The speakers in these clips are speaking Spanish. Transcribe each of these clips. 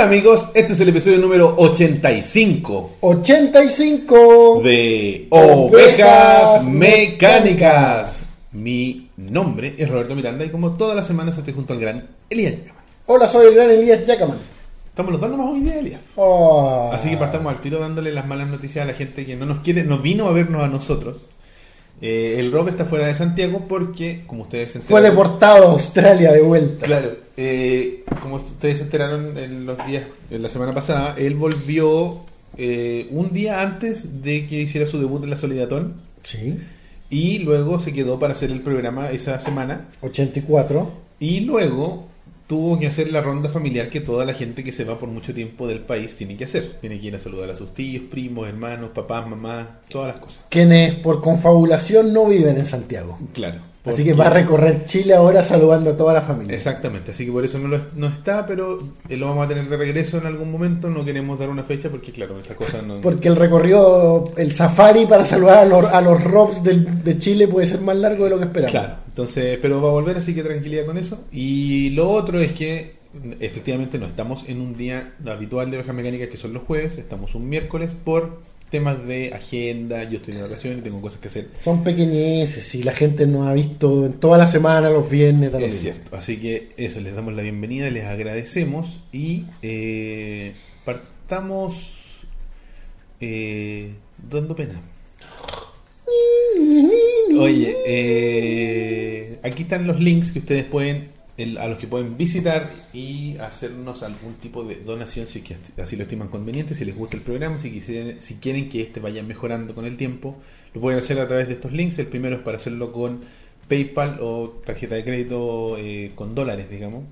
Hola amigos, este es el episodio número 85 85 de Ovejas Mecánicas. Mi nombre es Roberto Miranda y como todas las semanas estoy junto al gran Elías Yacaman. Hola, soy el gran Elías Yacaman. Estamos los dos nomás hoy día, Elías. Oh. Así que partamos al tiro dándole las malas noticias a la gente que no nos quiere, no vino a vernos a nosotros. Eh, el Rob está fuera de Santiago porque, como ustedes se Fue deportado a Australia de vuelta. Claro, eh, como ustedes se enteraron en los días, en la semana pasada, él volvió eh, un día antes de que hiciera su debut en la Solidatón Sí. y luego se quedó para hacer el programa esa semana 84. y luego tuvo que hacer la ronda familiar que toda la gente que se va por mucho tiempo del país tiene que hacer. Tiene que ir a saludar a sus tíos, primos, hermanos, papás, mamás, todas las cosas. Quienes por confabulación no viven en Santiago. Claro. Así que va a recorrer Chile ahora saludando a toda la familia. Exactamente, así que por eso no, lo- no está, pero eh, lo vamos a tener de regreso en algún momento. No queremos dar una fecha porque, claro, esta cosa no. Porque el recorrido, el safari para saludar a los, a los Robs del- de Chile puede ser más largo de lo que esperamos. Claro, entonces, pero va a volver, así que tranquilidad con eso. Y lo otro es que efectivamente no estamos en un día habitual de ovejas mecánicas que son los jueves, estamos un miércoles por temas de agenda. Yo estoy de vacaciones y tengo cosas que hacer. Son pequeñeces y la gente nos ha visto en toda la semana, los viernes, da lo Es cierto, así que eso, les damos la bienvenida, les agradecemos y eh, partamos eh, dando pena. Oye, eh, aquí están los links que ustedes pueden, el- a los que pueden visitar y hacernos algún tipo de donación si es que así lo estiman conveniente, si les gusta el programa, si, quisieran- si quieren que este vaya mejorando con el tiempo, lo pueden hacer a través de estos links. El primero es para hacerlo con PayPal o tarjeta de crédito eh, con dólares, digamos.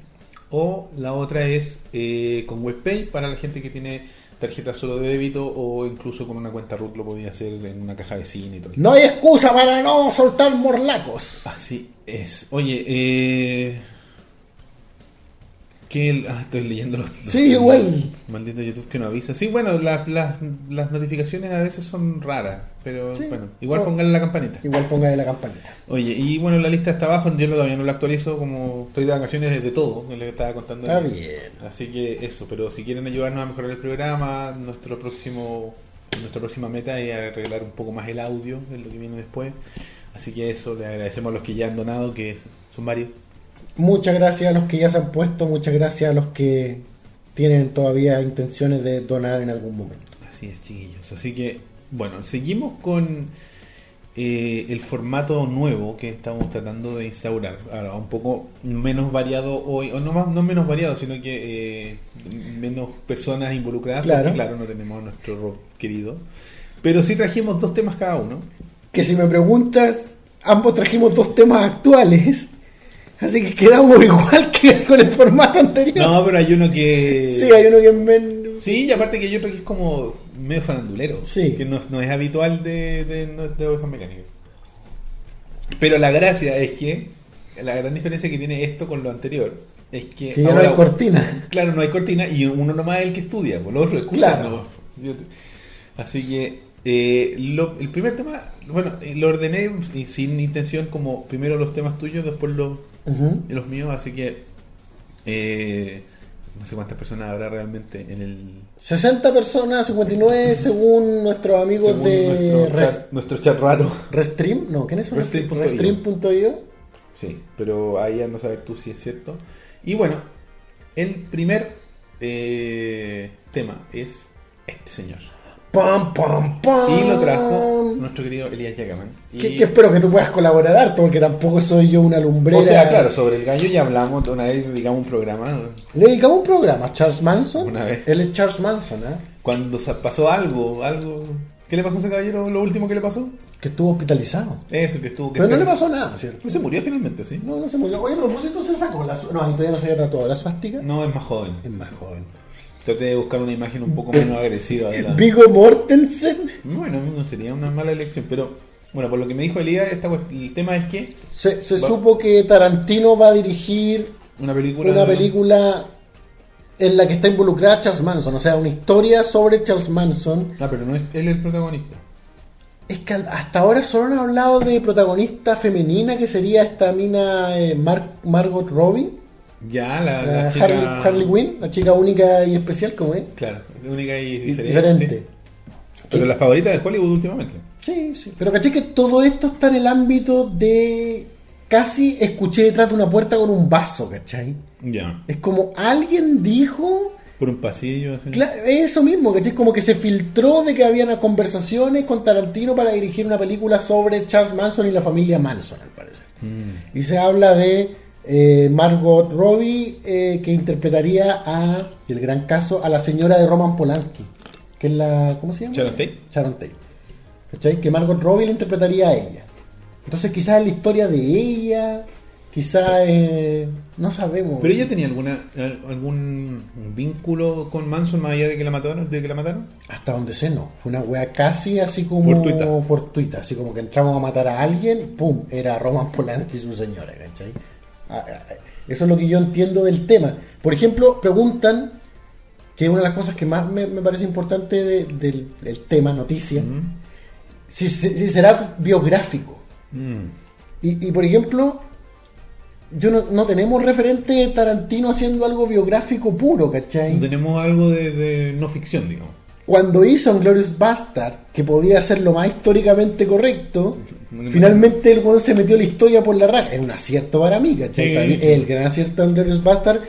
O la otra es eh, con WebPay para la gente que tiene tarjeta solo de débito o incluso con una cuenta root lo podía hacer en una caja de cine y todo. No hay excusa para no soltar morlacos. Así es. Oye, eh... ¿qué el- ah, estoy leyendo los... los- Sí, igual. Maldito YouTube que no avisa. Sí, bueno, las, las, las notificaciones a veces son raras, pero Sí. bueno, igual No. pónganle la campanita. Igual ponga de la campanita. Oye, y bueno, la lista está abajo, yo todavía no la actualizo, como estoy de vacaciones desde todo, lo que estaba contando. Está bien. Así que eso, pero si quieren ayudarnos a mejorar el programa, nuestro próximo nuestra próxima meta es arreglar un poco más el audio, es lo que viene después. Así que eso, le agradecemos a los que ya han donado, que son varios. Muchas gracias a los que ya se han puesto, muchas gracias a los que tienen todavía intenciones de donar en algún momento. Así es, chiquillos. Así que, bueno, seguimos con eh, el formato nuevo que estamos tratando de instaurar. Ahora, un poco menos variado hoy, o no, más, no menos variado, sino que eh, menos personas involucradas, Claro. porque claro, no tenemos a nuestro rock querido. Pero sí trajimos dos temas cada uno. Que si me preguntas, ambos trajimos dos temas actuales, así que quedamos igual que con el formato anterior. No, pero hay uno que... Sí, hay uno que es menos... Sí, y aparte que hay otro que es como medio farandulero. Sí. Que no, no es habitual de, de, de ovejas mecánicas. Pero la gracia es que la gran diferencia que tiene esto con lo anterior es que, Que ya no hay cortina. Claro, no hay cortina y uno nomás es el que estudia, pues, lo otro escucha. Claro. ¿no? Así que eh, lo- el primer tema, bueno, eh, lo ordené sin intención como primero los temas tuyos, después los, Ujú. los míos, así que eh, no sé cuántas personas habrá realmente en el 60 personas, 59 según nuestros amigos según de nuestro, chat, nuestro chat raro. Restream. No, ¿quiénes son? Restream.io. Restream.io. Sí, pero ahí andas a ver tú si es cierto. Y bueno, el primer eh, tema es este señor. Pam, pam, pam. Y lo trajo nuestro querido Elías Yagaman. Y- Que, que espero que tú puedas colaborar harto, porque tampoco soy yo una lumbrera. o sea, claro, sobre el gallo ya hablamos una vez, digamos, un programa. Le dedicamos un programa a Charles Manson. Una vez. Él es Charles Manson, ¿eh? Cuando pasó algo, algo. ¿Qué le pasó a ese caballero? ¿Lo último que le pasó? Que estuvo hospitalizado. Eso, que estuvo. Que Pero no le pasó nada, ¿cierto? No se murió finalmente, ¿sí? No, no se murió. Oye, a propósito, se sacó la. No, todavía no se había tatuado la suástica. No, es más joven. Es más joven. Traté de buscar una imagen un poco menos agresiva. de la- Vigo Mortensen. Bueno, no sería una mala elección, pero bueno, por lo que me dijo Elías, el tema es que Se, se Va- supo que Tarantino va a dirigir una película. una película en la que está involucrada Charles Manson. O sea, una historia sobre Charles Manson. Ah, pero no es él el protagonista. Es que hasta ahora solo han hablado de protagonista femenina, que sería esta mina eh, Mar- Margot Robbie. Ya, la, La la chica. Harley, Harley Quinn, la chica única y especial, como es. Claro, única y diferente. Diferente. Pero la favorita de Hollywood últimamente. Sí, sí. Pero caché que todo esto está en el ámbito de. Casi escuché detrás de una puerta con un vaso, ¿cachai? Ya. Es como alguien dijo. Por un pasillo. así. Cla- Eso mismo, ¿cachai? Como que se filtró de que habían conversaciones con Tarantino para dirigir una película sobre Charles Manson y la familia Manson, al parecer. Mm. Y se habla de eh, Margot Robbie, eh, que interpretaría a, el gran caso, a la señora de Roman Polanski, que es la, ¿cómo se llama? Sharon Tate. Sharon Tate. ¿Cachai? Que Margot Robbie le interpretaría a ella. Entonces quizás es la historia de ella, quizás eh, no sabemos. Pero ella tenía alguna al- algún vínculo con Manson más allá de que la mataron, de que la mataron. Hasta donde sé no, fue una wea casi así como Fortuita. fortuita, así como que entramos a matar a alguien, pum, era Roman Polanski su señora, ¿cachai? Ah, ah, ah, Eso es lo que yo entiendo del tema. Por ejemplo, preguntan, que es una de las cosas que más me, me parece importante de- del, del tema, noticia, si, si- si será biográfico. Mm. Y, y, por ejemplo, yo no, no tenemos referente Tarantino haciendo algo biográfico puro, ¿cachai? Tenemos algo de, de no ficción, digamos. Cuando hizo Glorious Bastard, que podía ser lo más históricamente correcto, Muy finalmente el weón se metió la historia por la raja. Es un acierto para mí, ¿cachai? Sí, Para mí, sí. el gran acierto de Glorious Bastard,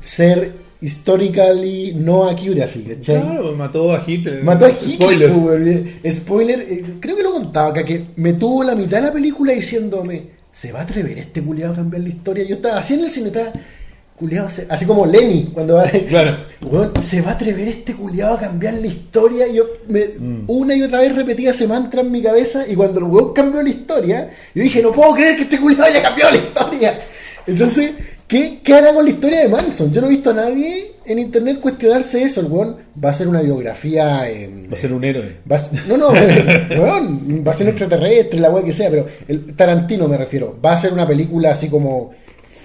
ser historically no accuracy, ¿cachai? Claro, mató a Hitler. Mató a Hitler, pues. Spoiler, eh, creo que lo contaba acá, que me tuvo la mitad de la película diciéndome, ¿se va a atrever este culiado a cambiar la historia? Yo estaba así en el cine, estaba, culiado, se- así como Lenny, cuando va, Claro. Weón, ¿se va a atrever este culiado a cambiar la historia? Yo me- Mm. una y otra vez repetía ese mantra en mi cabeza y cuando el weón cambió la historia, yo dije, no puedo creer que este culiado haya cambiado la historia. Entonces, ¿qué, ¿qué hará con la historia de Manson? Yo no he visto a nadie en internet cuestionarse eso. El weón va a ser una biografía... eh, Va a ser un héroe. Va a ser- no, no, weón, va a ser un extraterrestre, la weá que sea, pero el Tarantino me refiero, va a ser una película así como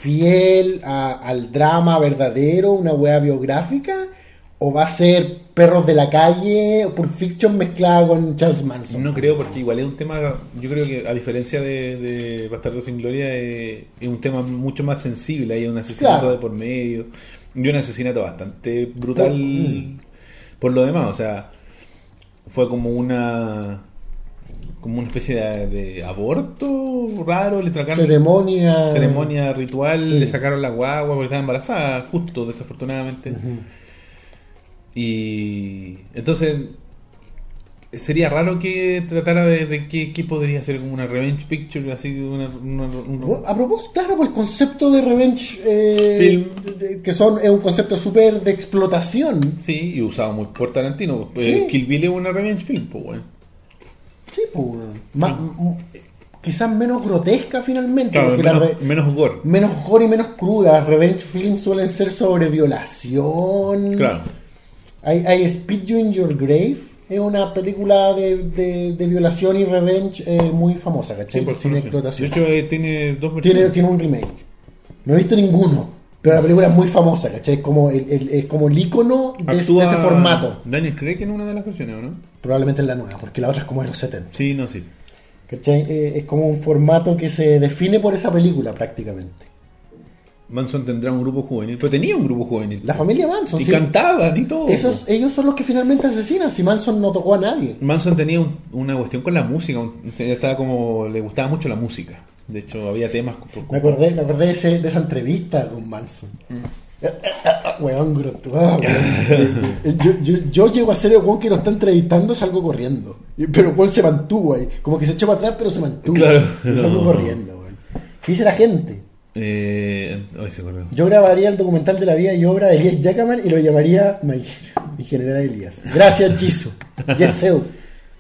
fiel a- al drama verdadero, una weá biográfica, o va a ser Perros de la Calle, Pulp Fiction mezclada con Charles Manson. No creo, porque igual es un tema, yo creo que a diferencia de, de Bastardo sin Gloria, eh, es un tema mucho más sensible. Hay un asesinato Claro. de por medio y un asesinato bastante brutal Mm. por lo demás. O sea, fue como una como una especie de, de aborto raro, le sacaron Ceremonia. ceremonia ritual, Sí. le sacaron la guagua porque estaba embarazada, justo, desafortunadamente. Y entonces sería raro que tratara de, de qué, qué podría ser como una revenge picture, así una, una- una- Bueno, A propósito, claro, pues el concepto de revenge eh, Film. de- de- que son es un concepto súper de explotación. sí, y usado muy por Tarantino. Sí. Eh, Kill Bill es una revenge film, pues bueno. Sí, pues. m- quizás menos grotesca finalmente. Claro, porque la menos, re- menos gore. menos gore y menos cruda. Revenge films suelen ser sobre violación. Claro. Hay, hay Speed You in Your Grave. Es una película de, de- de violación y revenge eh, muy famosa, ¿cachai? Sí, por Cine de explotación. hecho, eh, tiene dos versiones. tiene, tiene un remake. No he visto ninguno. Pero la película es muy famosa, ¿cachai? Es como el, el- como el icono de, ese- Actúa de ese formato. Daniel Craig en una de las versiones, ¿o no? Probablemente en la nueva, porque la otra es como de los 70. Sí, no, sí. ¿Cachai? Eh, es como un formato que se define por esa película prácticamente. Manson tendrá un grupo juvenil, pero tenía un grupo juvenil. La familia Manson. y sí. cantaban y todo. Esos, ellos son los que finalmente asesinan. Si Manson no tocó a nadie. Manson tenía un- una cuestión con la música, un- estaba como le gustaba mucho la música. De hecho, había temas Me acordé, me acordé de, ese- de esa entrevista con Manson. Mm. Weón, grotu- ah, weón. yo, yo, yo llego a ser el weón que lo está entrevistando, salgo corriendo. Pero Paul se mantuvo ahí. Como que se echó para atrás, pero se mantuvo. Claro. Y salgo No. corriendo, weón. ¿Qué dice la gente? Eh, ay, se. Yo grabaría el documental de la vida y obra de Elías Jackman y lo llamaría Mi General Elías. Gracias, Jisoo. Yeseu.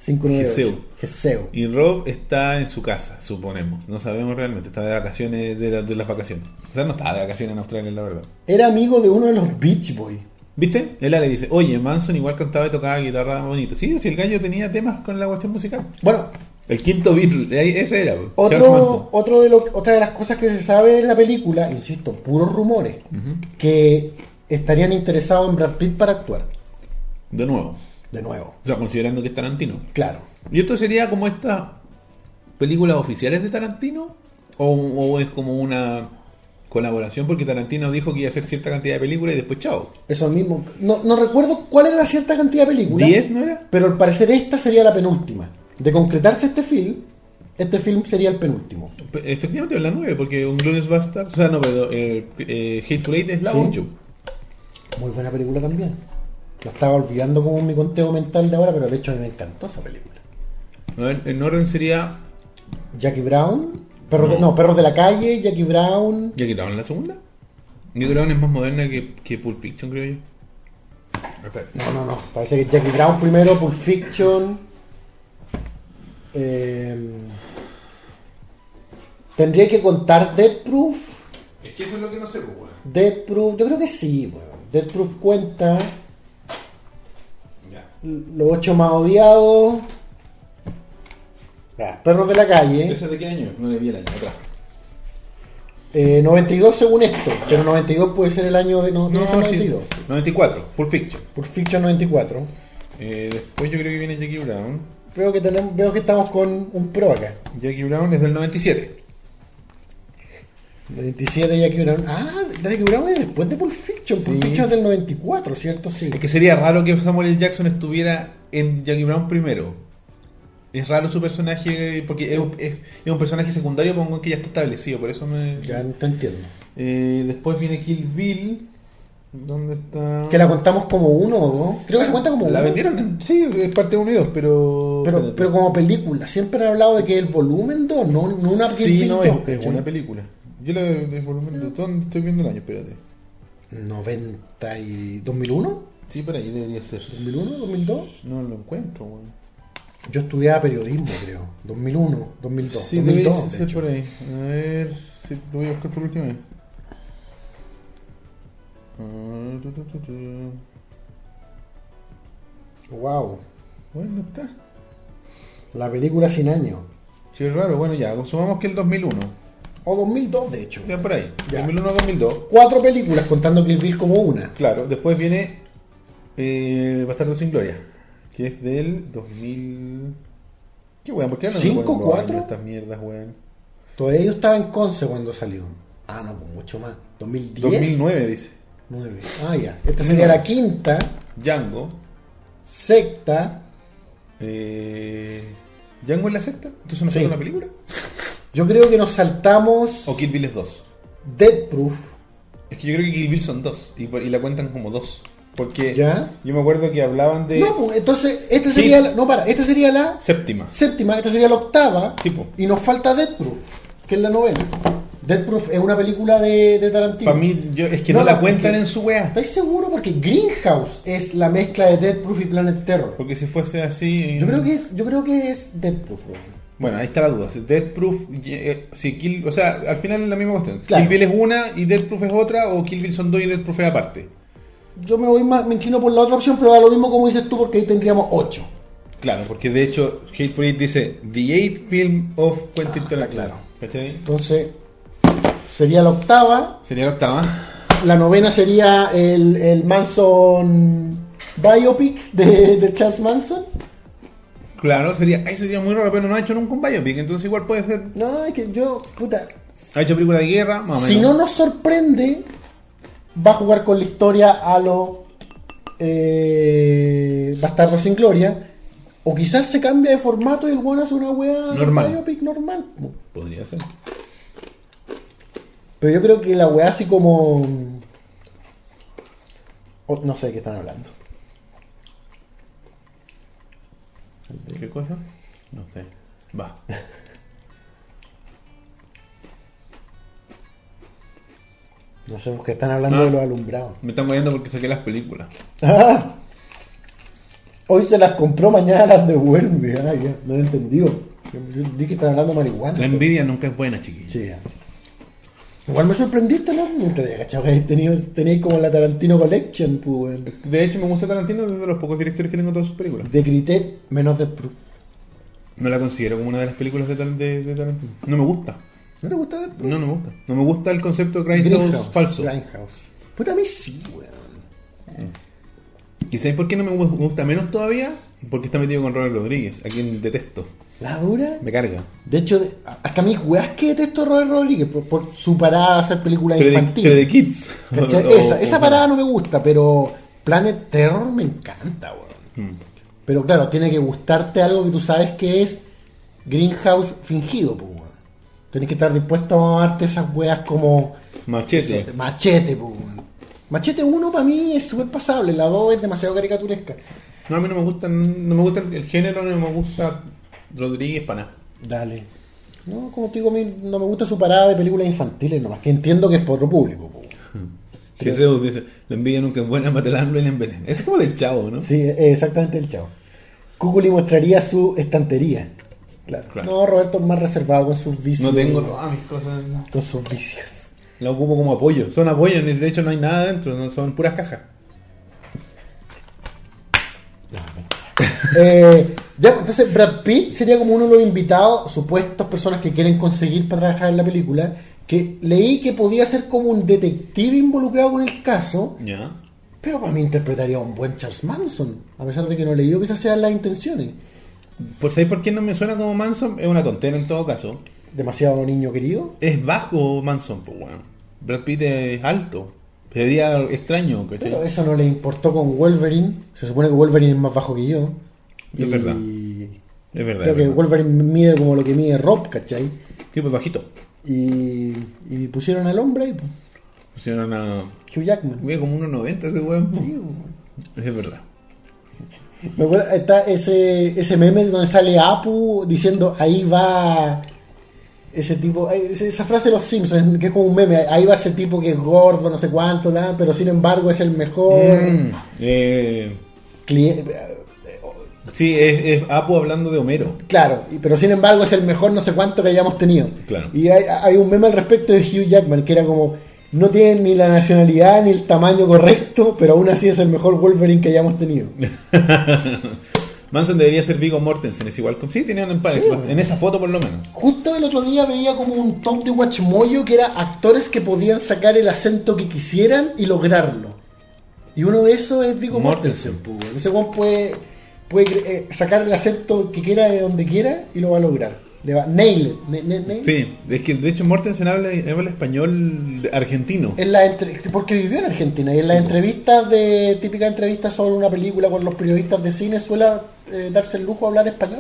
598. Jeseu. Jeseu. Y Rob está en su casa, suponemos. No sabemos realmente. Está de vacaciones, de, la- de las vacaciones. O sea, no está de vacaciones en Australia, la verdad. Era amigo de uno de los Beach Boys. ¿Viste? Él le dice, oye, Manson igual cantaba y tocaba guitarra bonito. Sí, si el gallo tenía temas con la cuestión musical. Bueno, El quinto Beatle, ese era. Charles otro, otro de lo, otra de las cosas que se sabe de la película, insisto, puros rumores, que estarían interesados en Brad Pitt para actuar. De nuevo. De nuevo. O sea, considerando que es Tarantino. Claro. ¿Y esto sería como estas películas oficiales de Tarantino? ¿O, o es como una colaboración porque Tarantino dijo que iba a hacer cierta cantidad de películas y después chao. Eso mismo. No, no recuerdo cuál era la cierta cantidad de películas. ¿10 no era? Pero al parecer esta sería la penúltima. De concretarse este film, este film sería el penúltimo. Efectivamente es la 9 porque un Glorious Bastard, o sea, no, pero eh, eh, Hateful Eight es la Sí. 8. Muy buena película también. La estaba olvidando como mi conteo mental de ahora, pero de hecho a mí me encantó esa película. En orden sería Jackie Brown, perros de, No. no, Perros de la Calle, Jackie Brown. Jackie Brown en la segunda. Jackie Brown es más moderna que, que Pulp Fiction, creo yo. No, no, no. Parece que Jackie Brown primero, Pulp Fiction. eh, tendría que contar Death Proof. Es que eso es lo que no sé, pues, weón. Death Proof, yo creo que sí, weón. Death Proof cuenta. Los ocho más odiados. Ya, Perros de la calle. ¿Ese de qué año? No le vi el año atrás. Eh, 92 según esto, pero 92 puede ser el año de... No, No, debe ser sí. 92. 94, Pulp Fiction. Por Fiction 94. Eh, después yo creo que viene Jackie Brown. Veo que, tenemos, veo que estamos con un pro acá. Jackie Brown es del 97. 97 Jackie Brown. Ah, Jackie Brown es después de Pulp Fiction. Pulp Sí. Fiction es del 94, ¿cierto? Sí. Es que sería raro que Samuel L. Jackson estuviera en Jackie Brown primero. Es raro su personaje, porque es, es- es un personaje secundario, pongo que ya está establecido, por eso me... Ya no te entiendo. Eh, después viene Kill Bill. ¿Dónde está? Que la contamos como uno o dos. Creo que se cuenta como La uno. vendieron, en- sí, es parte 1 y 2, pero... Pero, pero como película. Siempre han hablado de que el volumen 2, no, no una Sí, Kill no, es, 2, es una película. Yo la de volumen de ¿dónde estoy viendo el año? Espérate. 90 y... ¿2001? Sí, por ahí debería ser. ¿2001? ¿2002? No lo encuentro, weón. Yo estudiaba periodismo, creo. 2001, 2002. Sí, 2002, debe de ser hecho. por ahí. A ver, si lo voy a buscar por última vez. Wow. Bueno, está. La película sin año. Sí, es raro. Bueno, ya, consumamos que el 2001. O 2002, de hecho. Ya por ahí. Ya. 2001-2002. Cuatro películas contando Kill Bill como una. Claro, después viene eh, Bastardo sin Gloria, que es del 2000. ¿Qué weón? ¿Por qué no ¿Cinco, los cuatro? años estas mierdas, weón? Todavía yo estaba en Conce cuando salió. Ah, no, pues mucho más. 2010. 2009 dice. 9. Ah, ya. Esta sería la quinta, Django. sexta. Eh, ¿Django es la secta? ¿Entonces no Sí. es una película? Yo creo que nos saltamos ¿O Kill Bill es dos? Dead Proof. Es que yo creo que Kill Bill son dos y, la cuentan como dos. Porque ¿Ya? yo me acuerdo que hablaban de No, pues entonces, esta sería la, no para, esta sería la séptima. séptima, esta sería la octava. Sí, po. Y nos falta Dead Proof, que es la novena. Dead Proof es una película de, de Tarantino. Para mí, yo, es que no, No, la cuentan porque- en su weá. ¿Estáis seguros? Porque Greenhouse es la mezcla de Dead Proof y Planet Terror. Porque si fuese así. Yo creo que es, yo creo que es Dead Proof, weón. Bueno, ahí está la duda. Death Proof. eh, si Kill, o sea, al final es la misma cuestión. Claro. Kill Bill es una y Death Proof es otra, o Kill Bill son dos y Death Proof es aparte. Yo me voy más, me inclino por la otra opción, pero da lo mismo como dices tú, porque ahí tendríamos ocho. Claro, porque de hecho, Hateful Eight dice The Eighth Film of Quentin Ah, Tarantino. claro. ¿Cachai? Entonces, sería la octava. Sería la octava. La novena sería el, el Manson biopic de, de Charles Manson. Claro, sería, ahí sería muy raro, pero no ha hecho nunca un biopic, entonces igual puede ser. No, es que yo, puta. Ha hecho película de guerra, más o Si menos. no nos sorprende, va a jugar con la historia a lo eh, Bastardo sin Gloria. O quizás se cambia de formato y el bueno hace una wea Normal. biopic normal. Podría ser. Pero yo creo que la weá así como... no sé de qué están hablando. ¿Qué cosa? No sé. Va. No sé porque están hablando Ah. de los alumbrados. Me están moviendo porque saqué las películas. Ah. Hoy se las compró, mañana las devuelve. Ah, ya, no he entendido. Yo dije que están hablando de marihuana. La envidia nunca es buena, chiquillos. Sí, ya. Igual me sorprendiste, ¿no? Nunca te había cachado que tenido, tenéis como la Tarantino Collection, pues. De hecho, me gusta Tarantino desde los pocos directores que tengo en todas sus películas. De Critet menos Death Proof. No la considero como una de las películas de, Tar- de- de Tarantino. No me gusta. ¿No te gusta Death Proof? No, no me gusta. No me gusta el concepto de Grindhouse falso. Grindhouse. Puta, a mí sí, weón. ¿Y sabéis por qué no me gu- gusta menos todavía? Porque está metido con Robert Rodríguez, a quien detesto. La dura. Me carga. De hecho, de- hasta mis weas que detesto a Robert Rodríguez por, por su parada a hacer películas infantiles. de Kids. Esa o- esa parada no me gusta, pero Planet Terror me encanta, weón. Mm. Pero claro, tiene que gustarte algo que tú sabes que es Greenhouse fingido, pues, weón. Tenés que estar dispuesto a amarte esas weas como Machete. eso, Machete, pues, weón. Machete 1 para mí es súper pasable, la 2 es demasiado caricaturesca. No, a mí no me gusta, no me gusta el, el género, no me gusta Rodríguez nada. Dale. No, como te digo, a mí no me gusta su parada de películas infantiles, nomás que entiendo que es por otro público. Que Zeus dice, la envidia nunca es buena, matelarlo y la envenena. Es como del chavo, ¿no? Sí, es exactamente el chavo. Cúculi mostraría su estantería. Claro. Claro. No, Roberto es más reservado con sus vicios. No tengo todas mis cosas. Con sus vicios. La ocupo como apoyo. Son apoyos, de hecho no hay nada dentro, no son puras cajas. Eh, ya, entonces Brad Pitt sería como uno de los invitados, supuestos personas que quieren conseguir para trabajar en la película, que leí que podía ser como un detective involucrado con el caso, Ya. pero para mí interpretaría a un buen Charles Manson, a pesar de que no leí que esas sean las intenciones. Por sabéis por qué no me suena como Manson, es una tontera en todo caso. Demasiado niño querido. Es bajo Manson, pues bueno. Brad Pitt es alto. Sería extraño, ¿cachai? Pero eso no le importó con Wolverine. Se supone que Wolverine es más bajo que yo. Es Y verdad. Es verdad. Creo es que verdad. Wolverine mide como lo que mide Rob, ¿cachai? Sí, pues bajito. Y, y pusieron al hombre y pues, Pusieron a. Hugh Jackman. Mide como 1.90 ese weón. Sí, Es verdad. Me acuerdo, está ese, ese meme donde sale Apu diciendo ahí va ese tipo, eh, esa frase de los Simpsons, que es como un meme, ahí va ese tipo que es gordo, no sé cuánto, nada, pero sin embargo es el mejor Mm, eh, cliente. sí, es, es Apu hablando de Homero. Claro, pero sin embargo es el mejor no sé cuánto que hayamos tenido. Claro. Y hay, hay un meme al respecto de Hugh Jackman que era como, no tiene ni la nacionalidad ni el tamaño correcto, pero aún así es el mejor Wolverine que hayamos tenido. Manson debería ser Vigo Mortensen, es igual con. Sí, tenían empates. Sí, en esa foto por lo menos. Justo el otro día veía como un top de Watchmoyo que era actores que podían sacar el acento que quisieran y lograrlo. Y uno de esos es Vigo Mortensen. Mortensen. pues, Ese puede, puede eh, sacar el acento que quiera de donde quiera y lo va a lograr. Le va, nail it. Ne- ne- nail it. Sí, es que de hecho Mortensen habla, habla español argentino. En la entre- porque vivió en Argentina y en las entrevistas de típicas entrevistas sobre una película con los periodistas de cine suele eh, darse el lujo de hablar español.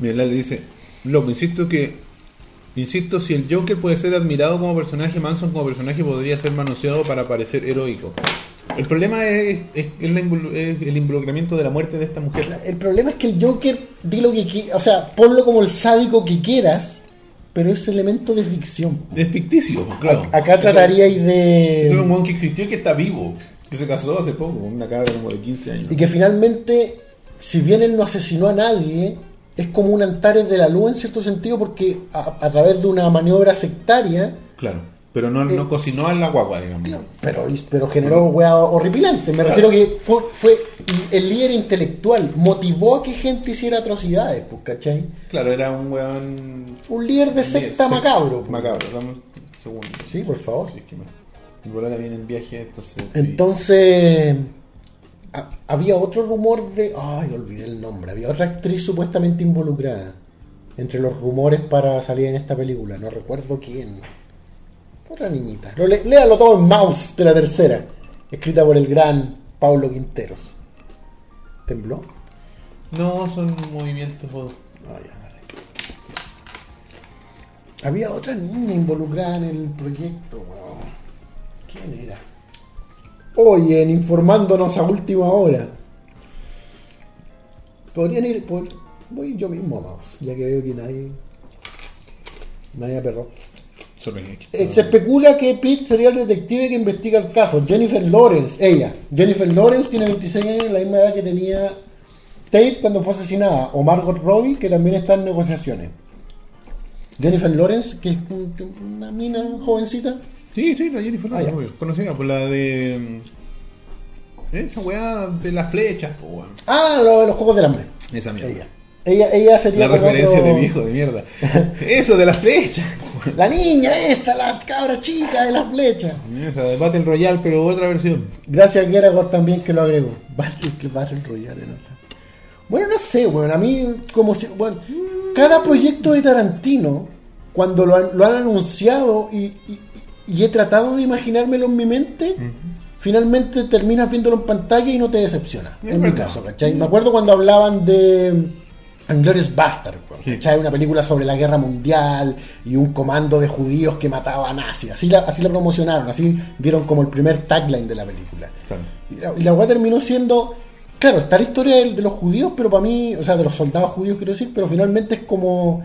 Mira, le dice, loco, insisto que, insisto, si el Joker puede ser admirado como personaje, Manson como personaje podría ser manoseado para parecer heroico. El problema es, es el, invol- es el involucramiento de la muerte de esta mujer. El problema es que el Joker, di lo que qui- o sea, ponlo como el sádico que quieras, pero es elemento de ficción. Es ficticio, claro. A- Acá trataríais Este es un de... que existió y que está vivo, que se casó hace poco, con una cabra como de 15 años. Y que finalmente, si bien él no asesinó a nadie, es como un Antares de la Luz en cierto sentido, porque a, a través de una maniobra sectaria, Claro, pero no, Eh, no cocinó a la guagua, digamos. pero, pero generó weá horripilante. Me refiero que fue, fue el líder intelectual, motivó a que gente hiciera atrocidades, pues, ¿cachai? Claro, era un weón... Un líder de secta macabro. pues. Macabro, dame un segundo. Sí, por favor. Sí, es que me- mi bolera viene en viaje, entonces... Entonces, ha- había otro rumor de. Ay, olvidé el nombre. Había otra actriz supuestamente involucrada entre los rumores para salir en esta película. No recuerdo quién. Otra niñita. Lo le- léalo todo en Mouse de la tercera. Escrita por el gran Paulo Quinteros. ¿Tembló? No, son movimientos... Ah, ya. Había otra niña involucrada en el proyecto, weón. ¿Quién era? Oye, en informándonos a última hora. Podrían ir por. Voy yo mismo a Mouse, ya que veo que nadie. Nadie aperró. Eh, se especula que Pete sería el detective que investiga el caso. Jennifer Lawrence, ella. Jennifer Lawrence tiene 26 años, la misma edad que tenía Tate cuando fue asesinada. O Margot Robbie, que también está en negociaciones. Jennifer Lawrence, que es un- una mina jovencita. Sí, sí, la Jennifer Ah. Lawrence, conocida por la de... mm, Esa weá de las flechas, po. Ah, lo de los Juegos del Hambre. Esa mierda. Ella. Ella, ella sería La referencia otro- de viejo de mierda. Eso de las flechas. La niña esta, la cabra chica de las flechas. Esa de Battle Royale, pero otra versión. Gracias a Geragor también que lo agregó. Battle, Battle Royale, ¿no? Bueno, no sé, bueno, a mí como si... Bueno, cada proyecto de Tarantino, cuando lo han, lo han anunciado y, y- y he tratado de imaginármelo en mi mente, finalmente terminas viéndolo en pantalla y no te decepciona. Es en mi caso, ¿cachai? Me acuerdo cuando hablaban de Glorious Bastard, Sí. Una película sobre la guerra mundial y un comando de judíos que mataba a nazis. Así la, así la promocionaron, así dieron como el primer tagline de la película. Claro. Y la, y la weá terminó siendo, claro, está la historia de, de los judíos, pero para mí, o sea, de los soldados judíos quiero decir, pero finalmente es como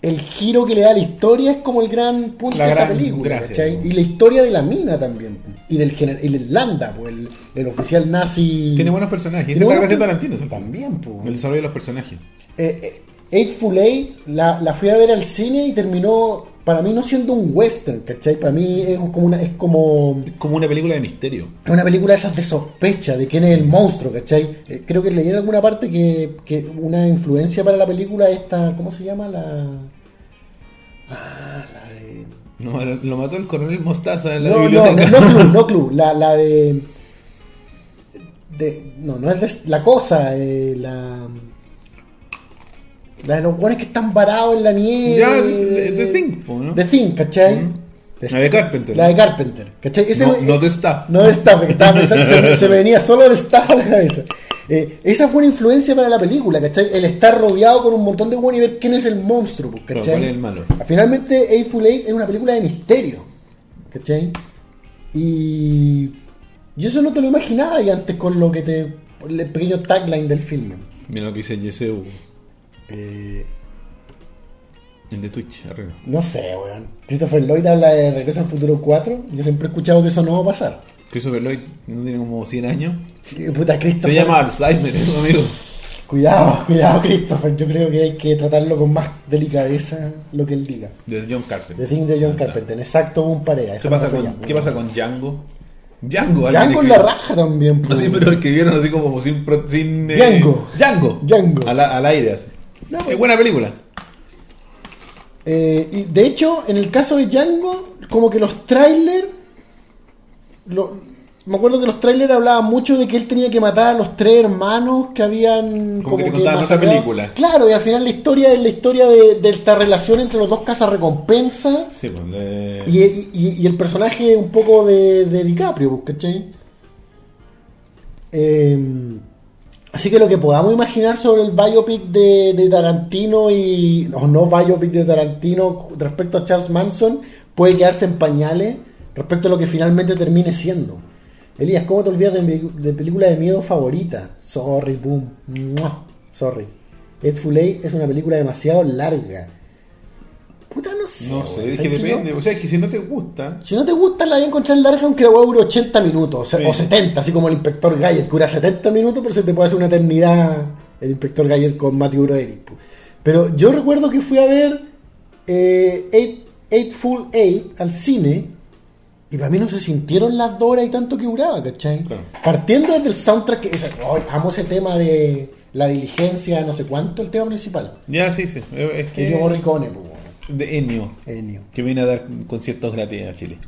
el giro que le da la historia es como el gran punto La de esa gran película, gracia, ¿cachai? ¿no? Y la historia de la mina también, y del y del Landa, pues, el, el oficial nazi. Tiene buenos personajes. Esa Tiene es la buenos gracia de per- Tarantino. También, pues. El desarrollo de los personajes. Eh, eh, Eightful Eight la, la fui a ver al cine y terminó, para mí no siendo un western, ¿cachai? Para mí es como una, es como Es como una película de misterio. es una película de esas de sospecha, de quién es el monstruo, ¿cachai? Eh, creo que leí en alguna parte que, que una influencia para la película es esta, ¿cómo se llama? La... Ah, la de... No, lo mató el coronel Mostaza en la No, no, biblioteca. no, no, Clue, no Clue, la, la de... de... No, no es de... La cosa, eh, la... La de los buenos que están varados en la nieve. Ya, de- po, ¿no? De Thing, ¿cachai? Mm. La de Carpenter. La de Carpenter, ¿cachai? Ese- No, eh, no de Staff. no de staff, que estaba pensando, se, se me venía solo de staff a la cabeza. Eh, esa fue una influencia para la película, ¿cachai? El estar rodeado con un montón de buenos y ver quién es el monstruo, pues, ¿cachai? ¿cuál es el malo? Finalmente, Eightful Eight es una película de misterio, ¿cachai? Y, y eso no te lo imaginaba y antes con lo que te. el pequeño tagline del filme. Mira lo que dice Yeseu. Eh, El de Twitch, arriba. no sé, weón. Christopher Lloyd habla de Regreso al Futuro 4. Yo siempre he escuchado que eso no va a pasar. Christopher Lloyd no tiene como 100 años. Sí, puta, Christopher. Se llama Alzheimer, eso, amigo. Cuidado, cuidado, Christopher. Yo creo que hay que tratarlo con más delicadeza lo que él diga. De John Carpenter. The Thing de John Carpenter. Exacto, un pareja. ¿Qué pasa, con, ¿Qué pasa con Django? Django, Django en la raja también. Así, pero escribieron así como sin. sin eh, Django. Django. Django. Al, al aire, así. No, es pues- buena película. Eh, y de hecho, en el caso de Django, como que los trailers. lo- me acuerdo que los trailers hablaban mucho de que él tenía que matar a los tres hermanos que habían. Como que te contaban otra película. Claro, y al final la historia es la historia de, de esta relación entre los dos casas recompensa Sí, pues. de- y, y- y el personaje un poco de, de DiCaprio, pues, ¿cachai? Eh, así que lo que podamos imaginar sobre el biopic de, de Tarantino y. o no biopic de Tarantino respecto a Charles Manson puede quedarse en pañales respecto a lo que finalmente termine siendo. Elías, ¿cómo te olvidas de película de miedo favorita? Sorry, boom. Sorry. Ed Eight es una película demasiado larga. Puta, no sé. No sé, es ¿Sabes que depende. O sea, es que si no te gusta. Si no te gusta, la voy a encontrar larga, aunque la voy a durar 80 minutos, Sí. o 70, así como el inspector Gadget, que dura 70 minutos, pero se te puede hacer una eternidad el inspector Gadget con Matthew Broderick. pu. Pero yo recuerdo que fui a ver eh, Eight, Eightful Eight al cine, y para mí no se sintieron las dos horas y tanto que duraba, ¿cachai? Claro. Partiendo desde el soundtrack, que ay, amo ese tema de la diligencia, no sé cuánto, el tema principal. Ya, sí, sí. Es Que Ennio. Morricone, pues, De Ennio. Ennio. Que viene a dar conciertos gratis a Chile.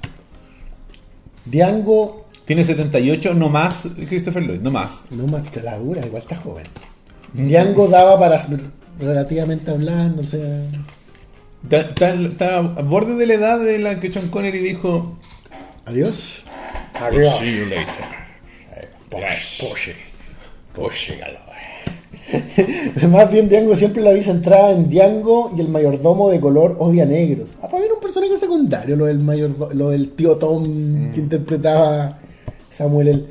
Django Tiene 78, no más Christopher Lloyd, no más. No más te la dura, igual está joven. Django daba para relativamente hablar, no sé. Está, está- está a borde de la edad de la que Sean Connery dijo: Adiós. "We'll see you later. Porsche. Porsche. Más bien Django siempre la vi centrada en Django y el mayordomo de color odia negros. Ah, para mí era un personaje secundario lo del mayordo- lo del tío Tom que interpretaba Samuel L.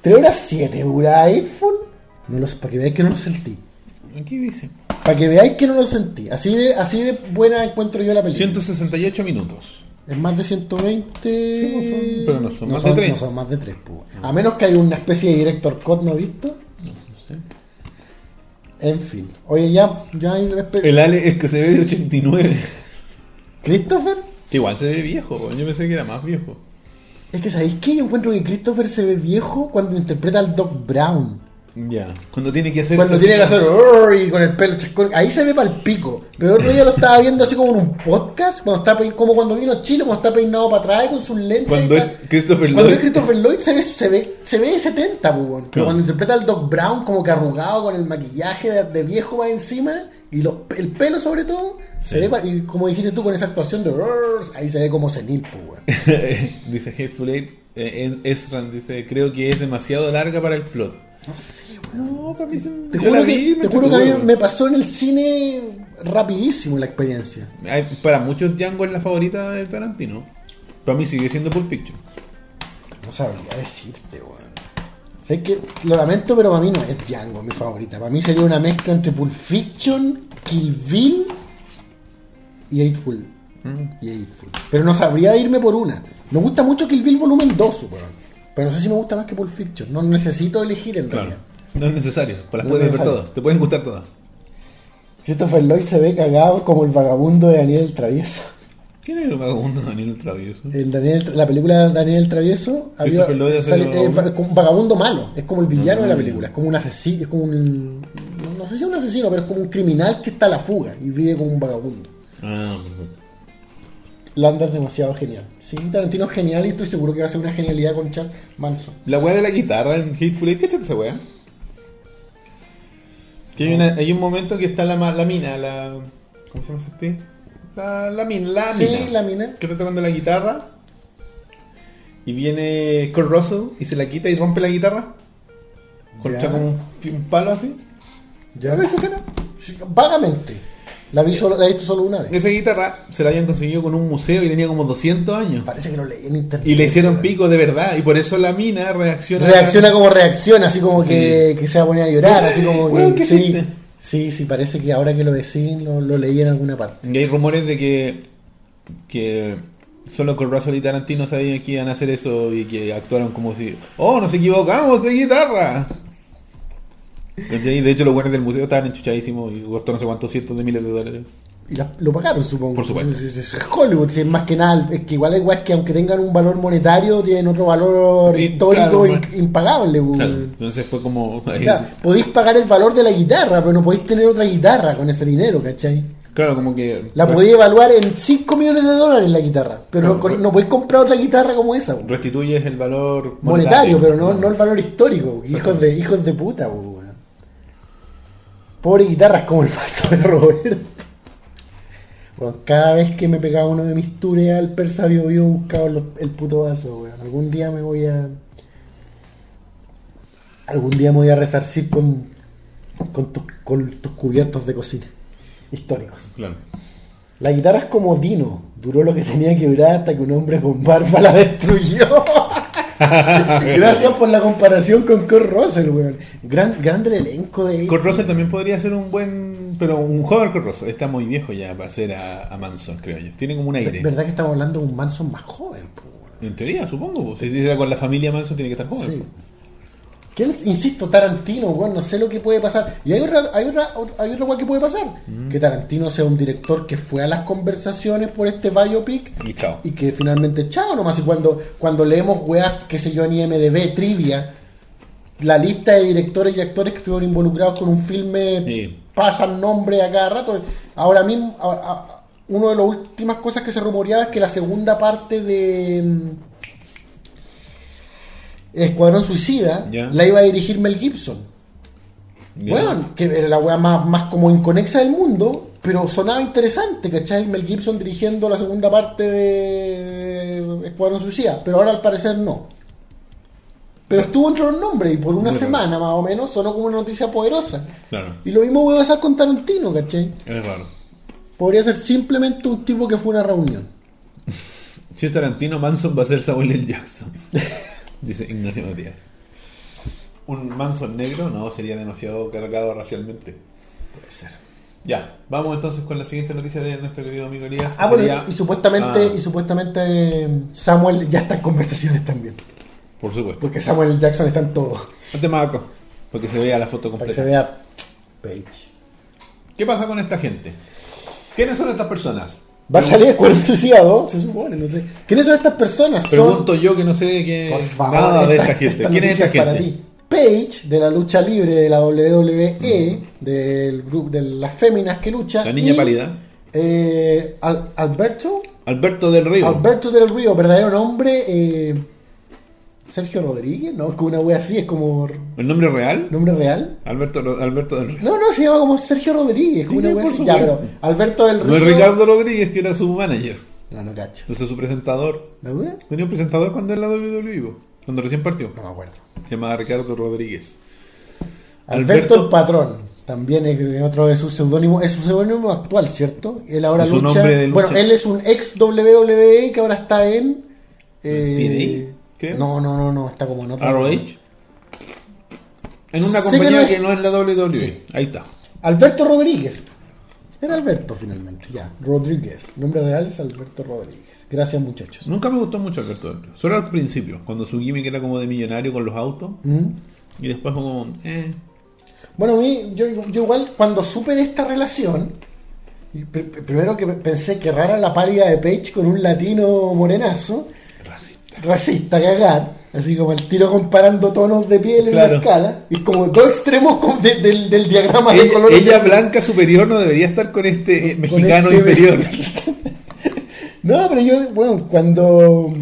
3 horas 7 dura Eightful. No los, para que veáis que no lo sentí. Aquí dice: Para que veáis que no lo sentí. Así de, así de buena encuentro yo la película. 168 minutos. Es más de 120. Sí, pues son- pero no son más de tres. No son más de 3. A menos que haya una especie de director cut, ¿no he visto? En fin. Oye, ya. ya hay respe- El Ale es que se ve de 89. ¿Christopher? Que igual se ve viejo, po. yo pensé que era más viejo. Es que ¿sabéis qué? Yo encuentro que Christopher se ve viejo cuando interpreta al Doc Brown. Ya, cuando tiene que hacer. Cuando tiene que hacer y con el pelo ahí se ve para el pico. Pero el otro día lo estaba viendo así como en un podcast, cuando está pein- como cuando vino Chile, cuando está peinado para atrás con sus lentes. Cuando es. Christopher Cuando Lloyd. es Christopher Lloyd se ve, se ve, se ve de 70, pues, Claro. cuando interpreta al Doc Brown como que arrugado con el maquillaje de, de viejo va encima, y los, el pelo, sobre todo, se ve, y como dijiste tú con esa actuación de ahí se ve como senil, pues, dice Hateful Eight, eh, Ezran dice, creo que es demasiado larga para el plot. No sé, weón. No, para mí se- Te juro, que, vi, te juro que a mí me pasó en el cine rapidísimo la experiencia. Para muchos Django es la favorita de Tarantino. Para mí sigue siendo Pulp Fiction. No sabría decirte, weón. Sé que lo lamento, pero para mí no es Django mi favorita. Para mí sería una mezcla entre Pulp Fiction, Kill Bill y Eightful. Y Eightful. Pero no sabría irme por una. Me gusta mucho Kill Bill volumen 2, weón. Pero no sé si me gusta más que Pulp Fiction. No necesito elegir en Claro. realidad. No es necesario, pues las No puedes es ver todas, te pueden gustar todas. Christopher Lloyd se ve cagado como el vagabundo de Daniel el Travieso. ¿Quién es el vagabundo Daniel el Travieso? En Daniel, la película Daniel el Travieso había, Lloyd sale- el es vagabundo. va- como un vagabundo malo, es como el villano de la Ah, película, es como un asesino, es como un no sé si es un asesino, pero es como un criminal que está a la fuga y vive como un vagabundo. Ah, perfecto. Landa es demasiado genial. Sí, Tarantino es genial y estoy seguro que va a ser una genialidad con Charles Manson. La weá de la guitarra en Hateful Eight, ¿cachate esa weá? Que hay, una- hay un momento que está la, mina, la. ¿Cómo se llama esa actriz? La, la mina, la Sí, mina. la mina. Que está tocando la guitarra. Y viene Kurt Russell y se la quita y rompe la guitarra. Contra como un, un palo así. ¿Ya? ¿Ves esa escena? Sí, vagamente. La vi solo, la he visto solo una vez. Esa guitarra se la habían conseguido con un museo y tenía como 200 años. Parece que lo leí en internet. Y le hicieron pico de verdad. Y por eso la mina reacciona. Reacciona como reacciona, así como que, Sí. que se va a poner a llorar, Sí, así como que ¿qué sí, sí, sí, parece que ahora que lo decís lo, lo leí en alguna parte. Y hay rumores de que, que solo con Russell y Tarantino sabían que iban a hacer eso y que actuaron como si, oh, nos equivocamos de guitarra. ¿Cachai? De hecho, los buenos del museo estaban enchuchadísimos y costó no sé cuántos cientos de miles de dólares. Y la- lo pagaron, supongo. Por supuesto. Es Hollywood, es más que nada. Es que igual es igual que aunque tengan un valor monetario, tienen otro valor Y, histórico claro, in- bueno. impagable. Claro, entonces fue como. O sea, podéis pagar el valor de la guitarra, pero no podéis tener otra guitarra con ese dinero, ¿cachai? claro, como que. La podéis evaluar en 5 millones de dólares la guitarra, pero no, pero- no podéis comprar otra guitarra como esa. Restituyes el valor monetario, pero no, no el valor histórico. Hijos de, hijos de puta. Pobre guitarras como el vaso de Roberto. Bueno, cada vez que me pegaba uno de mis tours al persa buscaba los- el puto vaso, weón. Algún día me voy a. Algún día me voy a resarcir con, con, tus, con tus cubiertos de cocina históricos. Claro. La guitarra es como Dino, duró lo que tenía que durar hasta que un hombre con barba la destruyó. Gracias por la comparación con Kurt Russell, weón. Gran, grande el elenco de Kurt Russell también podría ser un buen. Pero un joven Kurt Russell. Está muy viejo ya para ser a, a Manson, creo yo. Tiene como un aire. ¿Verdad que estamos hablando de un Manson más joven? po? En teoría, supongo. pues. Si era con la familia Manson, tiene que estar joven. Sí. ¿Quién, insisto, Tarantino, weón, no sé lo que puede pasar. Y hay otra, hay otra, hay otra weón que puede pasar. Mm. Que Tarantino sea un director que fue a las conversaciones por este biopic Y chao. y que finalmente chao nomás y cuando cuando leemos weas qué sé yo en IMDB trivia la lista de directores y actores que estuvieron involucrados con un filme Sí. pasan nombre a cada rato ahora mismo a- a- una de las últimas cosas que se rumoreaba es que la segunda parte de mm, Escuadrón Suicida la iba a dirigir Mel Gibson bueno, que era la weá más, más como inconexa del mundo, pero sonaba interesante, ¿cachai? Mel Gibson dirigiendo la segunda parte de Escuadrón Suicida, pero ahora al parecer no. Pero estuvo entre los nombres y por una semana más o menos sonó como una noticia poderosa. Claro. Y lo mismo voy a pasar con Tarantino, ¿cachai? Es raro. Podría ser simplemente un tipo que fue a una reunión. Si es Tarantino, Manson va a ser Samuel L. Jackson. Dice Ignacio Matías. ¿Un Manson negro? No, sería demasiado cargado racialmente. Puede ser. Ya, vamos entonces con la siguiente noticia de nuestro querido amigo Elías. Ah, bueno, y supuestamente, Ah, y supuestamente eh, Samuel ya está en conversaciones también. por supuesto. Porque Samuel Jackson está en todo. Ponte Maco, porque se vea la foto Para que completa. se vea Page. ¿Qué pasa con esta gente? ¿Quiénes son estas personas? Va a salir Escuadrón Suicida 2, se supone, no sé. ¿Quiénes son estas personas? Son, Pregunto yo que no sé por favor, nada de esta- gente. esta ¿Quién es esta para gente? ti. Page, de la lucha libre de la WWE, del grupo de las féminas que lucha. La niña y, pálida. eh, Al- Alberto, Alberto del Río. Alberto del Río, verdadero nombre, eh, Sergio Rodríguez, no, es como una wea así, es como ¿El nombre real? nombre real. Alberto, Alberto del Río. No, no, se llama como Sergio Rodríguez, como Sí, una wea así. Ya, pero Alberto del Río. No es Ricardo Rodríguez, que era su manager. No, no cacho. Entonces su presentador. ¿La dura? Tenía un presentador cuando en la WWE, cuando recién partió. No me acuerdo. Se llamaba Ricardo Rodríguez. Alberto, Alberto- el Patrón. También es otro de sus seudónimos. Es su seudónimo actual, ¿cierto? Él ahora lucha. nombre de lucha. Bueno, él es un ex WWE que ahora está en. eh, TNA, creo. No, no, no, no, está como en otra. ROH. En una que compañía no que no es la WWE. Sí. Ahí está. Alberto Rodríguez. Era Alberto finalmente, ya. Rodríguez. Nombre real es Alberto Rodríguez. Gracias, muchachos. Nunca me gustó mucho Alberto. Solo al principio, cuando su gimmick era como de millonario con los autos. ¿Mm? Y después como, eh. Bueno, a mí, yo, yo igual cuando supe de esta relación, primero que pensé que rara la pálida de Page con un latino morenazo, Racista. cagar, así como el tiro comparando tonos de piel en una escala, y como dos extremos con- de- del, del diagrama de Ella, colores. ella blanca superior no debería estar con este eh, con mexicano este- inferior. No, pero yo, bueno, cuando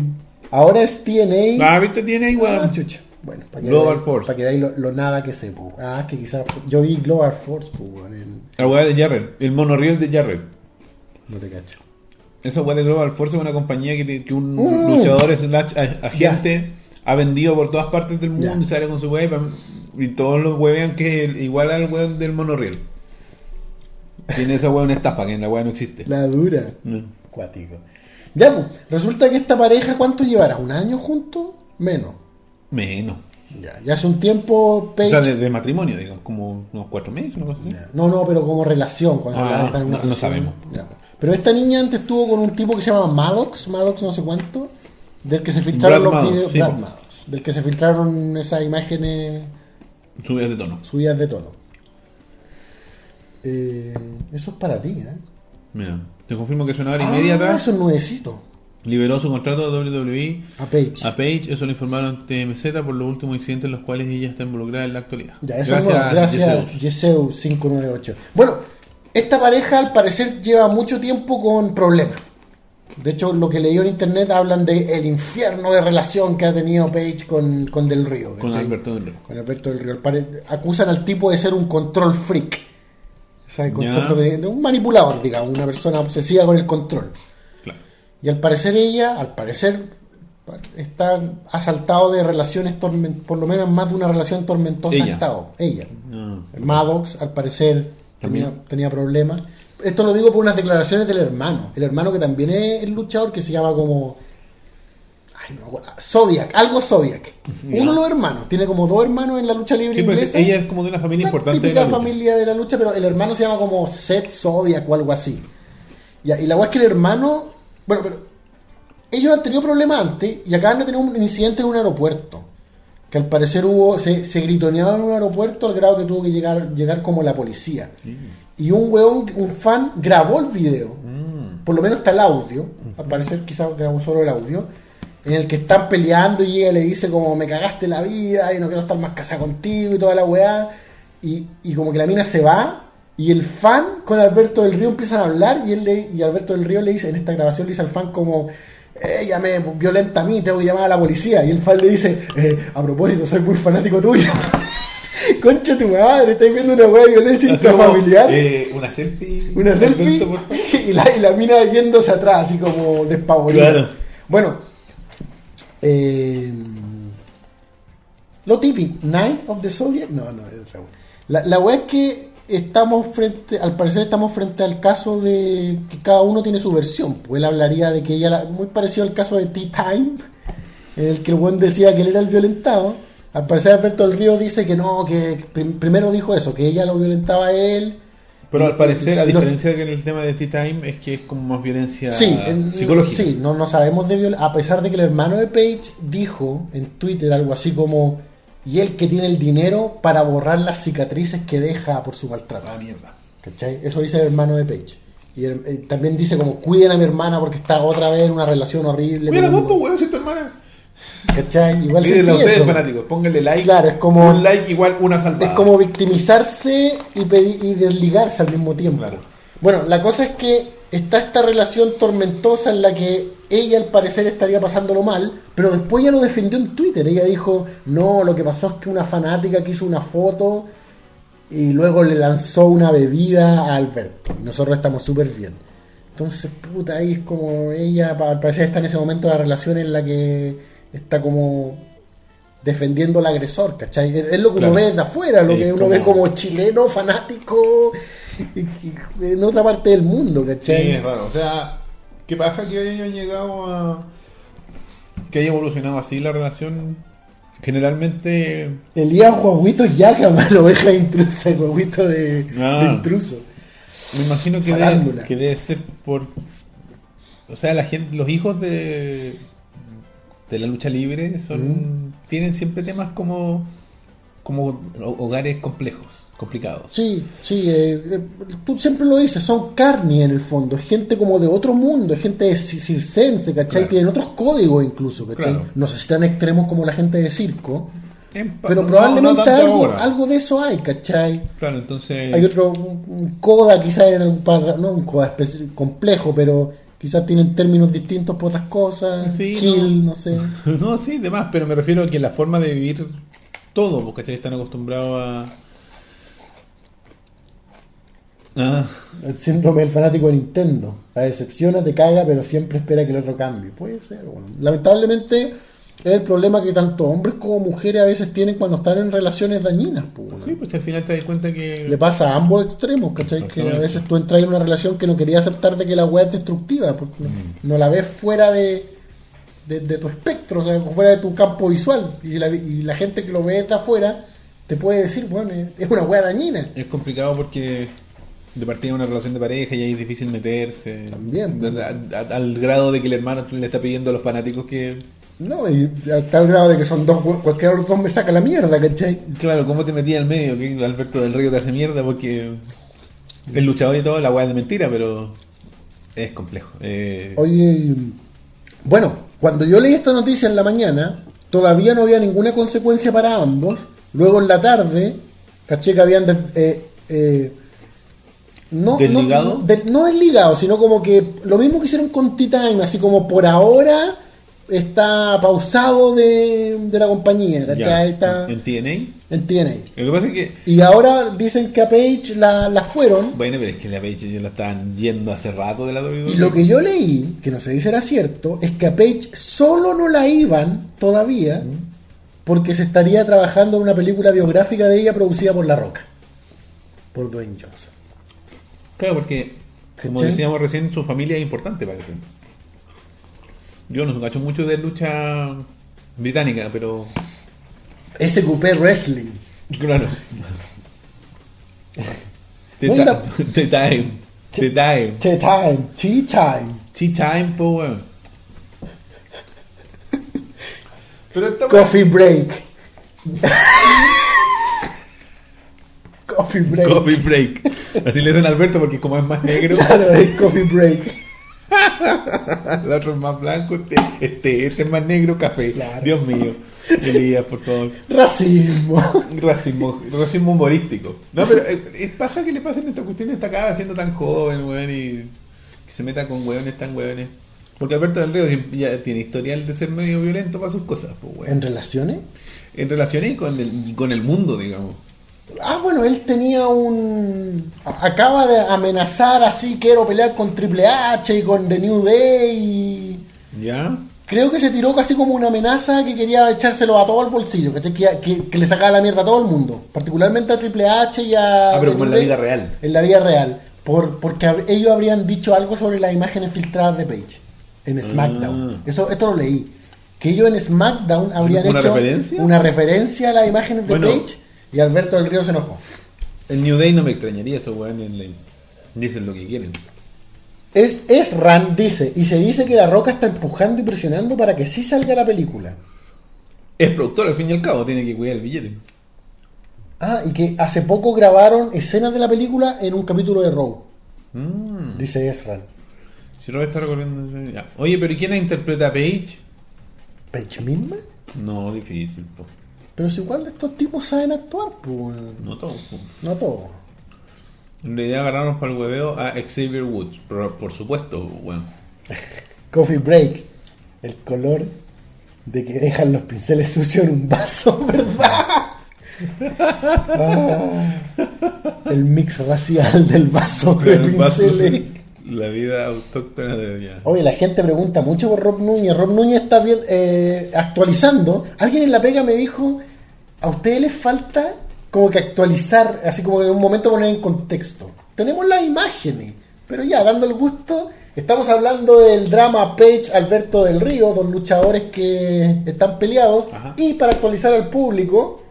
ahora es TNA. Ah, viste, tiene ahí, Ah, chucha. Bueno, para que Global veáis- Force. Para que veáis lo, lo nada que sé, pu. Ah, es que quizás. Yo vi Global Force, pu, weón, en- La weá de Jarrett, el monorriel de Jarrett. No te cacho. Esa weá de Global Force es una compañía que, que un Mm. luchador slash agente ha vendido por todas partes del mundo y sale con su weá y todos los weón que es igual al weón del monorriel. Tiene esa weá una estafa, que en la weá no existe. La dura. No. Cuático. Ya, pues, resulta que esta pareja, ¿cuánto llevará? ¿Un año juntos? Menos. Menos. Ya, ya hace un tiempo O Paige- sea, de, de matrimonio, digamos, como unos cuatro meses, una cosa así. Ya. No, no, pero como relación. Cuando Ah, no- no sabemos. Ya, pues. Pero esta niña antes estuvo con un tipo que se llama Maddox, Maddox no sé cuánto, del que se filtraron Brad los Maddox, videos. sí, Brad po. Maddox, del que se filtraron esas imágenes Subidas de tono. subidas de tono. Eh, eso es para ti, ¿eh? Mira, te confirmo que hace una hora y media Ah, atrás eso es nuevecito. liberó su contrato de WWE A Page. a Paige. Eso lo informaron TMZ por los últimos incidentes en los cuales ella está involucrada en la actualidad. Ya, eso es nuevo. Gracias. Yeseu 598. Bueno, esta pareja al parecer lleva mucho tiempo con problemas. De hecho, lo que leí en internet hablan de el infierno de relación que ha tenido Page con, con Del Río. Con. Alberto del Río. Con Alberto Del Río. Acusan al tipo de ser un control freak. O sea, el concepto de, de un manipulador, digamos, una persona obsesiva con el control. Claro. Y al parecer ella, al parecer, está asaltado de relaciones, por lo menos más de una relación tormentosa ha Ella. estado. Ella. No. Maddox, al parecer, tenía, tenía problemas. Esto lo digo por unas declaraciones del hermano. El hermano que también es el luchador que se llama como. Ay, no. Zodiac, algo Zodiac. Uno de los hermanos. Tiene como dos hermanos en la lucha libre Sí, inglesa. ella es como de una familia La importante de típica la lucha. familia de la lucha, pero el hermano se llama como Seth Zodiac o algo así. Ya, y la weá es que el hermano. Bueno, pero. Ellos han tenido problemas antes y acaban de tener un incidente en un aeropuerto. Que al parecer hubo. Se, se gritonearon en un aeropuerto al grado que tuvo que llegar, llegar como la policía. Y un weón, un fan, grabó el video. Mm. Por lo menos está el audio. Al parecer quizás grabó solo el audio. En el que están peleando y ella le dice como me cagaste la vida y no quiero estar más casada contigo y toda la weá. Y, y como que la mina se va y el fan con Alberto del Río empiezan a hablar y él le, y Alberto del Río le dice, en esta grabación le dice al fan como ella me violenta a mí, tengo que llamar a la policía. Y el fan le dice, eh, a propósito, soy muy fanático tuyo. Concha tu madre, estás viendo una weá de violencia intrafamiliar. eh, una selfie. Una selfie por y la, y la mina yéndose atrás, así como despavorida. Claro. Bueno, eh, lo típico, Night of the Zodiac. No, no, es. La, la wea es que estamos frente, al parecer estamos frente al caso de que cada uno tiene su versión. Pues él hablaría de que ella, la- muy parecido al caso de Tea Time, en el que el buen decía que él era el violentado. Al parecer Alberto del Río dice que no, que prim- primero dijo eso, que ella lo violentaba a él. Pero al parecer, a diferencia de que en el tema de Tea Time, es que es como más violencia Sí, en- psicológica. Sí, no, no sabemos de violencia. A pesar de que el hermano de Page dijo en Twitter algo así como. Y él que tiene el dinero para borrar las cicatrices que deja por su maltrato. Ah, mierda. ¿Cachai? Eso dice el hermano de Page. Y el- eh, también dice como cuiden a mi hermana porque está otra vez en una relación horrible. Mira, vos, pues, weón, si tu hermana. ¿Cachai? Igual Pídele a ustedes, eso. fanáticos, pónganle like. Claro, es como- Un like igual una salvada. Es como victimizarse y, pedi- y desligarse al mismo tiempo. Claro. Bueno, la cosa es que está esta relación tormentosa en la que ella al parecer estaría pasándolo mal, pero después ella lo defendió en Twitter. Ella dijo, no, lo que pasó es que una fanática quiso una foto y luego le lanzó una bebida a Alberto. Y nosotros estamos súper bien. Entonces, puta, ahí es como ella, al parecer está en ese momento de la relación en la que está como defendiendo al agresor, ¿cachai? Es lo que Claro. uno ve de afuera, lo Sí, que uno como- ve como chileno, fanático, en otra parte del mundo, Sí, ¿cachai? es raro. O sea, qué paja que hayan llegado a. que haya evolucionado así la relación. Generalmente. Elías Guaguito Yaca, la oveja intrusa, el guaguito de, Ah. de intruso. Me imagino que debe, que debe ser por. O sea, la gente, los hijos de. de la lucha libre son. tienen siempre temas como. como ho- hogares complejos, complicados. Sí, sí, eh, eh, tú siempre lo dices, son carne en el fondo, es gente como de otro mundo, es gente circense, ¿cachai? Claro. Tienen otros códigos incluso, ¿cachai? Claro. No sé si tan extremos como la gente de circo, En pero no- probablemente no algo, de eso hay, ¿cachai? Claro, entonces. Hay otro, un, coda quizás, en un par- no un coda complejo, pero quizás tienen términos distintos por otras cosas, Sí, Gil, no. sé. No, sí, demás, pero me refiero a que la forma de vivir todo, porque ¿cachai? están acostumbrados a. Ah, El síndrome del fanático de Nintendo. La decepciona, te caga, pero siempre espera que el otro cambie. Puede ser, bueno. Lamentablemente es el problema que tanto hombres como mujeres a veces tienen cuando están en relaciones dañinas. pues, sí, pues al final te das cuenta que. Le pasa a ambos extremos, ¿cachai? Que a veces tú entras en una relación que no querías aceptar de que la weá es destructiva, porque no- Mm. no la ves fuera de, de, de tu espectro, o sea, fuera de tu campo visual. Y, la, y la gente que lo ve de afuera te puede decir, bueno, es- es una weá dañina. Es complicado porque de partida es una relación de pareja y ahí es difícil meterse. También. A- a- al grado de que el hermano le está pidiendo a los fanáticos que. No, y a tal grado de que son dos, cualquiera de los dos me saca la mierda, ¿cachai? Claro, ¿cómo te metí al medio? Que Alberto del Río te hace mierda porque el luchador y todo, la weá es de mentira, pero es complejo. Eh, Oye, bueno, cuando yo leí esta noticia en la mañana, todavía no había ninguna consecuencia para ambos. Luego en la tarde, caché que habían de- eh, eh, no, ¿Desligado? No, de- no desligado, sino como que lo mismo que hicieron con T-Time, así como por ahora está pausado de, de la compañía, ya, en TNA. en TNA. Lo que pasa es que Y ahora dicen que a Page la, la fueron. Bueno, pero es que la Page ya la estaban yendo hace rato de la WWE. Y lo que yo leí, que no sé si será cierto, es que a Page solo no la iban todavía porque se estaría trabajando en una película biográfica de ella producida por La Roca, por Dwayne Johnson. Claro, porque, como ¿Cachai? decíamos recién, su familia es importante para él. Yo no cacho mucho de lucha británica, pero. SQP Wrestling. Claro. The, ti- the time. The time. Tea Time, Tea Time, Tea time, po, weón. Coffee Break. coffee Break. Coffee break. Así le dicen a Alberto porque como es más negro, Claro, es Coffee Break. el otro es más blanco, este, este, este es más negro, café. Claro. Dios mío. Elías, por favor. Racismo. Racismo, racismo humorístico. No, pero eh, es paja que le pasen esta cuestión esta acá siendo tan joven, weón, y que se meta con weones tan weones. Porque Alberto del Río ya tiene historial de ser medio violento para sus cosas, pues, weón. ¿En relaciones? En relaciones con el, y con el mundo, digamos. Ah, bueno, él tenía un... Acaba de amenazar así, quiero pelear con Triple H y con The New Day y... ¿Ya? Creo que se tiró casi como una amenaza que quería echárselo a todo el bolsillo, que, que, que le sacaba la mierda a todo el mundo, particularmente a Triple H y a... Ah, pero como en la vida real. En la vida real, por, porque ellos habrían dicho algo sobre las imágenes filtradas de Page en SmackDown. Ah. Eso, esto lo leí. Que ellos en SmackDown habrían ¿Una hecho referencia? una referencia a las imágenes de Bueno. Page y Alberto del Río se enojó. El New Day no me extrañaría, esos weones le- dicen lo que quieren. Es, es Ran, dice, y se dice que La Roca está empujando y presionando para que sí salga la película. Es productor, al fin y al cabo, tiene que cuidar el billete. Ah, y que hace poco grabaron escenas de la película en un capítulo de Raw, Mm. dice Ezra. Si lo está recorriendo. ya. Oye, pero ¿y quién interpreta a Paige? ¿Page misma? No, difícil, po. Pero si igual de estos tipos saben actuar, pues. No todo. po. No todos. En realidad agarramos para el hueveo a Xavier Woods, por, por supuesto, bueno. Coffee break. El color de que dejan los pinceles sucios en un vaso, ¿verdad? Ah, el mix racial del vaso de pinceles. La vida autóctona de allá. Oye, la gente pregunta mucho por Rob Núñez. Rob Núñez está bien, eh, actualizando. Alguien en la pega me dijo, a ustedes les falta como que actualizar, así como en un momento poner en contexto. Tenemos las imágenes, pero ya, dando el gusto, estamos hablando del drama Page Alberto del Río, dos luchadores que están peleados. Ajá. Y para actualizar al público,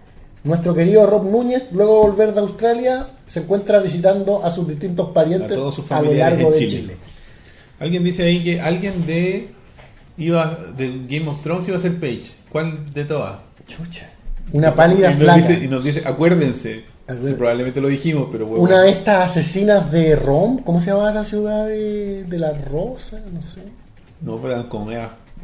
nuestro querido Rob Núñez, luego de volver de Australia, se encuentra visitando a sus distintos parientes A sus a lo largo de Chile. Chile. Alguien dice ahí que alguien de iba del Game of Thrones iba a ser Page. ¿Cuál de todas? Chucha. Una pálida y nos, flaca. dice, y nos dice, acuérdense. Sí, probablemente lo dijimos, pero bueno. Una de estas asesinas de Rom, ¿cómo se llama esa ciudad de, de la Rosa? No sé. No, pero eran como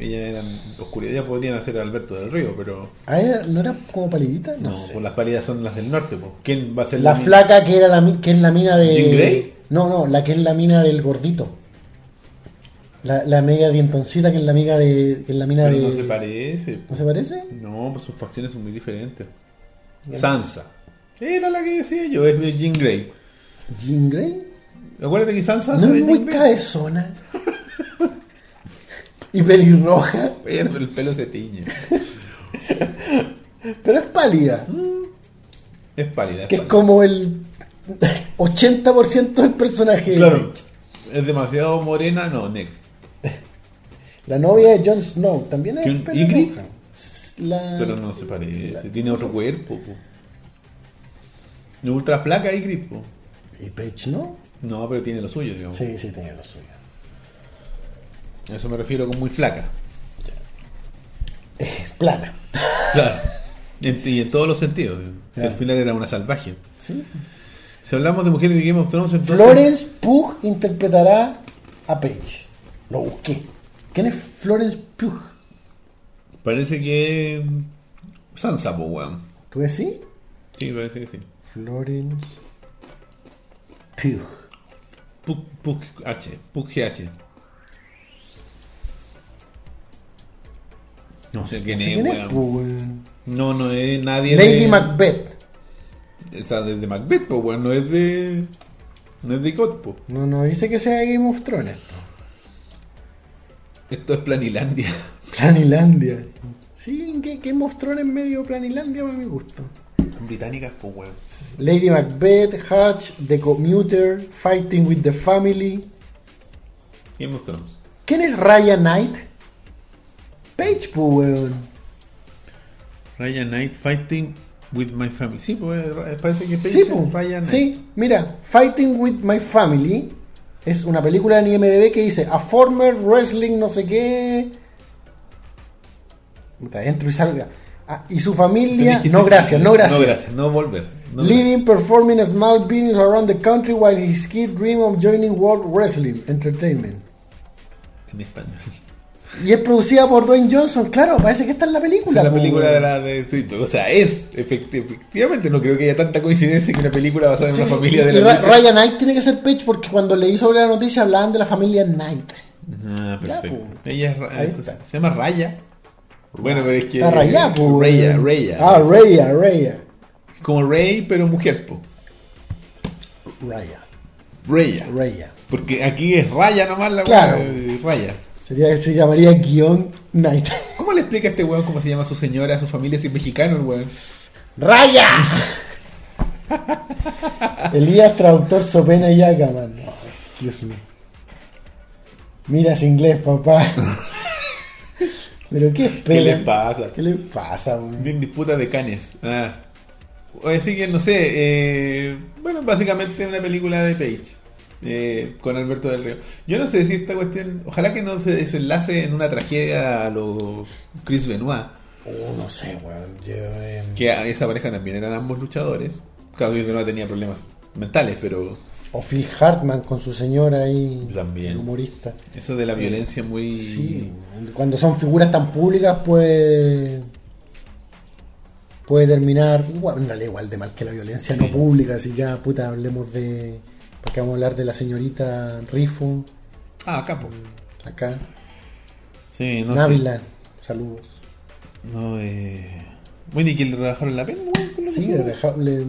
ella, eran oscuridad, ya podrían hacer Alberto del Río, pero Ah, ¿era- ¿No era como palidita? No, no, sé. pues las pálidas son las del norte. Pues. ¿Quién va a ser La mi- flaca que era la mi- que es la mina de. ¿Jean Grey? No, no, la que es la mina del gordito. La, la media dientoncita que es la amiga de. Que es la mina Pero de. no se parece. ¿No se parece? No, pues sus facciones son muy diferentes. Sansa. Era la que decía yo, es Jean Grey. Jean Grey. Acuérdate que Sansa No de es Jean muy Grey. cabezona. y pelirroja. Pero el pelo se tiñe. Pero es pálida. Es pálida. Que es como el 80% del personaje. Claro. Es demasiado morena, no, next. La novia de Jon Snow también es. ¿Ingrid? La... Pero no se parece. Tiene otro cuerpo. po. No ultra grip. po. ¿Y Page no? No, pero tiene lo suyo, digamos. Sí, sí, tenía lo suyo. A eso me refiero con muy flaca. Plana. Claro. En- y en todos los sentidos. Ya. Al final era una salvaje. ¿Sí? Si hablamos de mujeres de Game of Thrones, entonces. Florence Pugh interpretará a Page. Lo busqué. ¿Quién es Florence Pugh? Parece que. Sansa, po, weón. ¿Tú decís? Sí, parece que sí. Florence Pugh. Pug, Pug H. Pug GH. No sé quién No sé es, quién es, weón. pues, weón. No, no es nadie Lady de... Macbeth. Está desde Macbeth, pues, weón. No es de... No es de God, po. No, no dice que sea Game of Thrones. esto. Es Planilandia. Planilandia. Sí, Game of Thrones es medio Planilandia para mi gusto. Son británicas, pues, weón. Lady Macbeth, Hutch, The Commuter, Fighting with the Family. Game of Thrones. ¿Quién es Raya Knight? Page, pues, weón. Ryan Knight Fighting with My Family. Sí, pues, parece que Sí. Ryan Knight. Sí, mira, Fighting with My Family es una película en IMDb que dice A former wrestling no sé qué. Entro y salga. Ah, y su familia. No, gracias, no, gracias. No, gracias. No volver. No Living, performing small business around the country while his kid dream of joining World Wrestling Entertainment. En español. Y es producida por Dwayne Johnson, claro, parece que está en la Es película. la po, película de la de Street. O sea, es efecti- efectivamente. No creo que haya tanta coincidencia que una película basada en Sí, una familia de y la. Ryan Knight tiene que ser Page porque cuando leí sobre la noticia hablaban de la familia Knight. Ah, Ya, perfecto. pues. Ella es entonces, se llama Raya. Bueno, pero es que. Está Raya, pues. Raya. Raya. Ah, Raya, Raya. Como Rey, pero mujer, po. Raya, Raya. Raya. Porque aquí es Raya nomás la Claro. de Raya. Sería, se llamaría guion Knight. ¿Cómo le explica a este weón cómo se llama su señora, su familia, si es mexicano el weón? ¡Raya! Elías, traductor Sopena y Yakaman. No, excuse me. Miras inglés, papá. ¿Pero qué espera? ¿Qué les pasa? ¿Qué le pasa, weón? Disputa de canes. Ah. Así que no sé. eh, bueno, básicamente una película de Page. Eh, con Alberto del Río. Yo no sé si esta cuestión. Ojalá que no se desenlace en una tragedia a los Chris Benoit. Oh, no sé, weón. Yo, eh, Que a esa pareja también eran ambos luchadores. Claro, Chris Benoit tenía problemas mentales, pero O Phil Hartman con su señora ahí. También. humorista. eso de la violencia muy. Sí, cuando son figuras tan públicas, pues. Puede terminar igual, igual de mal que la violencia no pública. Así ya, puta, hablemos de. Porque vamos a hablar de la señorita Rifo Ah, capo. acá. Sí, no sé. Návila, saludos. No, eh. Bueno, ¿y que le rebajaron la pena? que Sí, le le-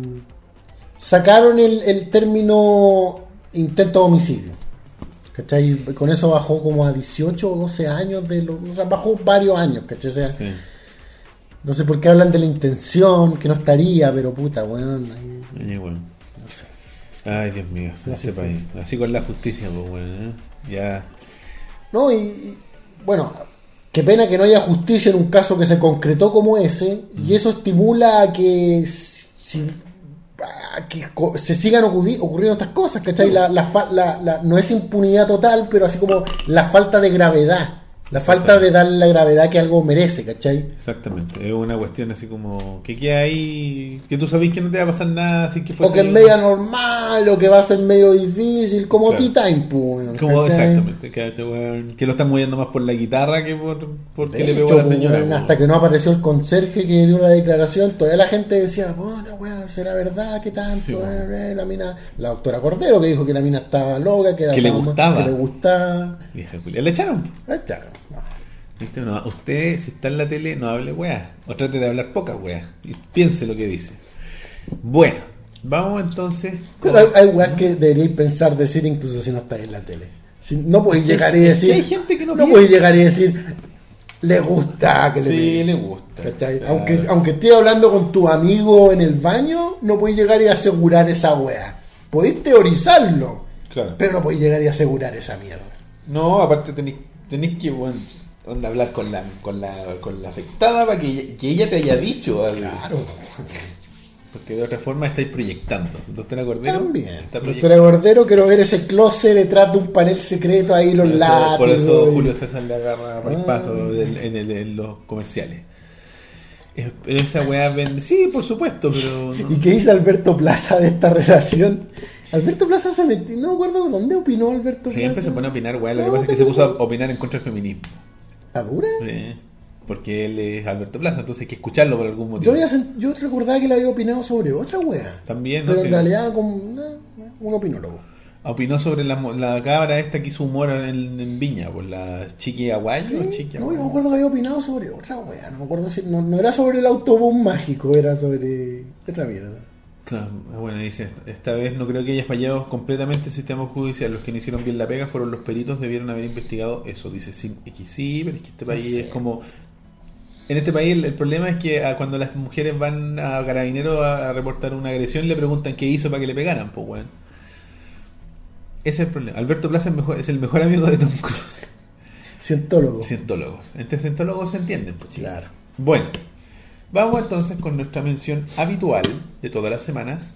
sacaron el, el término intento de homicidio. ¿Cachai? Con eso bajó como a 18 o 12 años de lo, o sea, bajó varios años, ¿cachai? O sea, Sí. no sé por qué hablan de la intención, que no estaría, pero puta, weón. ahí- Oye, weón. no sé. Ay, Dios mío, Así este país. Así con la justicia, pues, weón. ¿eh? Ya. No, y, y, bueno, qué pena que no haya justicia en un caso que se concretó como ese, y eso estimula a que, si- a que se sigan ocurri- ocurriendo estas cosas, ¿cachai? La, la- la- no es impunidad total, pero así como la falta de gravedad, la falta de darle la gravedad que algo merece, ¿cachai? Exactamente. Es una cuestión así como que queda ahí. Que tú sabes que no te va a pasar nada, así que O que es media normal, o que va a ser medio difícil, como Claro. Tea Time, pues, Como, exactamente. Que, que lo están moviendo más por la guitarra que por porque De le pegó hecho, a la señora. pues. hasta que no apareció el conserje que dio la declaración, todavía la gente decía, bueno, weón, será verdad que tanto, Sí, eh, la mina, la doctora Cordero que dijo que la mina estaba loca, que era Que le gustaba. que le gustaba. Vieja culia. Le echaron. Claro, no. ¿Viste? No, usted, si está en la tele, no hable weá. O trate de hablar poca weá. Y piense lo que dice. Bueno, vamos entonces. con- Pero hay, hay weas que deberíais pensar decir incluso si no estáis en la tele. Si- no podéis llegar y decir. hay gente que no no podéis llegar y decir, le gusta que le Sí, peguen". le gusta. Aunque, aunque estés hablando con tu amigo en el baño, no podéis llegar y asegurar esa wea. Podéis teorizarlo, Claro. pero no podéis llegar y asegurar esa mierda. No, aparte tenéis, tenéis que bueno, onda, hablar con la, con la, con la afectada para que, que ella te haya dicho algo. Claro, Porque de otra forma estáis proyectando. Doctora Cordero también. Doctora. Gordero, quiero ver ese closet detrás de un panel secreto ahí, los látigos. por eso Julio César le agarra para el Ah. paso del- en, el- en los comerciales. Pero esa weá vende. Sí, por supuesto, pero. no. ¿Y qué dice Alberto Plaza de esta relación? Alberto Plaza se metió, no me acuerdo dónde opinó Alberto Plaza. Siempre se pone a opinar, weá. Lo que pasa es que se puso a opinar en contra del feminismo. ¿La dura? Sí, Porque él es Alberto Plaza, entonces hay que escucharlo por algún Yo, motivo. había sen- yo recordaba que le había opinado sobre otra wea. También, no Pero sé. en realidad como un opinólogo. Opinó sobre la, la cabra esta que hizo humor en, en Viña, por la Chiqui Aguayo. Sí, Chiqui no, yo me acuerdo que había opinado sobre otra wea. No me acuerdo si. No, no era sobre el autobús mágico, era sobre otra mierda. Claro, bueno, dice, esta vez no creo que haya fallado completamente el sistema judicial. Los que no hicieron bien la pega fueron los peritos, debieron haber investigado eso. Dice Sin X. Sí, pero es que este país es como... En este país el, el problema es que ah, cuando las mujeres van a carabineros a, a reportar una agresión le preguntan qué hizo para que le pegaran, pues weón. Ese es el problema. Alberto Plaza es, mejor- es el mejor amigo de Tom Cruise. Cientólogo. Cientólogos. Entre cientólogos se entienden, pues. Claro. Bueno, vamos entonces con nuestra mención habitual de todas las semanas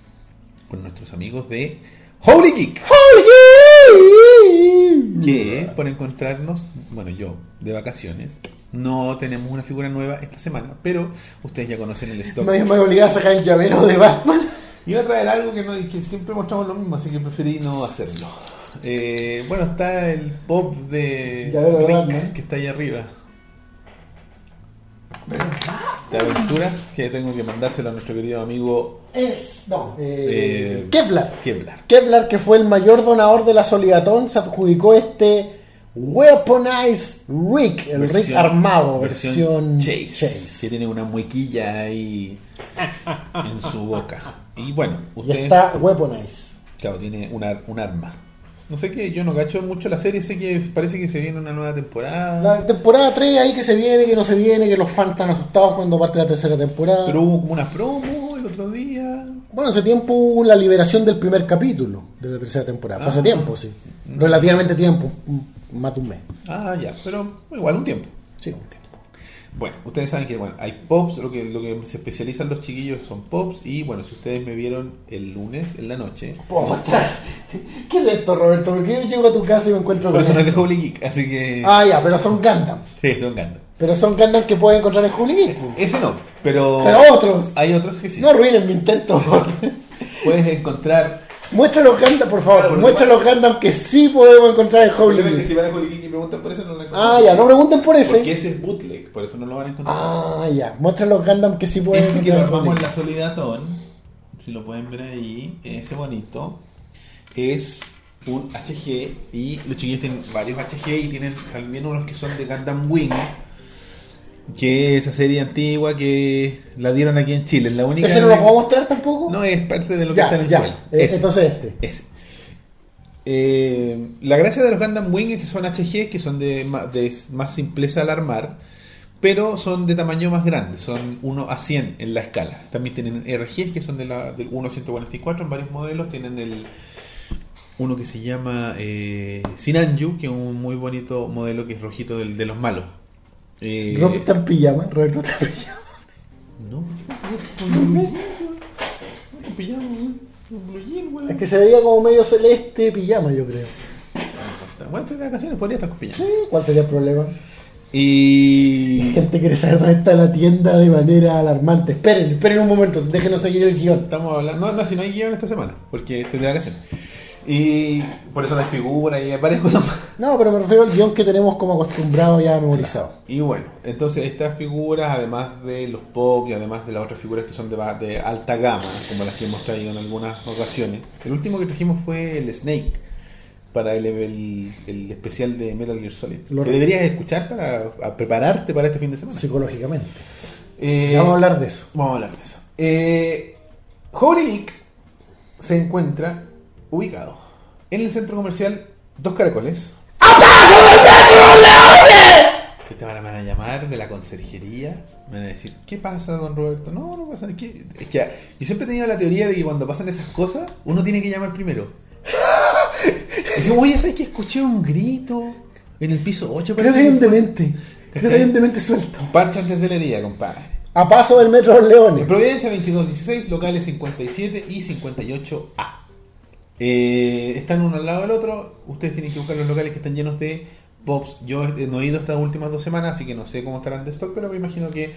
con nuestros amigos de Holy Geek. Que por encontrarnos, bueno, yo de vacaciones, no tenemos una figura nueva esta semana, pero ustedes ya conocen el stock. Me, me obligaba a sacar el llavero de Batman. Iba a traer algo que, no, que siempre mostramos lo mismo, así que preferí no hacerlo. Eh, bueno, está el pop de Rick, Batman. que está ahí arriba. De aventuras que tengo que mandárselo a nuestro querido amigo Es. No. Eh, Eh, Kevlar. Kevlar. Kevlar, que fue el mayor donador de la Solidatón, se adjudicó este Weaponized Rick, el Rick armado, versión, Chase, Chase. que tiene una muequilla ahí en su boca. Y bueno, Y usted está Weaponized. claro, tiene una, un arma. No sé qué, yo no cacho mucho la serie, sé que parece que se viene una nueva temporada. La temporada 3 ahí que se viene, que no se viene, que los fans están asustados cuando parte la tercera temporada. Pero hubo como una promo el otro día. Bueno, hace tiempo hubo la liberación del primer capítulo de la tercera temporada. Fue hace Ah. tiempo, sí. Relativamente tiempo, más de un mes. Ah, ya, pero igual un tiempo. Sí, un tiempo. Bueno, ustedes saben que bueno, hay pops, lo que, lo que se especializan los chiquillos son pops y bueno, si ustedes me vieron el lunes en la noche. ¿Qué es esto, Roberto? ¿Por qué yo llego a tu casa y me encuentro con eso no es de esto? Holy Geek, así que... Ah, ya, pero son Gundams. Sí, son ganas. Pero son Gundams que pueden encontrar en Holy Geek. Ese no, pero... Pero otros. Hay otros que sí. No arruinen mi intento. por- Puedes encontrar... Muestra los Gundams, por favor. Claro, lo Muestra que los Gundams que sí podemos encontrar en que si van a Geek y preguntan por eso no lo encuentran. Ah, ya, no pregunten por Porque ese. ese es bootleg, por eso no lo van a encontrar. Ah, ya. Muestra los Gundams que sí pueden Este que lo encontrar en Holy armamos en la Solidatón, si lo pueden ver ahí, ese bonito, es un HG y los chiquillos tienen varios HG y tienen también unos que son de Gundam Wing. Que es esa serie antigua que la dieron aquí en Chile. Es la única. ¿Ese no lo puedo mostrar tampoco? No, es parte de lo que Ya, está en el ya. suelo. Eh, Ese. entonces este. Ese. Eh, la gracia de los Gundam Wing es que son HG, que son de, de más simpleza al armar, pero son de tamaño más grande, son 1 a 100 en la escala. También tienen RGs, que son de la, del 1 a 144 en varios modelos. Tienen el uno que se llama eh, Sinanju, que es un muy bonito modelo que es rojito del- de los malos. Eh, Roberto está en pijama. Roberto está en pijama. no, No sé. un pijama, un blue jean, weón. Es que se veía como medio celeste pijama, yo creo. Bueno, estoy de vacaciones, podría estar con pijama. Sí, ¿Cuál sería el problema? La Y gente quiere saber dónde está la tienda de manera alarmante. Esperen, esperen un momento, déjenos seguir el guion. estamos hablando. No, no, si no hay guion esta semana, porque estoy de vacaciones. Y por eso las figuras y varias cosas más. No, pero me refiero al guion que tenemos como acostumbrado ya memorizado. Y bueno, entonces estas figuras, además de los pop y además de las otras figuras que son de, alta gama, como las que hemos traído en algunas ocasiones, el último que trajimos fue el Snake para el, el- el especial de Metal Gear Solid. Lo que deberías escuchar para prepararte para este fin de semana. Psicológicamente. Eh, vamos a hablar de eso. Vamos a hablar de eso. Eh, Holy se encuentra ubicado en el centro comercial Dos Caracoles. Te van a, me van a llamar de la conserjería. Me van a decir, ¿qué pasa, don Roberto? No, no pasa nada. Es que yo siempre he tenido la teoría de que cuando pasan esas cosas, uno tiene que llamar primero. Y decimos, oye, ¿sabes que escuché un grito en el piso 8? Creo que hay un demente. Creo que hay un demente suelto. Parche antes de la herida, compadre. A paso del metro de los En Leones. Providencia 2216, locales 57 y 58A. Eh, están uno al lado del otro. Ustedes tienen que buscar los locales que están llenos de pops. Yo no he ido estas últimas dos semanas, así que no sé cómo estarán de stock, pero me imagino que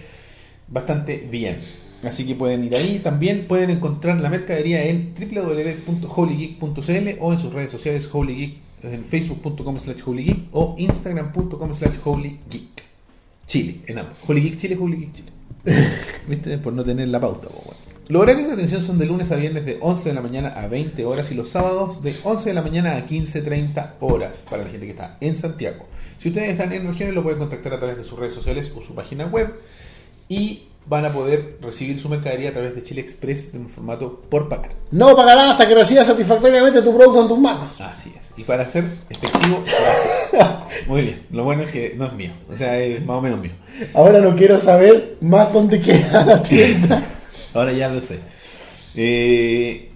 bastante bien. Así que pueden ir ahí. También pueden encontrar la mercadería en www.holygeek.cl o en sus redes sociales holygeek en facebook.com slash holygeek o instagram.com slash holygeek. Chile, en ambos. Holygeek Chile, Holygeek Chile. ¿Viste? Por no tener la pauta. po, bueno. Los horarios de atención son de lunes a viernes de 11 de la mañana a 20 horas y los sábados de 11 de la mañana a 15.30 horas para la gente que está en Santiago. Si ustedes están en regiones lo pueden contactar a través de sus redes sociales o su página web y van a poder recibir su mercadería a través de Chile Express en un formato por pagar. No pagarás hasta que recibas satisfactoriamente tu producto en tus manos. Así es. Y para ser efectivo, gracias. Muy bien. Lo bueno es que no es mío. O sea, es más o menos mío. Ahora no quiero saber más dónde queda la tienda. Ahora ya lo sé. Eh,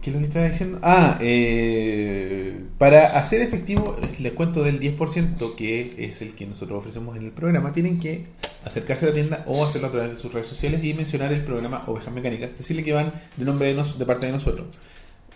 ¿Qué es lo que estaba diciendo? Ah, eh, para hacer efectivo el cuento del 10%, que es el que nosotros ofrecemos en el programa, tienen que acercarse a la tienda o hacerlo a través de sus redes sociales y mencionar el programa Ovejas Mecánicas. Decirle que van de nombre de, nos- de parte de nosotros.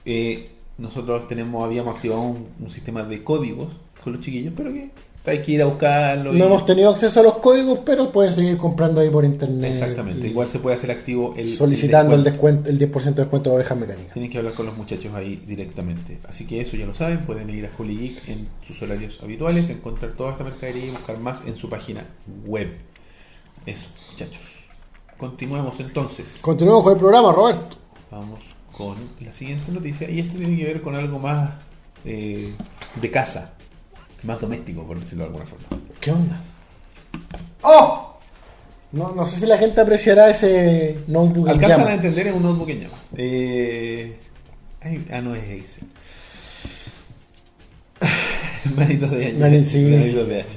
Eh, nosotros tenemos habíamos activado un, un sistema de códigos con los chiquillos, pero que hay que ir a buscarlo. y- No hemos tenido acceso a los códigos, pero pueden seguir comprando ahí por internet. Exactamente. Igual se puede hacer activo el solicitando el, descuento. descuento, el 10% de descuento de ovejas mecánicas. Tienen que hablar con los muchachos ahí directamente. Así que eso ya lo saben, pueden ir a Holy Geek en sus horarios habituales, encontrar toda esta mercadería y buscar más en su página web. Eso, muchachos. Continuemos entonces. Continuemos con el programa, Roberto. Vamos con la siguiente noticia y esto tiene que ver con algo más eh, de casa, más doméstico, por decirlo de alguna forma. ¿Qué onda? ¡Oh! No, no sé si la gente apreciará ese notebook en Alcanzan a entender en un notebook en llamas. Eh, ay, ah, no es Acer. Manitos de H. Mani- sí, Manitos sí. de H.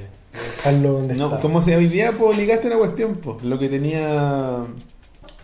Dejarlo donde No, está. como si hoy día pues, ligaste una cuestión, pues, lo que tenía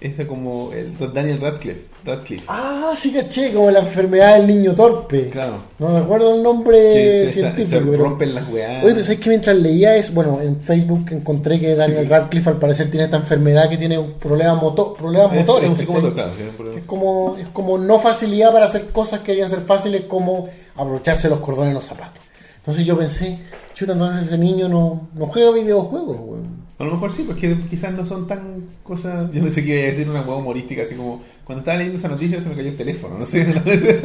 este como el Daniel Radcliffe. Radcliffe. Ah, sí caché, como la enfermedad del niño torpe. Claro. No recuerdo el nombre científico. se pero- rompen las weas. Oye, pero sabes que mientras leía es, bueno, en Facebook encontré que Daniel Radcliffe al parecer tiene esta enfermedad que tiene un problema motor, problemas Es- motores. es claro, por- Es como, es como no facilidad para hacer cosas que querían ser fáciles como abrocharse los cordones en los zapatos. Entonces yo pensé, chuta, entonces ese niño no, no juega videojuegos, weón. A lo mejor sí, porque quizás no son tan cosas. Yo pensé que iba a decir una hueá humorística, así como cuando estaba leyendo esa noticia se me cayó el teléfono, no sé.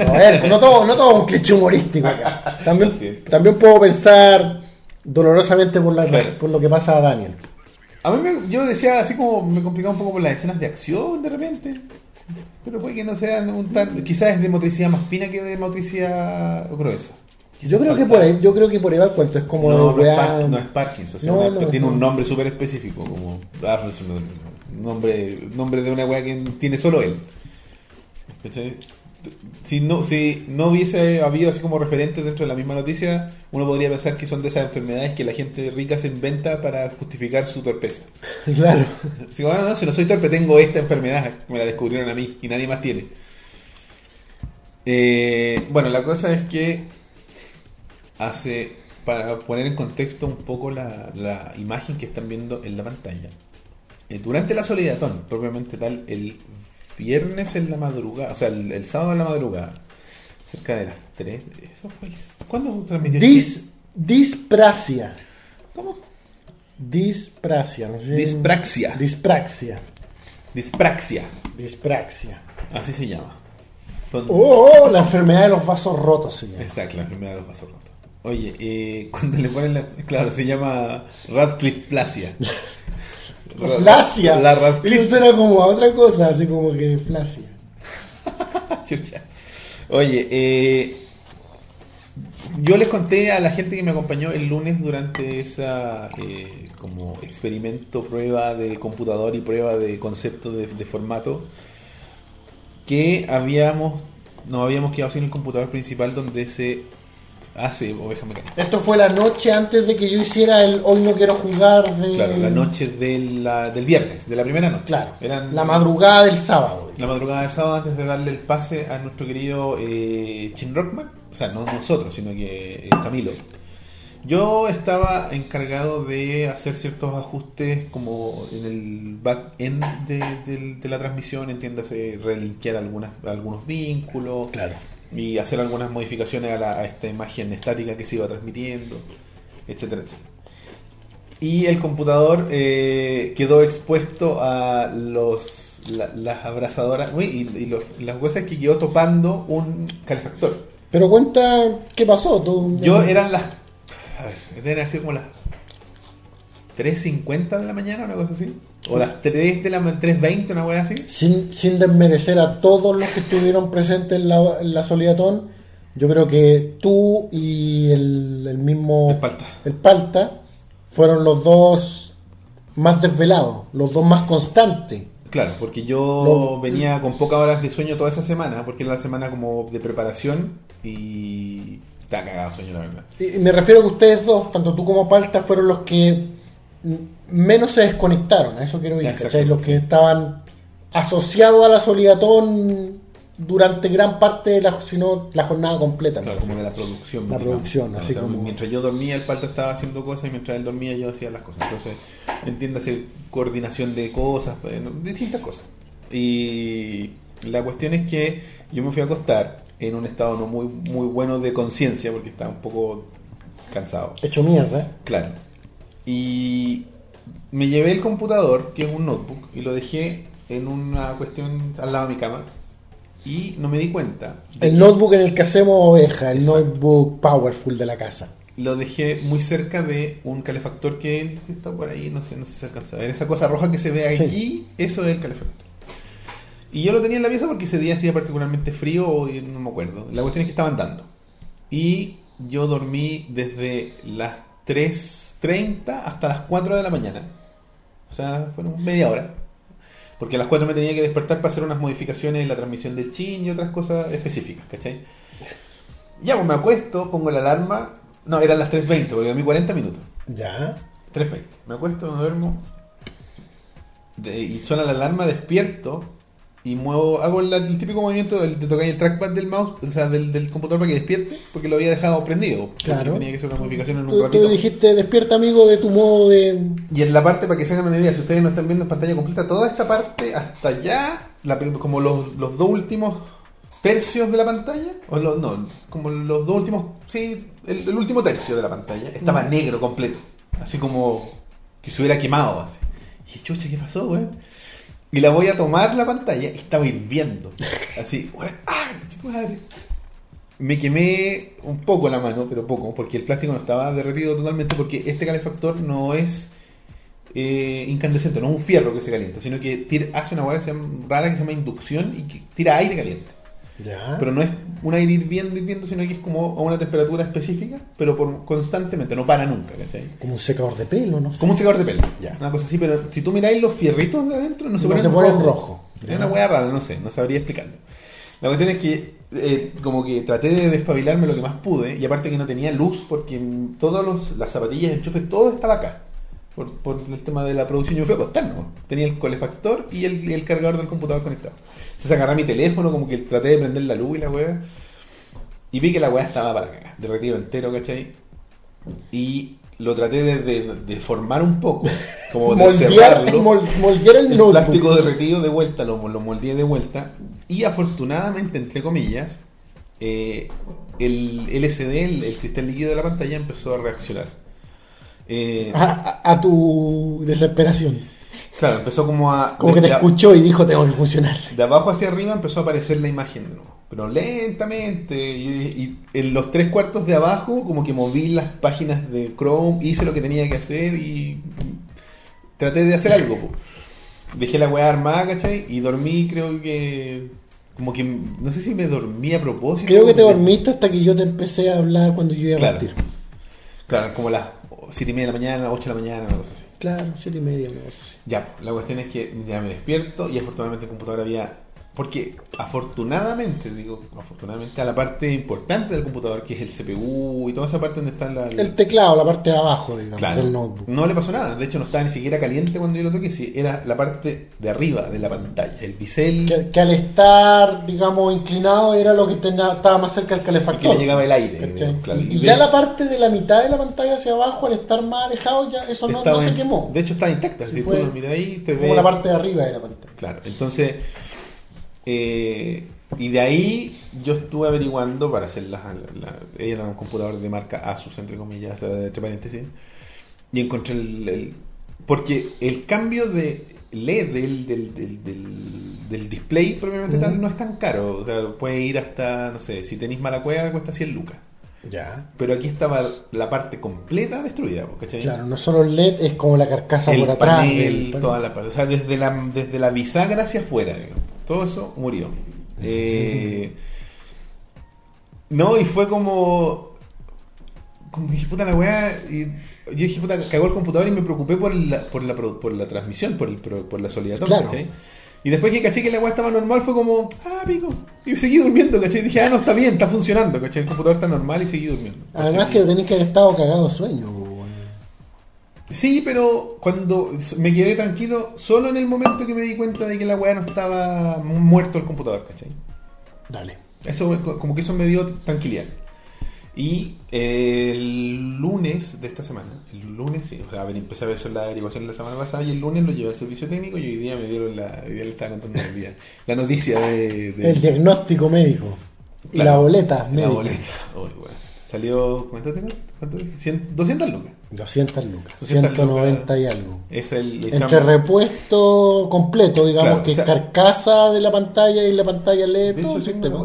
A ver, no todo, no todo es un cliché humorístico acá. También, también puedo pensar dolorosamente por, la, Claro. por lo que pasa a Daniel. A mí me- yo decía así como me complicaba un poco por las escenas de acción de repente. Pero puede que no sea un tan. Quizás es de motricidad más fina que de motricidad gruesa. Yo creo, que por ahí, yo creo que por ahí va el cuento. Es como no, no, es Par- no es Parkinson, No, una- tiene un nombre súper específico, como ah, nombre, nombre de una weá que tiene solo él. ¿Cachai? Si no, si no hubiese habido así como referentes dentro de la misma noticia, uno podría pensar que son de esas enfermedades que la gente rica se inventa para justificar su torpeza. Claro. Si, bueno, no, si no soy torpe, tengo esta enfermedad, me la descubrieron a mí y nadie más tiene. Eh, bueno, la cosa es que hace, para poner en contexto un poco la, la imagen que están viendo en la pantalla, eh, durante la Solidatón, propiamente tal, el viernes en la madrugada, o sea, el, el sábado en la madrugada, cerca de las 3, eso fue, ¿cuándo transmitió? Dis, disprasia. ¿Cómo? Disprasia. No sé. Dispraxia. Dispraxia. Dispraxia, Dispraxia. así se llama. Son- Oh, la enfermedad de los vasos rotos se llama. Exacto, la enfermedad de los vasos rotos. Oye, eh, cuando le ponen la... Claro, se llama Radcliffe Plasia. Flasia. La Radcliffe. suena como a otra cosa, así como que flasia. Chucha. Oye, eh, yo les conté a la gente que me acompañó el lunes durante esa eh, como experimento, prueba de computador y prueba de concepto de, de formato que habíamos nos habíamos quedado sin el computador principal donde se hace oveja mecánica. Esto fue la noche antes de que yo hiciera el Hoy no quiero jugar de. Claro, la noche de la- del viernes, de la primera noche. Claro. Eran La madrugada del sábado. la madrugada del sábado antes de darle el pase a nuestro querido eh, Chin Rockman. O sea, no nosotros, sino que eh, Camilo. Yo estaba encargado de hacer ciertos ajustes como en el back-end de, la transmisión, entiéndase, relinkear algunas, algunos vínculos Claro. Y hacer algunas modificaciones a, la- a esta imagen estática que se iba transmitiendo, etcétera, etcétera. Y el computador eh, quedó expuesto a los la- las abrazadoras uy, y, y los- las cosas que quedó topando un calefactor. Pero cuenta qué pasó. Tú, Yo eran las. A ver, deben haber sido como las 3.50 de la mañana, una cosa así. O las 3 de la ma- 3.20, una wea así. sin, sin desmerecer a todos los que estuvieron presentes en la, en la Solidatón, yo creo que tú y el, el mismo El Palta. el Palta fueron los dos más desvelados, los dos más constantes. Claro, porque yo venía con pocas horas de sueño toda esa semana, porque era la semana como de preparación y. Está cagado sueño, la verdad. Y me refiero a que ustedes dos, tanto tú como Palta, fueron los que menos se desconectaron, a eso quiero ir, Exacto, ¿cachai? Los que estaban asociados a la Solidatón durante gran parte de la, si no, la jornada completa. Claro, como de la producción. La digamos. producción, Claro, así o sea, como- Mientras yo dormía, el palta estaba haciendo cosas y mientras él dormía, yo hacía las cosas. Entonces, entiéndase, coordinación de cosas, no, distintas cosas. Y la cuestión es que yo me fui a acostar en un estado no muy, muy bueno de conciencia, porque estaba un poco cansado. Hecho mierda. Claro. Y me llevé el computador, que es un notebook, y lo dejé en una cuestión al lado de mi cama. Y no me di cuenta. El que- notebook en el que hacemos oveja, el Exacto. notebook powerful de la casa. lo dejé muy cerca de un calefactor que está por ahí, no sé, no sé si se alcanza a ver. Esa cosa roja que se ve Sí. aquí, eso es el calefactor. Y yo lo tenía en la pieza porque ese día hacía particularmente frío y no me acuerdo. La cuestión es que estaban dando. Y yo dormí desde las 3.30 hasta las 4 de la mañana. O sea, fueron media hora. Porque a las 4 me tenía que despertar para hacer unas modificaciones en la transmisión del chin y otras cosas específicas, ¿cachai? Ya, pues me acuesto, pongo la alarma. No, eran las 3.20, porque dormí 40 minutos. Ya. 3.20. Me acuesto, me duermo. de- y suena la alarma, despierto. Y muevo, hago el, el típico movimiento el de tocar el trackpad del mouse, o sea, del, del computador para que despierte, porque lo había dejado prendido. Claro. Tenía que hacer una modificación en un Tú, tú ratito. dijiste, despierta amigo de tu modo de... Y en la parte, para que se hagan una idea, si ustedes no están viendo en pantalla completa, toda esta parte hasta allá, la como los, los dos últimos tercios de la pantalla, o los, no, como los dos últimos, sí, el, el último tercio de la pantalla, estaba Mm. negro completo, así como que se hubiera quemado. Así. Y chucha, ¿qué pasó, güey? Y la voy a tomar la pantalla y estaba hirviendo. Así, ¡ah! Me quemé un poco la mano, pero poco, porque el plástico no estaba derretido totalmente, porque este calefactor no es eh, incandescente, no un fierro que se calienta, sino que tira- hace una hueá rara que se llama inducción y que tira aire caliente. Ya. Pero no es un aire hirviendo, hirviendo, sino que es como a una temperatura específica, pero por constantemente, no para nunca, ¿cachai? Como un secador de pelo, no sé. Como un secador de pelo. Ya. Una cosa así, pero si tú miráis los fierritos de adentro, no se No ponen se ponen rojos. rojo. Es una hueá rara, no sé, no sabría explicarlo. La cuestión es que eh, como que traté de despabilarme lo que más pude, y aparte que no tenía luz, porque todas las zapatillas, el enchufe, todo estaba acá. Por, por el tema de la producción, yo fui a acostar, ¿no? Tenía el calefactor y el, cargador del computador conectado. Entonces agarré mi teléfono, como que traté de prender la luz y la hueá. Y vi que la weá estaba para cagar, derretido entero, ¿cachai? Y lo traté de, de- de formar un poco, como de moldear, cerrarlo. mol- moldear el, el plástico derretido de vuelta, lo, lo moldeé de vuelta. Y afortunadamente, entre comillas, eh, el LCD, el, el cristal líquido de la pantalla, empezó a reaccionar. Eh, A, a- a tu desesperación. claro, empezó como a. Como que te escuchó y dijo, tengo que funcionar. de abajo hacia arriba empezó a aparecer la imagen nuevo, pero lentamente. Y, y en los tres cuartos de abajo, como que moví las páginas de Chrome, hice lo que tenía que hacer y traté de hacer algo. po. Dejé la weá armada, ¿cachai? Y dormí, creo que. Como que. No sé si me dormí a propósito. Creo que te dormiste hasta que yo te empecé a hablar cuando yo iba a Claro. partir. Claro, como las 7 y media de la mañana, 8 de la mañana, una cosa así. Claro, siete y media, una cosa así. Ya, la cuestión es que ya me despierto y afortunadamente el computador había... Porque afortunadamente, digo, afortunadamente a la parte importante del computador, que es el CPU y toda esa parte donde está la... El teclado, la parte de abajo, digamos, Claro, del notebook. no le pasó nada, de hecho no estaba ni siquiera caliente cuando yo lo toqué, sí, era la parte de arriba de la pantalla, el bisel Que, que al estar, digamos, inclinado era lo que tenía- estaba más cerca del y que calefactor. le llegaba el aire. Digamos, claro. Y, ya la parte de la mitad de la pantalla hacia abajo, al estar más alejado, ya eso no, no se en- quemó. De hecho estaba intacta, Sí, si tú lo miras ahí, te como ves... la parte de arriba de la pantalla. Claro, entonces, eh, y de ahí yo estuve averiguando para hacer las. La, ella era un computador de marca Asus, entre comillas, entre paréntesis, y encontré el. el- porque el cambio de LED del, del, del, del- del display, propiamente tal, no es tan caro. O sea, puede ir hasta, no sé, si tenéis mala cueva, cuesta 100 lucas. Ya. Pero aquí estaba la parte completa destruida, ¿cachai? Claro, no solo el LED, es como la carcasa el por atrás. panel, del- toda la parte, o sea, desde la, desde la bisagra hacia afuera, digamos. Todo eso murió. Eh, no, y fue como, como dije, puta la weá, y yo dije, puta, cagó el computador y me preocupé por la, por la, por la transmisión, por, el, por, la solidaridad, Claro. Y después que caché que la weá estaba normal, fue como, ah, pico. Y seguí durmiendo, ¿cachai? Dije, ah, no, está bien, está funcionando, ¿cachai? El computador está normal y seguí durmiendo. Además que tenés que haber estado cagado sueño. Sí, pero cuando me quedé tranquilo, solo en el momento que me di cuenta de que la weá no estaba muerto el computador, ¿cachai? Dale. Eso, como que eso me dio tranquilidad. Y eh, el lunes de esta semana, el lunes, sí, o sea, empecé a hacer la averiguación la semana pasada y el lunes lo llevé al servicio técnico y hoy día me dieron la, hoy día le estaba contando el día, la noticia de, de- El diagnóstico médico. Y Claro, la boleta la médica. boleta. Uy, bueno. Salió, ¿cuánto. Cien- 200 lucas. 200 lucas. 200 190 lucas. y algo. Es el, el Entre cambio. repuesto completo, digamos, Claro, que o sea- carcasa de la pantalla y la pantalla LED, todo el sistema.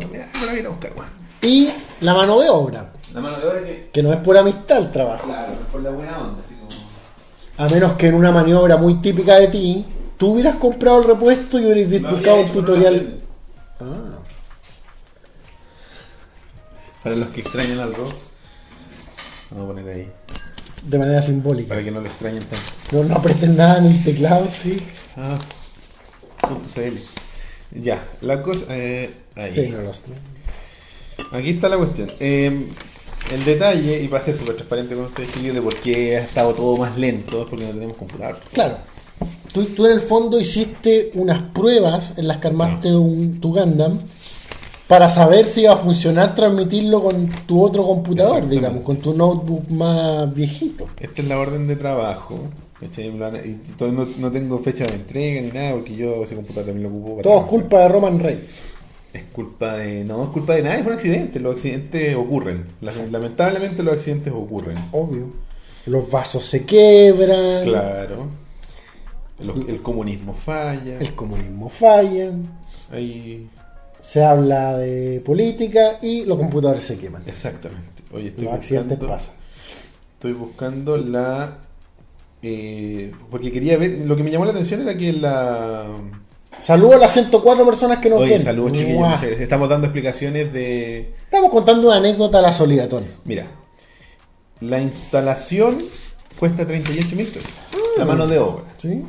Y la mano de obra, La mano de obra que. que no es por amistad el trabajo. Claro, por la buena onda. A menos que en una maniobra muy típica de ti, tú hubieras comprado el repuesto y hubieras buscado un tutorial. Ah, Para los que extrañan algo, vamos a poner ahí. De manera simbólica. Para que no lo extrañen tanto. No, no apretes nada en el teclado, sí. Ah. Ya, la cosa. Eh, ahí. Sí. Aquí está la cuestión. Eh, el detalle, y para ser súper transparente con ustedes, chiquillos, de por qué ha estado todo más lento, es porque no tenemos computador. Claro. Tú, tú en el fondo hiciste unas pruebas en las que armaste un, tu Gundam para saber si iba a funcionar transmitirlo con tu otro computador, digamos, con tu notebook más viejito. Esta es la orden de trabajo. Y no, no tengo fecha de entrega ni nada, porque yo ese computador también lo ocupo para Todo es culpa de Roman Reigns. Es culpa de. No, es culpa de nadie, fue un accidente. Los accidentes ocurren. La- Lamentablemente los accidentes ocurren. Obvio. Los vasos se quebran, Claro. El, el comunismo falla. el comunismo falla, Ahí. Se habla de política y los computadores se queman. Exactamente. Oye, estoy Los accidentes buscando, pasan. Estoy buscando la eh, porque quería ver, lo que me llamó la atención era que la... Saludos a las 104 personas que nos Oye, ven. saludos gracias. estamos dando explicaciones de... Estamos contando una anécdota a la Solidatón. Mira, la instalación cuesta 38 mil pesos, la mano de obra. ¿Sí?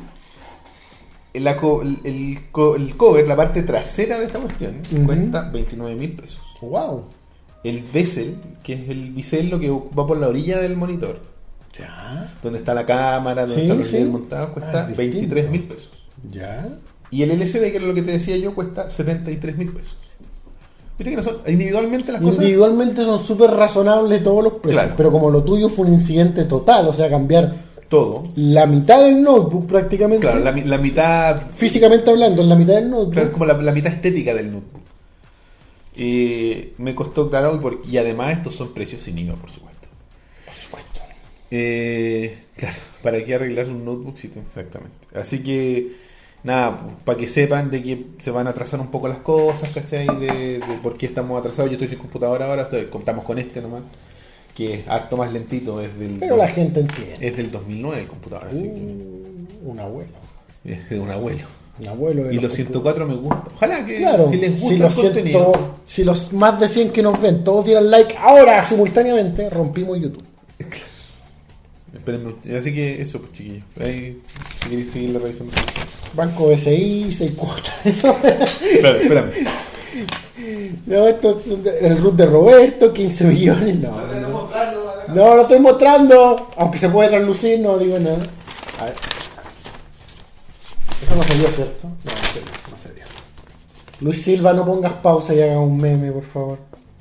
La co- el, el co- el cover, la parte trasera de esta cuestión, cuesta 29 mil pesos. Wow. El bezel, que es el bisel lo que va por la orilla del monitor, Ya. donde está la cámara, donde Sí, están los sí. Montados, cuesta Ah, distinto. 23 mil pesos. Ya. Y el LCD, que era lo que te decía yo, cuesta 73 mil pesos. Viste que no son individualmente las cosas. Individualmente son súper razonables todos los precios, Claro. pero como lo tuyo fue un incidente total, o sea, cambiar Todo. la mitad del notebook prácticamente, Claro, la, la mitad. físicamente hablando, en la mitad del notebook, Claro, es como la, la mitad estética del notebook. Eh, me costó, claro, y, por- y además estos son precios sin IVA, por supuesto. por supuesto. Eh, claro, ¿para qué arreglar un notebook? Sí, exactamente. Así que, nada, para que sepan de que se van a atrasar un poco las cosas, ¿cachai? De, de por qué estamos atrasados. Yo estoy sin computadora ahora, estoy- contamos con este nomás, que es harto más lentito, es del, Pero la gente entiende. es del 2009 el computador, así Uh, un abuelo. que es de un abuelo. Un abuelo de Y los 104 me gusta. Ojalá que Claro, si les gusta si el los, contenido. ciento- si los más de 100 que nos ven todos dieran like ahora simultáneamente, rompimos YouTube. Espérenme, así que eso, pues chiquillos. Ahí, si queréis seguirle revisando. Banco BCI, 6 cuotas. Eso. Claro, espérame. No, esto es el root de Roberto, 15 millones. No, no. No, lo estoy mostrando. Aunque se puede traslucir, no digo nada. A ver. Eso no salió, ¿cierto? No, no salió, no salió. Luis Silva, no pongas pausa y haga un meme, por favor.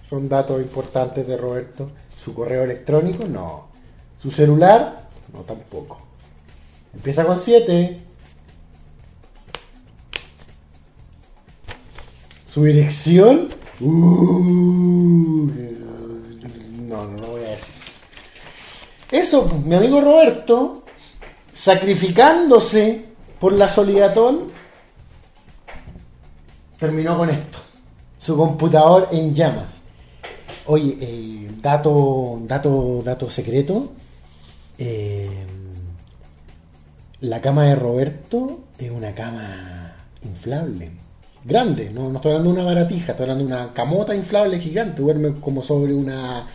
Son datos importantes de Roberto. Su correo electrónico, no. Su celular, no tampoco. Empieza con 7. Su dirección, uh, no, no decir. Eso, mi amigo Roberto, sacrificándose por la Solidatón, terminó con esto. Su computador en llamas. Oye, eh, dato, dato, dato secreto. eh, la cama de Roberto es una cama inflable. Grande, no, no estoy hablando de una baratija, estoy hablando de una camota inflable gigante. Duerme como sobre una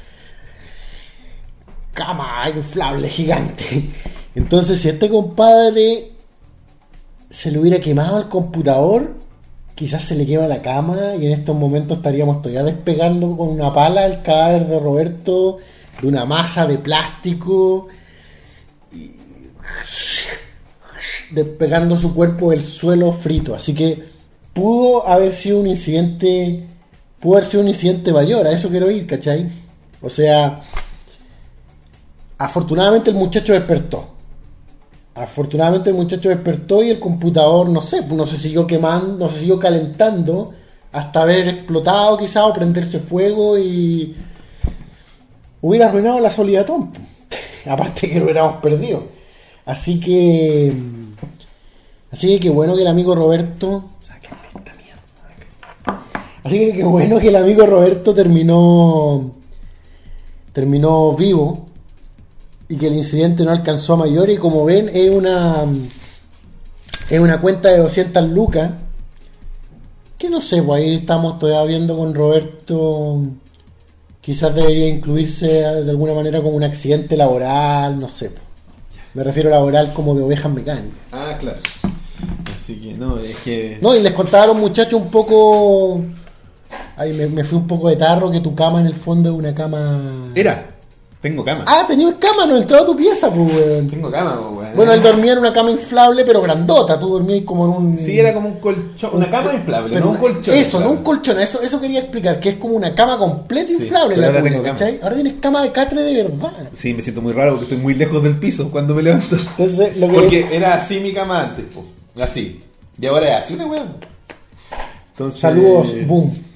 cama inflable gigante. Entonces, si este compadre se le hubiera quemado el computador, quizás se le quema la cama y en estos momentos estaríamos todavía despegando con una pala el cadáver de Roberto de una masa de plástico y despegando su cuerpo del suelo frito. Así que pudo haber sido un incidente, pudo haber sido un incidente mayor, a eso quiero ir, ¿cachai? O sea, afortunadamente el muchacho despertó. Afortunadamente el muchacho despertó y el computador, no sé, no se siguió quemando, no se siguió calentando hasta haber explotado quizás o prenderse fuego y hubiera arruinado la solidatón. Aparte que lo hubiéramos perdido. Así que... Así que qué bueno que el amigo Roberto... Así que qué bueno que el amigo Roberto terminó... Terminó vivo y que el incidente no alcanzó a mayor y como ven es una es una cuenta de 200 lucas que no sé, pues ahí estamos todavía viendo con Roberto quizás debería incluirse de alguna manera como un accidente laboral, no sé. pues. Me refiero a laboral como de ovejas mecánicas. Ah, claro. Así que no, es que. No, y les contaba a los muchachos un poco... Ahí me, me fui un poco de tarro que tu cama en el fondo es una cama... Era. Tengo cama. Ah, tenía cama, no entraba a tu pieza, pues, weón. Tengo cama, pues, weón. Bueno, él dormía en una cama inflable, pero grandota. Tú dormías como en un. Sí, era como un colchón. Una cama inflable, pero no un colchón. Eso, inflable. no un colchón. Eso, eso quería explicar, que es como una cama completa inflable la ahora. ¿cachai? Ahora tienes cama de catre de verdad. Sí, me siento muy raro porque estoy muy lejos del piso cuando me levanto. Entonces, lo que. Porque era así mi cama antes, pues. Así. Y ahora es así una weón. Entonces. Saludos, boom.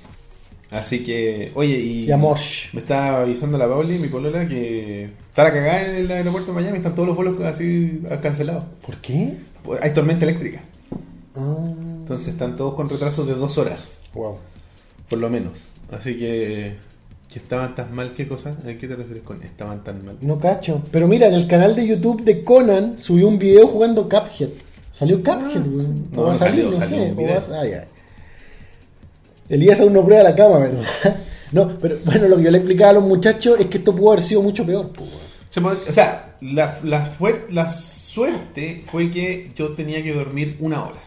Así que, oye, y. Y amor. Me estaba avisando la Pauli, mi polola, que está la cagada en el aeropuerto de Miami, están todos los vuelos así cancelados. ¿Por qué? Hay tormenta eléctrica. Ah, Entonces están todos con retrasos de dos horas, wow. por lo menos. Así que. Que estaban tan mal, ¿qué cosa? ¿A qué te refieres con estaban tan mal? No cacho. Pero mira, en el canal de YouTube de Conan subió un video jugando Cuphead. Salió Cuphead, weón. no, no salió, no salió sé. un video. ah, ya. Elías aún no prueba la cama, ¿verdad? No, pero bueno, lo que yo le explicaba a los muchachos es que esto pudo haber sido mucho peor. pues. Se o sea, la, la, fuer- la suerte fue que yo tenía que dormir una hora.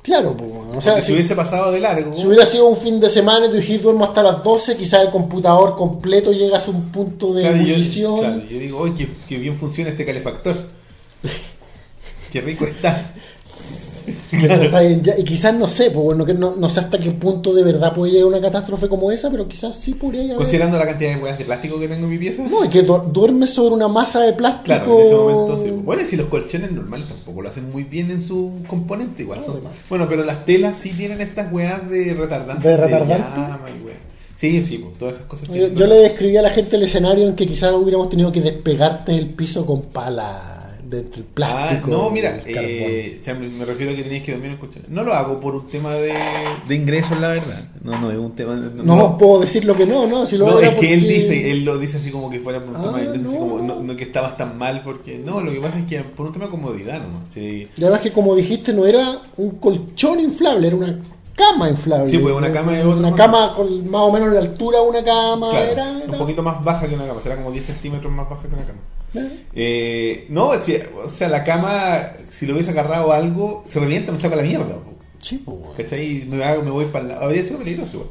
Claro, pues, o sea, si si, hubiese pasado de largo, si hubiera sido un fin de semana y tú dijiste duermo hasta las 12, quizás el computador completo llegas a un punto de claro, yo, claro, yo digo, oye, que, que bien funciona este calefactor. Qué rico está. Claro, está bien, ya, y quizás no sé, pues bueno, que no, no sé hasta qué punto de verdad puede llegar una catástrofe como esa, pero quizás sí podría haber. Considerando la cantidad de huevas de plástico que tengo en mi pieza. No, es que du- duermes sobre una masa de plástico. Claro, en ese momento sí. Bueno, y si los colchones normales tampoco lo hacen muy bien en su componente, igual. No, son-. Bueno, pero las telas sí tienen estas weas de retardantes. ¿De retardante? Sí, sí, pues, todas esas cosas. Yo, yo le describí a la gente el escenario en que quizás hubiéramos tenido que despegarte del piso con pala de entre el Ah, no, mira, eh, me refiero a que tenías que dormir en colchones. No lo hago por un tema de, de ingresos, la verdad. No, no, es un tema. No, no, puedo decir lo que no, no, si lo No, es que él dice, él lo dice así como que fuera por un Ah, tema de ingresos, así no. como no, no que estabas tan mal, porque no, lo que pasa es que por un tema de comodidad, ¿no? Sí. Y además que como dijiste, no era un colchón inflable, era una cama inflable. Sí, pues, una cama de otra Una cama con más o menos la altura de una cama. Claro, era, un poquito más baja que una cama, será como 10 centímetros más baja que una cama. ¿Eh? No, si- o sea, la cama, si lo hubiese agarrado algo, se revienta, me saca la mierda. po, Sí, pues, bueno. ¿Cachai? Me, hago- me voy para el lado. Habría sido peligroso igual.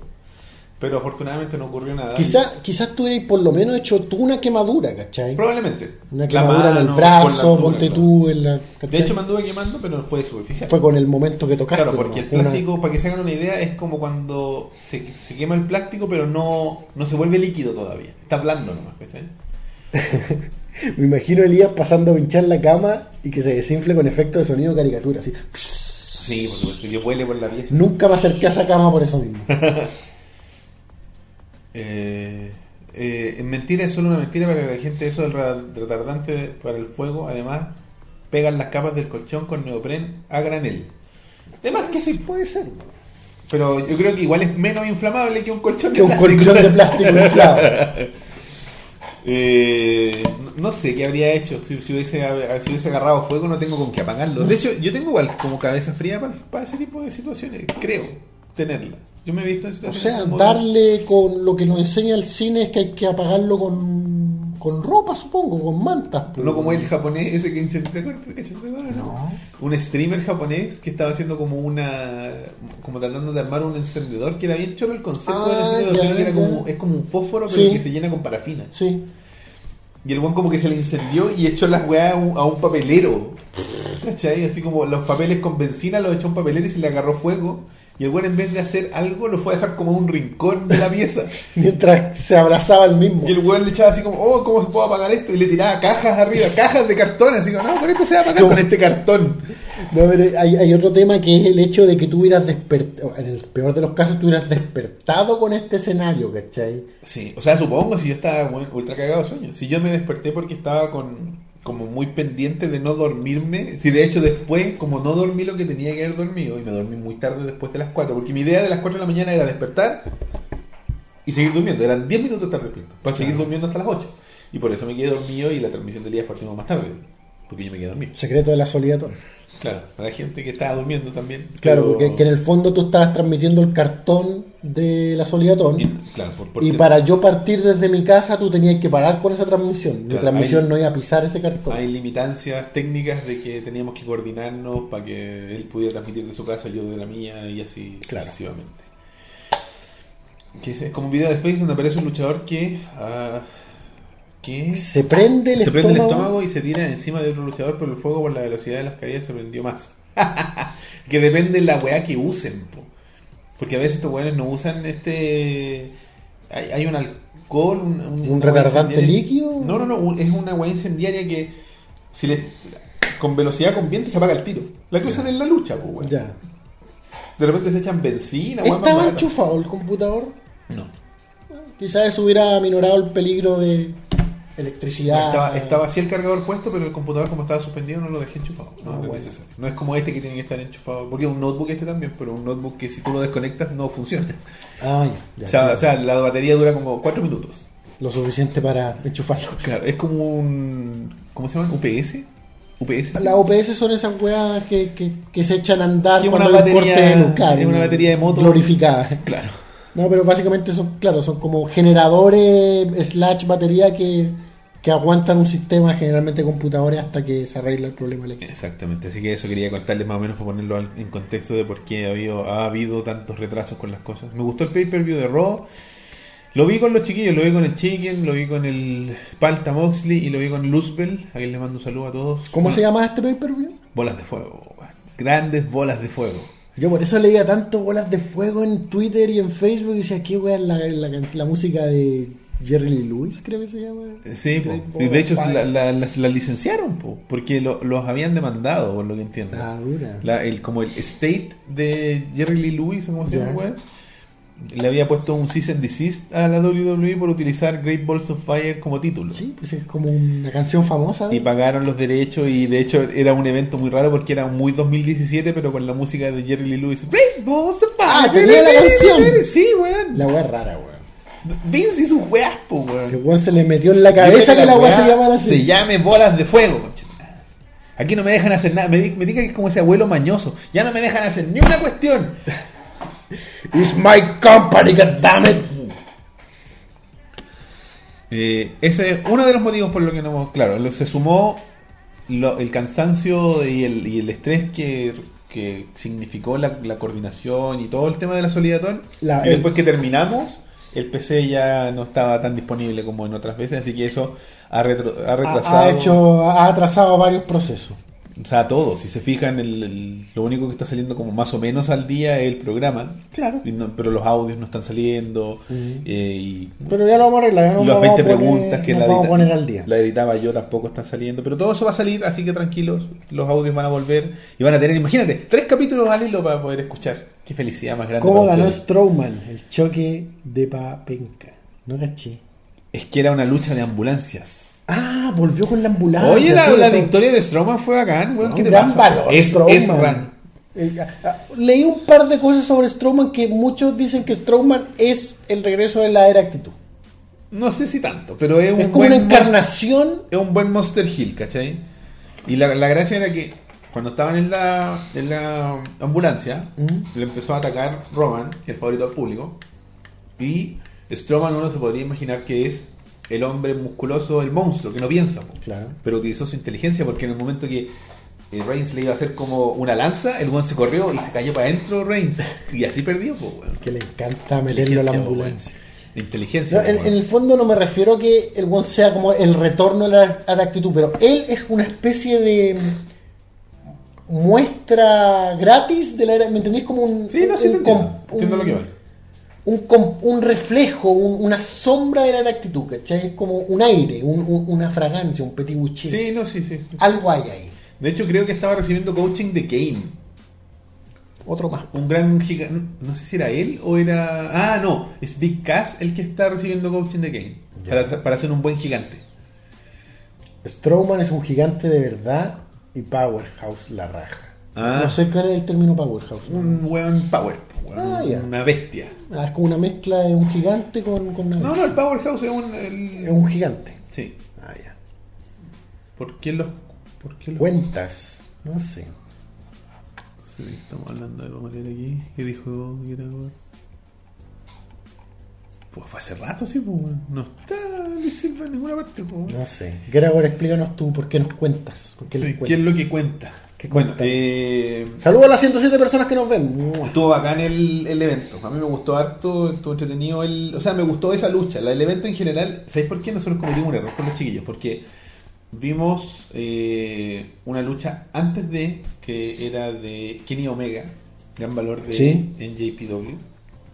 Pero afortunadamente no ocurrió nada. Quizás quizás tú hubieras por lo menos hecho tú una quemadura, ¿cachai? Probablemente. Una quemadura en el mano, brazo, ponte claro. tú en la. De hecho, me anduve quemando, pero no fue superficial. fue con el momento que tocaste. Claro, porque el plástico, para que se hagan una idea, es como cuando se, se quema el plástico, pero no, no se vuelve líquido todavía. Está blando nomás, ¿cachai? Me imagino a Elías pasando a pinchar la cama y que se desinfle con efecto de sonido caricatura, así. Sí, por supuesto, que vuele por la pieza. Nunca me acerqué a esa cama por eso mismo. Eh, eh, en mentira es solo una mentira para que la gente eso del retardante para el fuego, además pegan las capas del colchón con neopren a granel. Además que sí, puede ser. pero yo creo que igual es menos inflamable que un colchón Que un plástico. colchón de plástico inflado. Eh, no- sé qué habría hecho si, si hubiese, si hubiese agarrado fuego, no tengo con qué apagarlo. De hecho, yo tengo igual como cabeza fría para, para ese tipo de situaciones, creo tenerla. Yo me he visto en O sea, darle con lo que nos enseña el cine es que hay que apagarlo con, con ropa, supongo, con mantas. pues. No como el japonés ese que incendió, ¿te No. Un streamer japonés que estaba haciendo como una. como tratando de armar un encendedor que era bien choro el concepto del Ah, encendedor, ya, sino que era como, es como un fósforo pero Sí. que se llena con parafina. Sí. Y el buen como que se le incendió y echó las weas a un, a un papelero. ¿Cachai? Así como los papeles con benzina los echó a un papelero y se le agarró fuego. Y el buen en vez de hacer algo lo fue a dejar como un rincón de la pieza. Mientras se abrazaba el mismo. Y el weón le echaba así como, oh, ¿cómo se puede apagar esto? Y le tiraba cajas arriba, cajas de cartón, así como, no, con esto se va a apagar No. con este cartón. No, pero hay, hay otro tema que es el hecho de que tú hubieras despertado, en el peor de los casos, tú hubieras despertado con este escenario, ¿cachai? Sí, o sea, supongo si yo estaba ultra cagado de sueño. Si yo me desperté porque estaba con como muy pendiente de no dormirme. Si de hecho después, como no dormí lo que tenía que haber dormido, y me dormí muy tarde después de las 4, porque mi idea de las 4 de la mañana era despertar y seguir durmiendo. Eran 10 minutos estar despierto, para seguir durmiendo hasta las 8. Y por eso me quedé dormido y la transmisión del día partimos más tarde, porque yo me quedé dormido. Secreto de la soledad. Claro, para la gente que estaba durmiendo también. Claro, pero- porque que en el fondo tú estabas transmitiendo el cartón de la Solidatón. Y, Y, claro, por- porque- para yo partir desde mi casa, tú tenías que parar con esa transmisión. Mi Claro, transmisión hay- no iba a pisar ese cartón. Hay limitancias técnicas de que teníamos que coordinarnos para que él pudiera transmitir de su casa, yo de la mía y así Claro. sucesivamente. Que es, es como un video de Facebook donde aparece un luchador que, ah, Se prende el se prende el estómago. y se tira encima de otro luchador, pero el fuego por la velocidad de las caídas se prendió más. que depende de la weá que usen. po. Porque a veces estos weones no usan este... Hay, hay un alcohol, un, ¿Un retardante líquido? No, no, no, es una weá incendiaria que si le, con velocidad con viento se apaga el tiro. La que usan en la lucha, po, weón. Ya. De repente se echan benzina, weá, ¿Estaba enchufado el computador? No. Quizás eso hubiera minorado el peligro de... electricidad. Estaba, estaba así el cargador puesto, pero el computador como estaba suspendido no lo dejé enchufado. No, Ah, es bueno. necesario. No es como este que tiene que estar enchufado. Porque es un notebook este también, pero un notebook que si tú lo desconectas no funciona. Ah, ya, ya, o, sea, claro. o sea, la batería dura como 4 minutos. Lo suficiente para enchufarlo. Claro, es como un... ¿Cómo se llama? ¿UPS? ¿UPS? Las OPS son esas weas que, que, que se echan a andar Que cuando una hay un batería- corte es una batería de moto. glorificada. Claro. No, pero básicamente son, claro, son como generadores slash batería que, que aguantan un sistema, generalmente computadores, hasta que se arregla el problema eléctrico. Exactamente, así que eso quería contarles más o menos para ponerlo en contexto de por qué ha habido, ha habido tantos retrasos con las cosas. Me gustó el pay-per-view de Raw, lo vi con los chiquillos, lo vi con el Chicken, lo vi con el Palta Moxley y lo vi con Luzbel, a quien les mando un saludo a todos. ¿Cómo Bueno, se llama este pay-per-view? Bolas de fuego, weón. grandes bolas de fuego. Yo por eso leía tanto bolas de fuego en Twitter y en Facebook y decía, ¿qué la, la, la música de Jerry Lee Lewis, creo que se llama? Sí. Great Sí, Ball de hecho la, la- licenciaron, po, porque lo- los habían demandado, por lo que entiendo. Ah, dura. La- el, como el state de Jerry Lee Lewis, o como se llama, weón, le había puesto un cease and desist a la WWE por utilizar Great Balls of Fire como título. Sí, pues es como una canción famosa. de- Y pagaron los derechos y de hecho era un evento muy raro porque era muy 2017 pero con la música de Jerry Lee Lewis. Great Balls of Fire. Ah, tenía la canción. Sí, weón. La es rara, weón. Vince y sus weas, po, weón. Que weón se le metió en la cabeza que la creo wea se weá llamara así. Se llame bolas de fuego. Aquí no me dejan hacer nada. Me, me diga que es como ese abuelo mañoso. Ya no me dejan hacer ni una cuestión. It's my company, goddammit. Eh, ese es uno de los motivos por lo que no. Claro, lo- se sumó lo- el cansancio y el, y el estrés que, que significó la, la coordinación y todo el tema de la Solidatón. La- y después que terminamos, el PC ya no estaba tan disponible como en otras veces, así que eso ha, retro- ha retrasado. ha hecho, ha atrasado varios procesos. O sea, todo. Si se fijan, el, el- lo único que está saliendo como más o menos al día es el programa. Claro. No- pero los audios no están saliendo. Eh, y Pero ya lo vamos a arreglar. nos las vamos 20 a poner- preguntas que la, edita- poner al día. la editaba yo tampoco están saliendo. Pero todo eso va a salir, así que tranquilos. Los audios van a volver. Y van a tener, imagínate, tres capítulos al hilo para poder escuchar. Qué felicidad más grande. ¿Cómo para ganó ustedes. Strowman el choque de Papenca? No caché. Es que era una lucha de ambulancias. Ah, volvió con la ambulancia. Oye, la, victoria de Strowman fue bacán, weón. Un ¿Qué te gran pasa? valor, Es, Strowman. es Eh, ah, ah, leí un par de cosas sobre Strowman que muchos dicen que Strowman es el regreso de la era actitud. No sé si tanto, pero es un como buen una encarnación. es un buen Monster Hill, ¿cachai? Y la, la gracia era que cuando estaban en la, en la ambulancia, ¿Mm? le empezó a atacar Roman, el favorito del público, y Strowman uno se podría imaginar que es el hombre musculoso, el monstruo, que no piensa. Claro. pero utilizó su inteligencia porque en el momento que eh, Reigns le iba a hacer como una lanza, el buen se corrió y se cayó para adentro Reigns, y así perdió, po, weón. Que le encanta meterlo a la ambulancia. weón. Inteligencia. No, en, el fondo no me refiero a que el one sea como el retorno a la, a la actitud, pero él es una especie de muestra gratis de la era. ¿Me entendés? Como un. Sí, no, sí, un te entiendo. com- Entiendo un- lo que vale. un, reflejo, un- una sombra de la actitud, ¿cachai? Es como un aire, un- un- una fragancia, un petit bouché. Sí, no, sí, sí. Algo hay ahí. De hecho, creo que estaba recibiendo coaching de Kane. Otro más. Un gran gigante. No sé si era él o era. Ah, no. Es Big Cass el que está recibiendo coaching de Kane. Para, para ser un buen gigante. Strowman es un gigante de verdad y Powerhouse la raja. Ah. No sé cuál es el término Powerhouse. Un weón power. weón, Ah. Una bestia. Ah, es como una mezcla de un gigante con, con una No, no, el Powerhouse es un. el- Es un gigante. Sí. Ah, ya. ¿Por qué los.? ¿Por qué los.? Cuentas. No sé. Sí, estamos hablando de algo aquí. ¿Qué dijo era? Pues fue hace rato, sí, pues, weón. No está Luis Silva en ninguna parte, pues, weón. No sé. Gregor, explícanos tú por qué nos cuentas. ¿Por qué Sí, les ¿Qué cuentas? es lo que cuenta? ¿Qué bueno, cuenta? eh, Saludos a las 107 personas que nos ven. estuvo bacán el, el evento. A mí me gustó harto, estuvo entretenido. El, o sea, me gustó esa lucha. La, el evento en general, ¿sabéis por qué nosotros cometimos un error con los chiquillos? Porque vimos eh, una lucha antes de que era de Kenny Omega, gran valor de Sí. NJPW,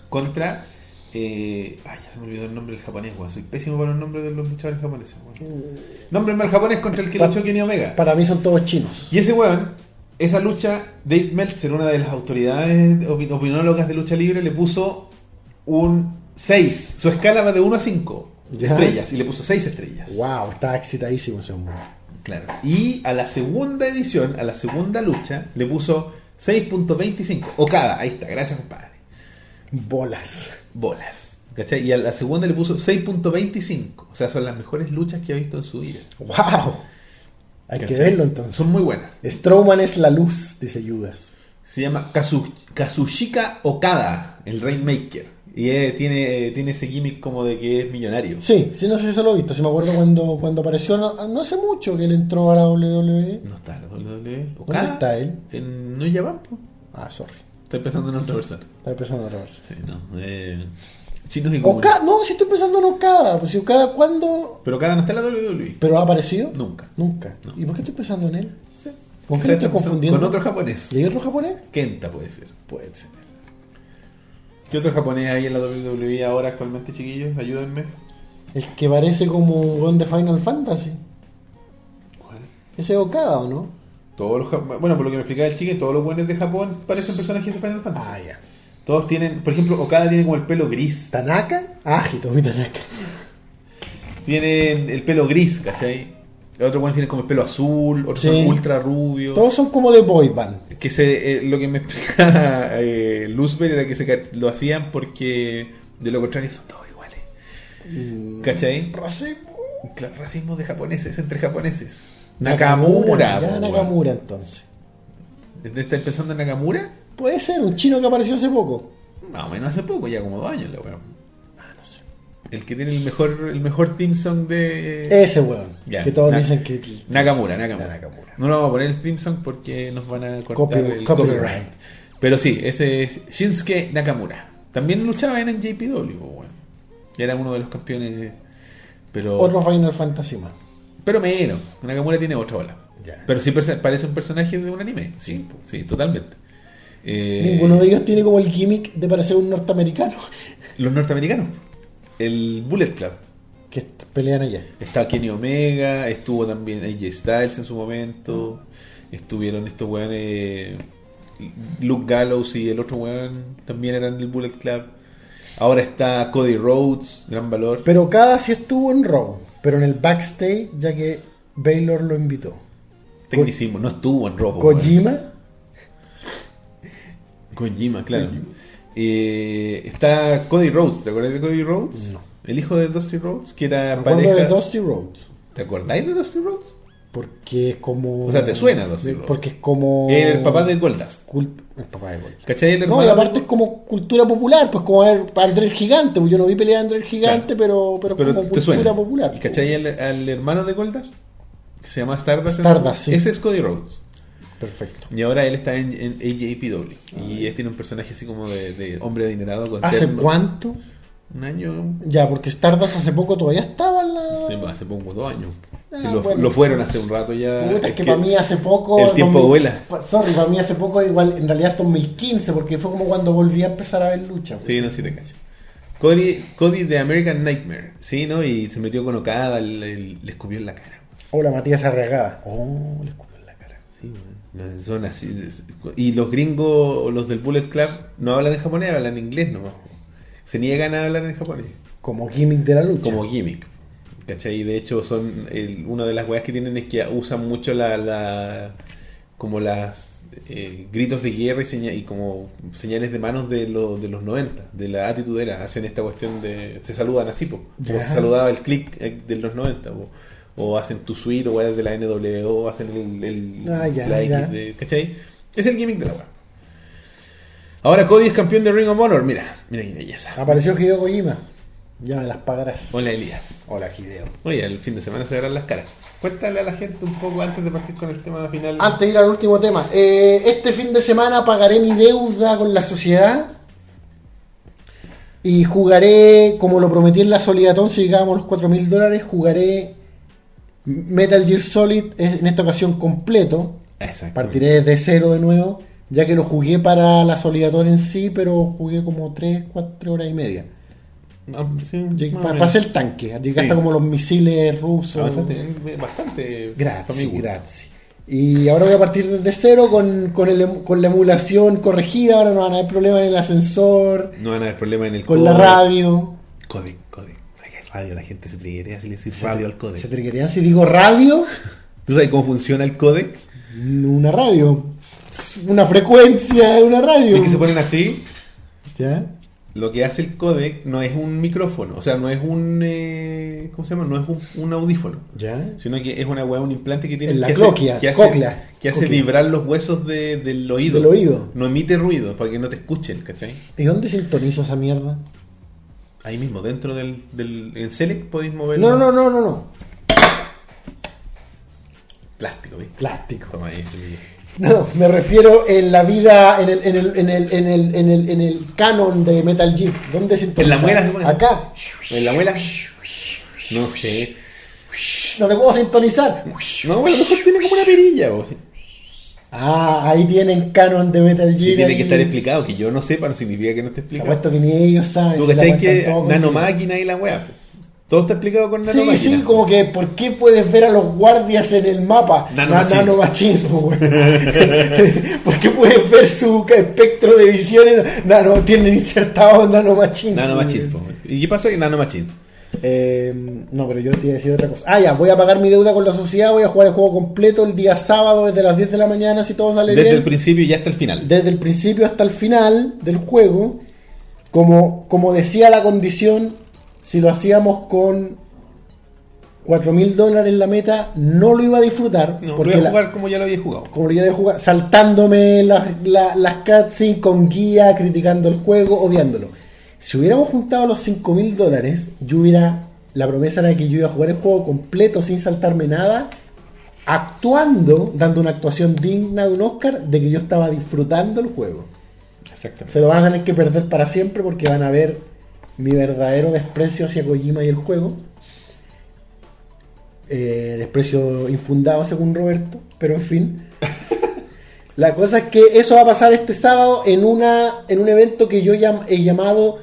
contra. Eh, ay, ya se me olvidó el nombre del japonés, weón. Soy pésimo para los nombres de los luchadores japoneses, weón. Nómbrenme al japonés contra el que luchó Kenny Omega. Para mí son todos chinos. Y ese weón, esa lucha, Dave Meltzer, una de las autoridades opi- opinólogas de lucha libre, le puso un 6. Su escala va de 1 a 5. Ya. Estrellas, y le puso 6 estrellas. Wow, estaba excitadísimo ese hombre. Claro. Y a la segunda edición, a la segunda lucha, le puso 6.25. Okada, ahí está, gracias compadre. Bolas. Bolas. ¿Cachai? Y a la segunda le puso 6.25. O sea, son las mejores luchas que ha visto en su vida. Wow. Hay que verlo entonces. Son muy buenas. Strowman es la luz, dice Judas. Se llama Kazu- Kazushika Okada, el Rainmaker. Y eh, tiene, tiene ese gimmick como de que es millonario. Sí, sí, no sé si eso lo he visto. Sí me acuerdo cuando, cuando apareció, no, no hace mucho que él entró a la WWE. No está en la WWE. ¿Dónde está él? En New Japan. Ah, sorry. Está pensando en otra persona. Estaba empezando a grabarse. Sí, no. Eh, chinos y. Okada, no, si estoy pensando en Okada. Pues si Okada, ¿cuándo? Pero Okada no está en la WWE. ¿Pero ha aparecido? Nunca. Nunca. No. ¿Y por qué estoy pensando en él? Sí. ¿Con qué estoy confundiendo? Con otro japonés. ¿Y hay otro japonés? Kenta puede ser. Puede ser. ¿Qué otro japonés hay en la WWE ahora actualmente, chiquillos? Ayúdenme. El que parece como un weón de Final Fantasy. ¿Cuál? Ese es Okada, ¿o no? Todos los, bueno, por lo que me explicaba el chique, todos los buenos de Japón parecen personajes de Final Fantasy. Ah, ya. Todos tienen, por ejemplo, Okada tiene como el pelo gris. ¿Tanaka? Ah, Hitomi Tanaka. Tienen el pelo gris, ¿cachai? El otro bueno tiene como el pelo azul, otros Sí. son ultra rubio. Todos son como de boy band. Que se, eh, lo que me explicaba eh, Luzbel era que se, lo hacían porque de lo contrario son todos iguales. Mm, ¿Cachai? Racismo. Claro, racismo de japoneses entre japoneses. Nakamura, po, Nakamura entonces. weón. ¿Estás pensando en Nakamura? Puede ser, un chino que apareció hace poco. Más o menos hace poco, ya como dos años la weón. Ah, no sé. El que tiene el mejor, el mejor theme song de. Ese weón. Que todos Na- dicen que. Nakamura, Nakamura. Nakamura. No lo vamos a poner el theme song porque nos van a cortar Copy- el copyright. copyright. Pero sí, ese es Shinsuke Nakamura. También luchaba en NJPW, po, weón. Era uno de los campeones. Pero. Otro Final Fantasy más. Pero menos. Nakamura tiene otra bola. Ya. Pero sí parece un personaje de un anime. Sí, sí, totalmente. Eh, Ninguno de ellos tiene como el gimmick de parecer un norteamericano. Los norteamericanos. El Bullet Club. Que pelean allá. Está Kenny Omega, estuvo también AJ Styles en su momento, estuvieron estos weones, Luke Gallows y el otro weón también eran del Bullet Club. Ahora está Cody Rhodes, gran valor. Pero cada sí estuvo en Raw. Pero en el backstage, ya que Baylor lo invitó. Tecnicismo, no estuvo en Raw. po, weón. Kojima. Kojima, claro. Eh, está Cody Rhodes, ¿te acuerdas de Cody Rhodes? No. El hijo de Dusty Rhodes, que era pareja. de Dusty Rhodes. ¿Te acordáis de Dusty Rhodes? Porque es como. O sea, ¿te suena Dusty Rhodes? Porque es como. El papá de. Cult- El papá de Gold. ¿Cachai? El No, y de- aparte es como cultura popular, pues como ver André el Gigante, pues yo no vi pelear a André el Gigante, pero, pero, Pero como te cultura suena. popular. ¿Y cachai al, al hermano de Goldust? Que se llama Stardust. Stardust, sí. Ese es Cody Rhodes. Perfecto. Y ahora él está en, en AJPW. Y él tiene un personaje así como de, de hombre adinerado con ¿Hace terno. cuánto? Un año. Ya, porque Stardust hace poco todavía estaba en la... sí, hace poco, dos años. Ah, Sí, lo, bueno. lo fueron hace un rato ya. Puta, es Es que, que para mí hace poco... el tiempo 2000 vuela. Sorry, para mí hace poco igual, en realidad es 2015, porque fue como cuando volví a empezar a ver lucha. pues. Sí, no, sí te cacho. Cody, Cody de American Nightmare. Sí, ¿no? Y se metió con Okada, le, le escupió en la cara. Hola, Matías Arriagada. Oh, le escupió en la cara. Sí, bueno. No, Son así. Y los gringos, los del Bullet Club, no hablan en japonés, hablan en inglés nomás. Se niegan a hablar en japonés. Como gimmick de la lucha. Como gimmick. ¿Cachai? De hecho, son el- una de las weas que tienen es que usan mucho la, la como las eh, gritos de guerra y, seña- y como señales de manos de, lo- de los 90, de la atitudera. Hacen esta cuestión de. Se saludan así, po. Ya. se saludaba el click eh, de los 90. po. O hacen tu suite, o weas de la NWO, hacen el, el- Ah, la X de. ¿Cachai? Es el gimmick de la wea. Ahora Cody es campeón de Ring of Honor. Mira, mira qué belleza. Apareció Hideo Kojima. Ya me las pagarás. Hola Elías. Hola, Hideo. Oye, el fin de semana se verán las caras. Cuéntale a la gente un poco antes de partir con el tema final. Antes de ir al último tema, eh, este fin de semana pagaré mi deuda con la sociedad y jugaré, como lo prometí en la Solidatón, si llegábamos a los 4 mil dólares, jugaré Metal Gear Solid en esta ocasión completo. Exacto. Partiré desde cero de nuevo, ya que lo jugué para la Solidatón en sí, pero jugué como 3, 4 horas y media. Ah, sí, Llegué- pa- pasé el tanque, llegué Sí. hasta como los misiles rusos. Bien, bastante. Gusto. gracias. Y ahora voy a partir desde cero con, con, el- con la emulación corregida. Ahora no van a haber problemas en el ascensor, No van a haber problema en el con la radio. Hay que Radio, la gente se triguea si le decís radio al codec. ¿Se si digo radio? ¿Tú sabes cómo funciona el codec? Una radio. Una frecuencia de una radio. Es que se ponen así. ¿Ya? Lo que hace el codec no es un micrófono, o sea, no es un. eh, ¿Cómo se llama? No es un, un audífono. ¿Ya? Sino que es una weá, un implante que tiene En la que hace, que hace, cóclea, que hace vibrar los huesos de- del oído. Del oído. No emite ruido para que no te escuchen, ¿cachai? ¿Y dónde sintonizo esa mierda? Ahí mismo, dentro del. del en Select podéis mover. No, no, no, no, no. Plástico, ¿viste? Plástico. Toma ahí, No, me refiero en la vida, en el, en el, en el, en el, en el, en el canon de Metal Gear. ¿Dónde sintonizo? En la muela, se. Acá. ¿En la muela? No sé. No te puedo sintonizar. No, bueno, a lo mejor tiene como una perilla, vos. Ah, ahí tienen canon de Metal Gear. Si tiene que estar explicado, que yo no sepa, no significa que no esté Te explicado. apuesto que ni ellos saben. Tú si cachai que nanomáquina y la weá. Todo está explicado con Sí, nanomáquina. sí, como que, ¿por qué puedes ver a los guardias en el mapa? Nanomachismo, güey. ¿Por qué puedes ver su espectro de visiones? Nano, tienen insertado. Nanomachines, po. ¿Y qué pasa que nanomachines? Eh, no, pero yo te iba a decir otra cosa. Ah, ya, voy a pagar mi deuda con la sociedad, voy a jugar el juego completo el día sábado desde las 10 de la mañana si todo sale Desde bien. el principio y hasta el final. desde el principio hasta el final del juego, como, como decía la condición, si lo hacíamos con 4 mil dólares en la meta, no lo iba a disfrutar. No, porque voy a la- jugar como ya lo había jugado. como lo iba a jugar, saltándome las, la- las cutscenes con guía, criticando el juego, odiándolo. Si hubiéramos juntado los 5 mil dólares, yo hubiera. La promesa era que yo iba a jugar el juego completo sin saltarme nada, actuando, dando una actuación digna de un Oscar, de que yo estaba disfrutando el juego. Exactamente. Se lo van a tener que perder para siempre porque van a ver mi verdadero desprecio hacia Kojima y el juego. Eh, desprecio infundado según Roberto, pero en fin. La cosa es que eso va a pasar este sábado en una en un evento que yo llam- he llamado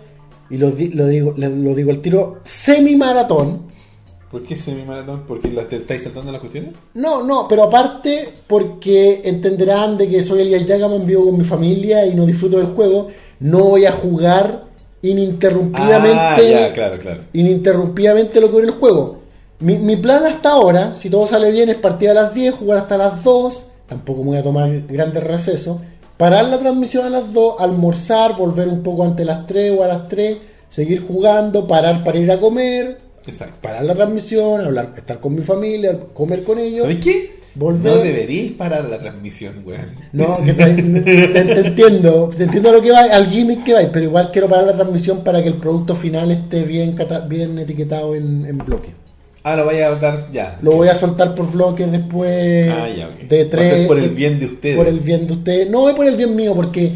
y lo, di- lo digo lo, digo al tiro semi maratón. ¿Por qué semi-maratón? ¿Porque la- te estáis saltando las cuestiones? No, no, pero aparte porque entenderán de que soy Elias Yagaman, vivo con mi familia y no disfruto del juego, no voy a jugar ininterrumpidamente, Ah, ya, claro, claro. ininterrumpidamente lo que dura el juego. Mi, mi plan hasta ahora, si todo sale bien, es partir a las 10, jugar hasta las 2, tampoco me voy a tomar grandes recesos, parar la transmisión a las 2, almorzar, volver un poco antes de las 3 o a las 3, seguir jugando, parar para ir a comer, Exacto. parar la transmisión, hablar, estar con mi familia, comer con ellos. ¿Sabes qué? Volver. No deberíais parar la transmisión, weón. No, que te, te- te entiendo, te entiendo lo que va, al gimmick que va, pero igual quiero parar la transmisión para que el producto final esté bien, bien etiquetado en, en bloque. Ah, lo vaya a dar ya. Lo voy a soltar por bloques después Ah, ya, ok. de Va a tres. ser por el bien de ustedes. Por el bien de ustedes. No es por el bien mío, porque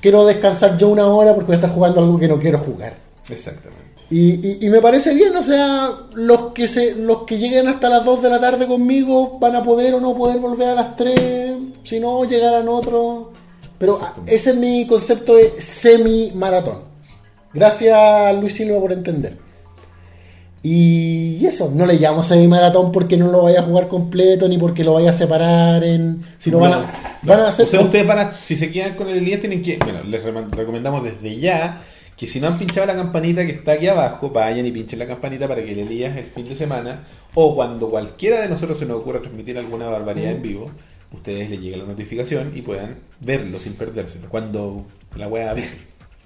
quiero descansar yo una hora porque voy a estar jugando algo que no quiero jugar. Exactamente. Y, y- y me parece bien, o sea, los que se, los que lleguen hasta las 2 de la tarde conmigo van a poder o no poder volver a las 3, si no llegarán otros. Pero ese es mi concepto de semi-maratón. Gracias Luis Silva por entender. Y eso, no le llamo semi-maratón porque no lo vaya a jugar completo ni porque lo vaya a separar en... Sino van a, van a hacer... O sea, ustedes van a, si se quedan con el Elías, tienen que, bueno, les recomendamos desde ya que si no han pinchado la campanita que está aquí abajo, vayan y pinchen la campanita para que el Elías el fin de semana o cuando cualquiera de nosotros se nos ocurra transmitir alguna barbaridad en vivo, ustedes les llegue la notificación y puedan verlo sin perdérselo. Cuando la wea avise.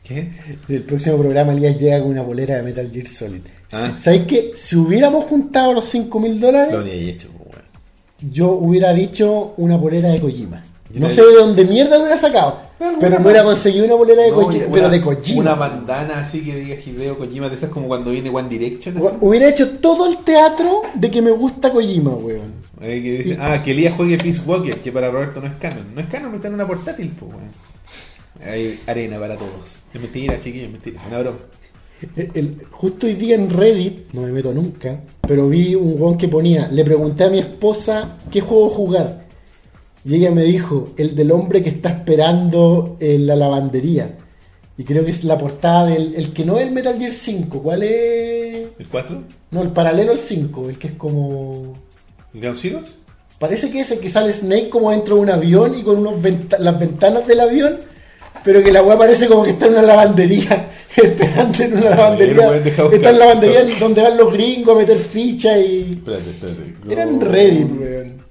¿Qué? El próximo programa Elías llega con una bolera de Metal Gear Solid. Ah. ¿Sabéis que si hubiéramos juntado los 5 mil dólares, Lo hecho, pues, weón. yo hubiera dicho una bolera de Kojima? Yo No sé de dónde mierda lo hubiera sacado, pero me hubiera conseguido una bolera de No, Kojima, una- pero de Kojima. Una bandana así que diga Hideo Kojima, de esas como cuando viene One Direction. así. Hubiera hecho todo el teatro de que me gusta Kojima, weón. Eh, que dice, ah, que Elías juegue Peace Walker, que para Roberto no es canon. No es canon, no está en una portátil, pues, weón. Hay arena para todos. Es mentira, chiquillos, es mentira. Una broma. El- el- justo hoy día en Reddit, no me meto nunca, pero vi un weón que ponía, le pregunté a mi esposa qué juego jugar. Y ella me dijo, el del hombre que está esperando en la lavandería. Y creo que es la portada del el que no es el Metal Gear 5. ¿Cuál es? ¿El 4? No, el paralelo al 5, el que es como... ¿El Ground Zeroes? Parece que es el que sale Snake como dentro de un avión y con unos venta- las ventanas del avión pero que la weá parece como que está en una lavandería, esperando en una lavandería. Está en la lavandería donde van los gringos a meter ficha y. Espérate, espérate. Era en Go- Reddit, weón.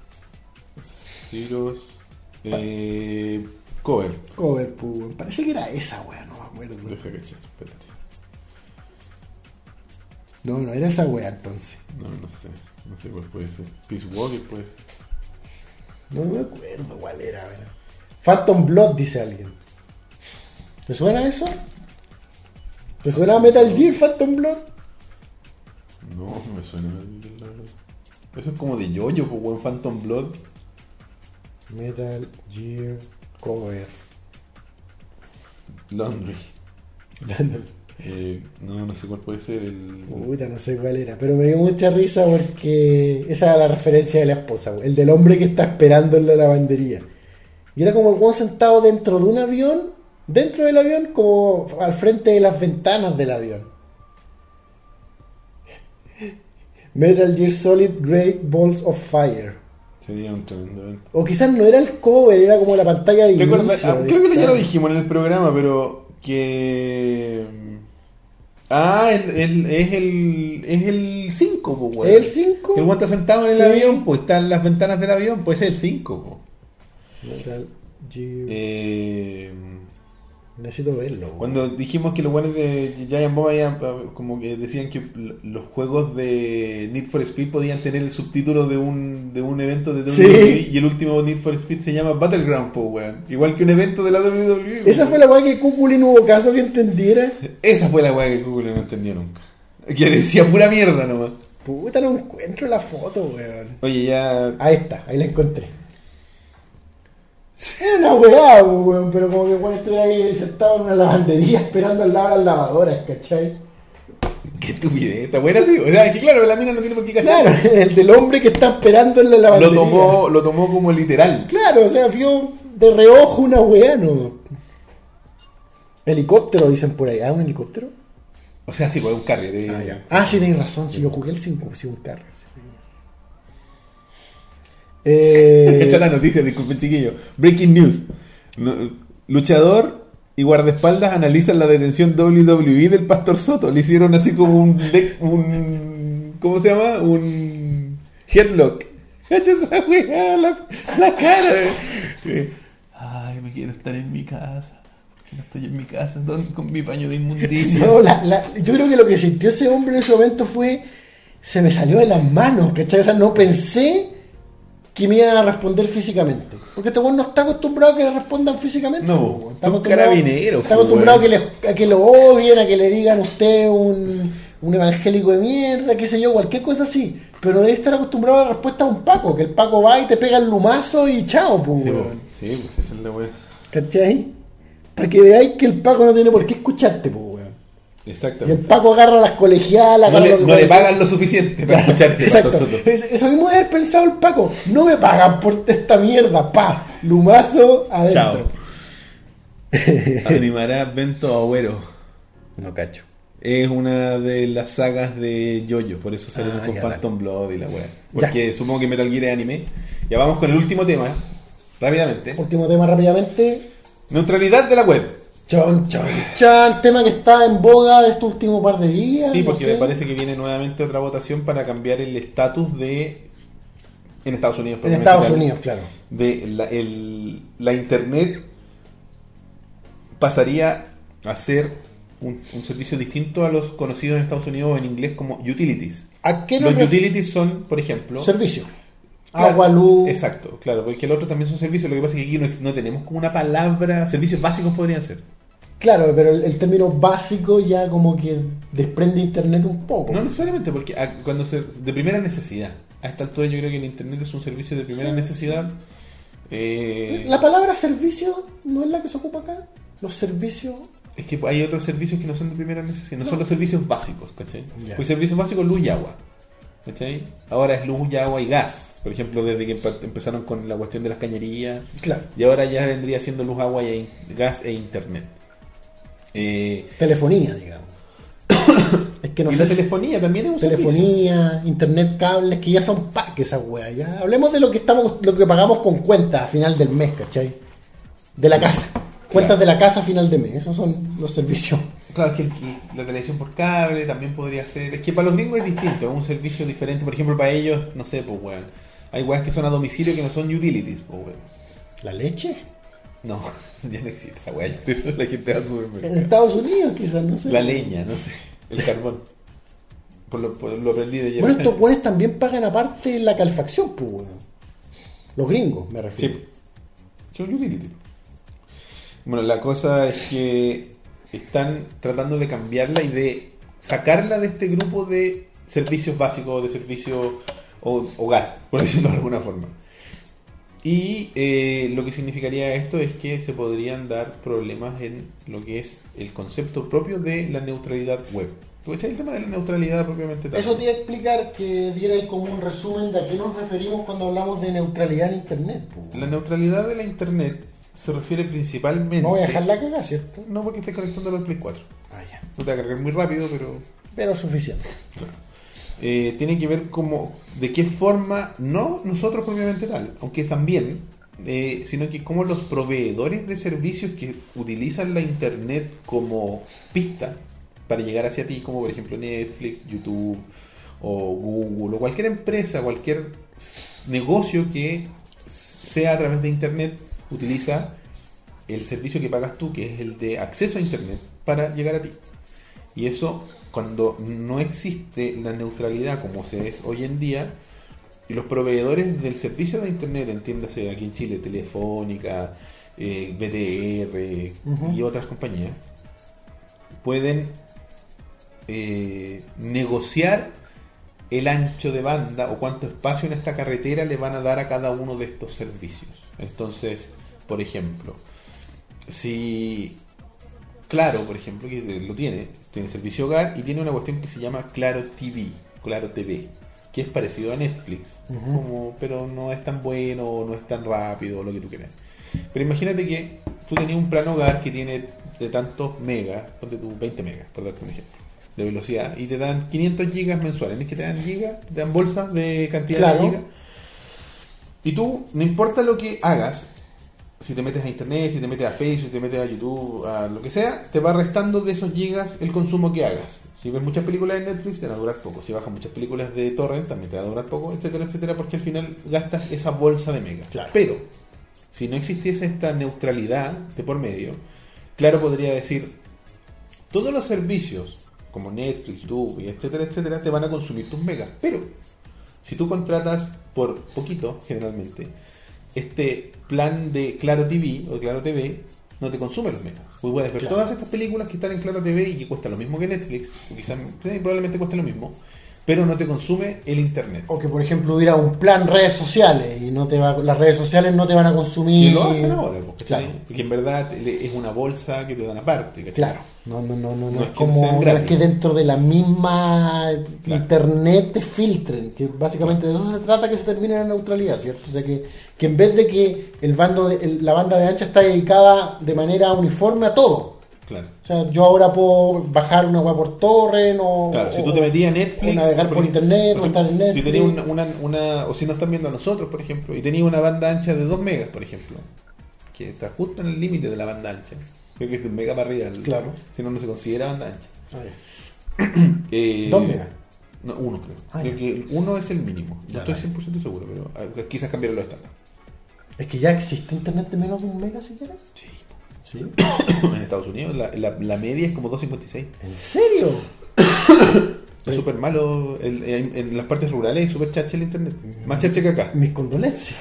Eh, cover. Cover, pues, weón. Parece que era esa weá, no me acuerdo. Deja cachar, espérate. No, no era esa weá entonces. No, no sé. No sé cuál puede ser. Peace Walker puede ser. No me acuerdo cuál era, weón. Phantom Blood, dice alguien. ¿Te suena eso? ¿Te suena a Metal Gear Phantom Blood? No, no me suena. la verdad. Eso es como de yoyo, pues, buen Phantom Blood. Metal Gear Cover. Laundry. Eh, no, no sé cuál puede ser. El... Puta, no sé cuál era, pero me dio mucha risa porque esa era la referencia de la esposa, el del hombre que está esperando en la lavandería. Y era como el sentado dentro de un avión, dentro del avión, como al frente de las ventanas del avión. Metal Gear Solid Great Balls of Fire. Sería un tremendo evento. O quizás no era el cover, era como la pantalla de inicio Ah, creo que ya lo dijimos en el programa, pero que. Ah, el, el- es el es el 5, pues, weón. ¿El 5? El weón está sentado en el Sí. avión, pues están las ventanas del avión, pues es el 5, pues. Metal Gear... Eh, Necesito verlo. güey. cuando dijimos que los buenos de Giant Bomb habían, eh, como que decían que los juegos de Need for Speed podían tener el subtítulo de un, de un evento de Sí. WWE y el último Need for Speed se llama Battleground, pues, weón. Igual que un evento de la WWE. Esa weón. fue la weá que Kukuli no hubo caso que entendiera. Esa fue la weá que Google no entendió nunca. Que decía pura mierda nomás. Puta, no encuentro la foto, weón. Oye, ya. Ahí está, ahí la encontré. Era una weá, weón, pero como que bueno, estuviera ahí sentado en una lavandería esperando al lado de las lavadoras, ¿cachai? Qué estupidez, está buena así. O sea, es que claro, la mina no tiene por qué cachar. Claro, el del hombre que está esperando en la Lo lavandería. tomó, lo tomó como literal. Claro, o sea, vio de reojo una weá, no. Helicóptero, dicen por ahí. ¿Ah, un helicóptero? O sea, sí, pues un carrier. eh. Ah, ya. Ah, sí, tenéis razón. Si yo jugué el 5, sí, un carro. Eh, Echa la noticia, disculpen chiquillo. Breaking news. Luchador y guardaespaldas analizan la detención WWE del Pastor Soto. Le hicieron así como un, ¿cómo se llama? Un headlock. Cacha esa weá, la, la cara. de- Ay, me quiero estar en mi casa. No estoy en mi casa ¿dónde? con mi paño de inmundicia. no, la- la- yo creo que lo que sintió ese hombre en ese momento fue. Se me salió de las manos, ¿cachai? O sea, no pensé que me iban a responder físicamente. Porque este weón no está acostumbrado a que le respondan físicamente. No, weón. está acostumbrado- Está a que, weón. le- a que lo odien, a que le digan usted un, un evangélico de mierda, qué sé yo, cualquier cosa así. Pero debe estar acostumbrado a la respuesta a un Paco, que el Paco va y te pega el lumazo y chao, pues, Sí, weón. pues, sí, pues es la weá. ¿Cachai? Para que veáis que el Paco no tiene por qué escucharte, pues, weón. Y el Exactamente. Paco agarra las colegialas, No agarra le, no le pagan lo suficiente para escucharte, Exacto. Eso mismo debe haber pensado el Paco. No me pagan por esta mierda, pa. Lumazo adentro. Animará Bento Agüero. No cacho. Es una de las sagas de Jojo, por eso salimos Ah, con Phantom Blood y la weá. Porque supongo que Metal Gear es anime. Ya vamos con el último tema, rápidamente. Último tema rápidamente. Neutralidad de la web. Chon, chon, chan. Tema que está en boga de estos últimos par de días. Sí, no porque sé. me parece que viene nuevamente otra votación para cambiar el estatus de. En Estados Unidos, En Estados Unidos, claro. De la, el- la internet pasaría a ser un, un servicio distinto a los conocidos en Estados Unidos en inglés como utilities. ¿A qué Los utilities son, por ejemplo, Servicio. Claro, Agua, luz. Exacto, claro, porque el otro también son servicios. Lo que pasa es que aquí no, no tenemos como una palabra. Servicios básicos podrían ser. Claro, pero el, el término básico ya como que desprende internet un poco. No necesariamente, porque a- cuando se. de primera necesidad. A esta altura yo creo que el internet es un servicio de primera Sí. necesidad. Eh, La palabra servicio no es la que se ocupa acá. Los servicios. Es que hay otros servicios que no son de primera necesidad, no, son los servicios básicos, ¿cachai? Ya. Porque servicios básicos, luz y agua, ¿cachai? Ahora es luz y agua y gas, por ejemplo, desde que empe- empezaron con la cuestión de las cañerías, Claro. y ahora ya vendría siendo luz, agua y gas e internet. Eh, Telefonía, digamos. es que no y sé la telefonía también es un servicio. telefonía, internet, cables, que ya son paques esas weas. Ya hablemos de lo que estamos, lo que pagamos con cuenta a final del mes, ¿cachai? De la casa. Cuentas de la casa a final de mes, esos son los servicios. Claro, es que la televisión por cable también podría ser. Es que para los gringos es distinto, es un servicio diferente. Por ejemplo, para ellos, no sé, pues, weón. Hay weas que son a domicilio que no son utilities, pues, weón. ¿La leche? No, ya no existe esa wea. La gente va a En. Estados Unidos quizás, no sé. La leña, no sé. El carbón. Por lo, por lo aprendí de Bueno, Jeff estos buenos también pagan aparte la calefacción, pues, weón. Los gringos, me refiero. Sí. Que un utility. Bueno, la cosa es que están tratando de cambiarla y de sacarla de este grupo de servicios básicos, de servicios ho- hogar, por decirlo de alguna forma. Y eh, lo que significaría esto es que se podrían dar problemas en lo que es el concepto propio de la neutralidad web. ¿Tú echas el tema de la neutralidad propiamente tal? Eso te iba a explicar que diera como un resumen de a qué nos referimos cuando hablamos de neutralidad en Internet. pues. La neutralidad de la internet se refiere principalmente... No voy a dejar la cagada, ¿cierto? No, porque estés conectándolo al Play 4. Ah, ya. No te va a cargar muy rápido, pero Pero suficiente. Eh, tiene que ver como de qué forma, no nosotros propiamente tal, aunque también, eh, sino que como los proveedores de servicios que utilizan la internet como pista para llegar hacia ti, como por ejemplo Netflix, YouTube o Google o cualquier empresa, cualquier negocio que sea a través de internet, utiliza el servicio que pagas tú, que es el de acceso a internet, para llegar a ti. Y eso, cuando no existe la neutralidad como se es hoy en día, y los proveedores del servicio de Internet, entiéndase aquí en Chile, Telefónica, eh, BTR y otras compañías, pueden eh, negociar el ancho de banda o cuánto espacio en esta carretera le van a dar a cada uno de estos servicios. Entonces, por ejemplo, si Claro, por ejemplo, que lo tiene, tiene servicio hogar y tiene una cuestión que se llama Claro TV, Claro TV, que es parecido a Netflix, como, pero no es tan bueno, no es tan rápido, lo que tú quieras. Pero imagínate que tú tenías un plan hogar que tiene de tantos megas, ponte tú 20 megas, por darte un ejemplo, de velocidad, y te dan 500 gigas mensuales. No es que te dan gigas, te dan bolsas de cantidad Claro. de gigas. Y tú, no importa lo que hagas, si te metes a internet, si te metes a Facebook, si te metes a YouTube, a lo que sea, te va restando de esos gigas el consumo que hagas. Si ves muchas películas en Netflix, te van a durar poco. Si bajas muchas películas de torrent, también te va a durar poco, etcétera, etcétera, porque al final gastas esa bolsa de megas. Claro. Pero, si no existiese esta neutralidad de por medio, claro podría decir, todos los servicios, como Netflix, YouTube, etcétera, etcétera, te van a consumir tus megas. Pero, si tú contratas por poquito, generalmente, este plan de Claro TV o de Claro TV no te consume los megas. Tú puedes ver Claro. todas estas películas que están en Claro TV y que cuestan lo mismo que Netflix, o quizás probablemente cueste lo mismo, pero no te consume el internet. O que, por ejemplo, hubiera un plan redes sociales y no te va, las redes sociales no te van a consumir. Y lo hacen ahora, porque, Claro. porque en verdad es una bolsa que te dan aparte. ¿cachai? Claro, no, no, no, no, no No es como no es que dentro de la misma Claro. internet te filtren, que básicamente de eso se trata que se termine la neutralidad, ¿cierto? O sea que, que en vez de que el bando de, el- la banda de ancha está dedicada de manera uniforme a todo. Claro. O sea, yo ahora puedo bajar una web por torre, o, Claro, si tú te metías a Netflix, o navegar por, internet, o por estar en Netflix. Si tenías una, una, una- o si nos están viendo a nosotros, por ejemplo, y tenías una banda ancha de 2 megas, por ejemplo, que está justo en el límite de la banda ancha, creo que es de un mega para arriba, el- Claro. si no, no se considera banda ancha. Ah, ya. Eh, ¿Dos megas? No, uno creo. Ah, creo que uno es el mínimo. No Ya, estoy ya. 100% seguro, pero ah, quizás cambiaron los estándares. Es que ya existe internet de menos de un mega siquiera. Sí. Sí. en Estados Unidos la, la, la media es como 256. ¿En serio? Es súper malo. en, en las partes rurales es súper chacha el internet. Más chacha que acá. Mis condolencias.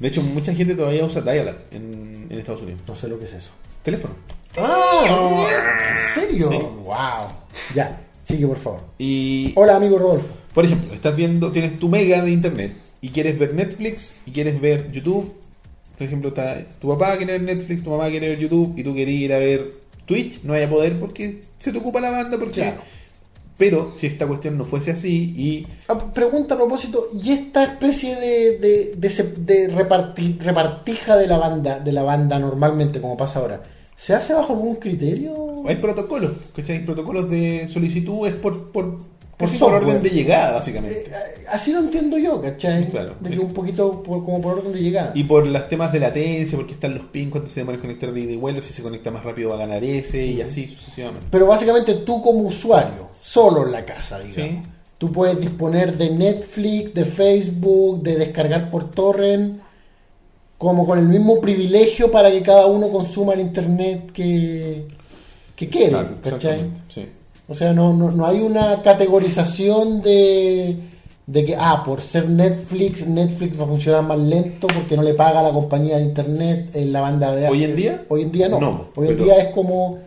De hecho, mucha gente todavía usa dial-up en, en Estados Unidos. No sé lo que es eso. Teléfono. ¡Ah! ¿En serio? Sí. ¡Wow! Ya, sigue por favor. Y, Hola, amigo Rodolfo. por ejemplo, estás viendo, tienes tu mega de internet y quieres ver Netflix y quieres ver YouTube. Por ejemplo, está tu papá quiere ver Netflix, tu mamá quiere ver YouTube y tú quieres ir a ver Twitch. No vaya a poder porque se te ocupa la banda. Porque... Claro. Pero si esta cuestión no fuese así y Ah, Pregunta a propósito, ¿y esta especie de, de, de, de reparti- repartija de la banda, de la banda normalmente, como pasa ahora, ¿se hace bajo algún criterio? hay protocolos, ¿cachai? Protocolos de solicitud es por, por por por software. orden de llegada, básicamente. Eh, así lo entiendo yo, ¿cachai? Claro. De que un poquito por- como por orden de llegada. Y por los temas de latencia, porque están los pins, cuánto se demora en conectar de ida y vuelta, si se conecta más rápido va a ganar ese, y así sucesivamente. Pero básicamente tú como usuario, solo en la casa, digamos, Sí. tú puedes disponer de Netflix, de Facebook, de descargar por torrent, como con el mismo privilegio para que cada uno consuma el internet que, que quiere, Claro, ¿cachai? sí. O sea, no, no, no hay una categorización de, de que, ah, por ser Netflix, Netflix va a funcionar más lento porque no le paga a la compañía de internet en la banda de ¿Hoy en día? Hoy en día no. No, Hoy en día es como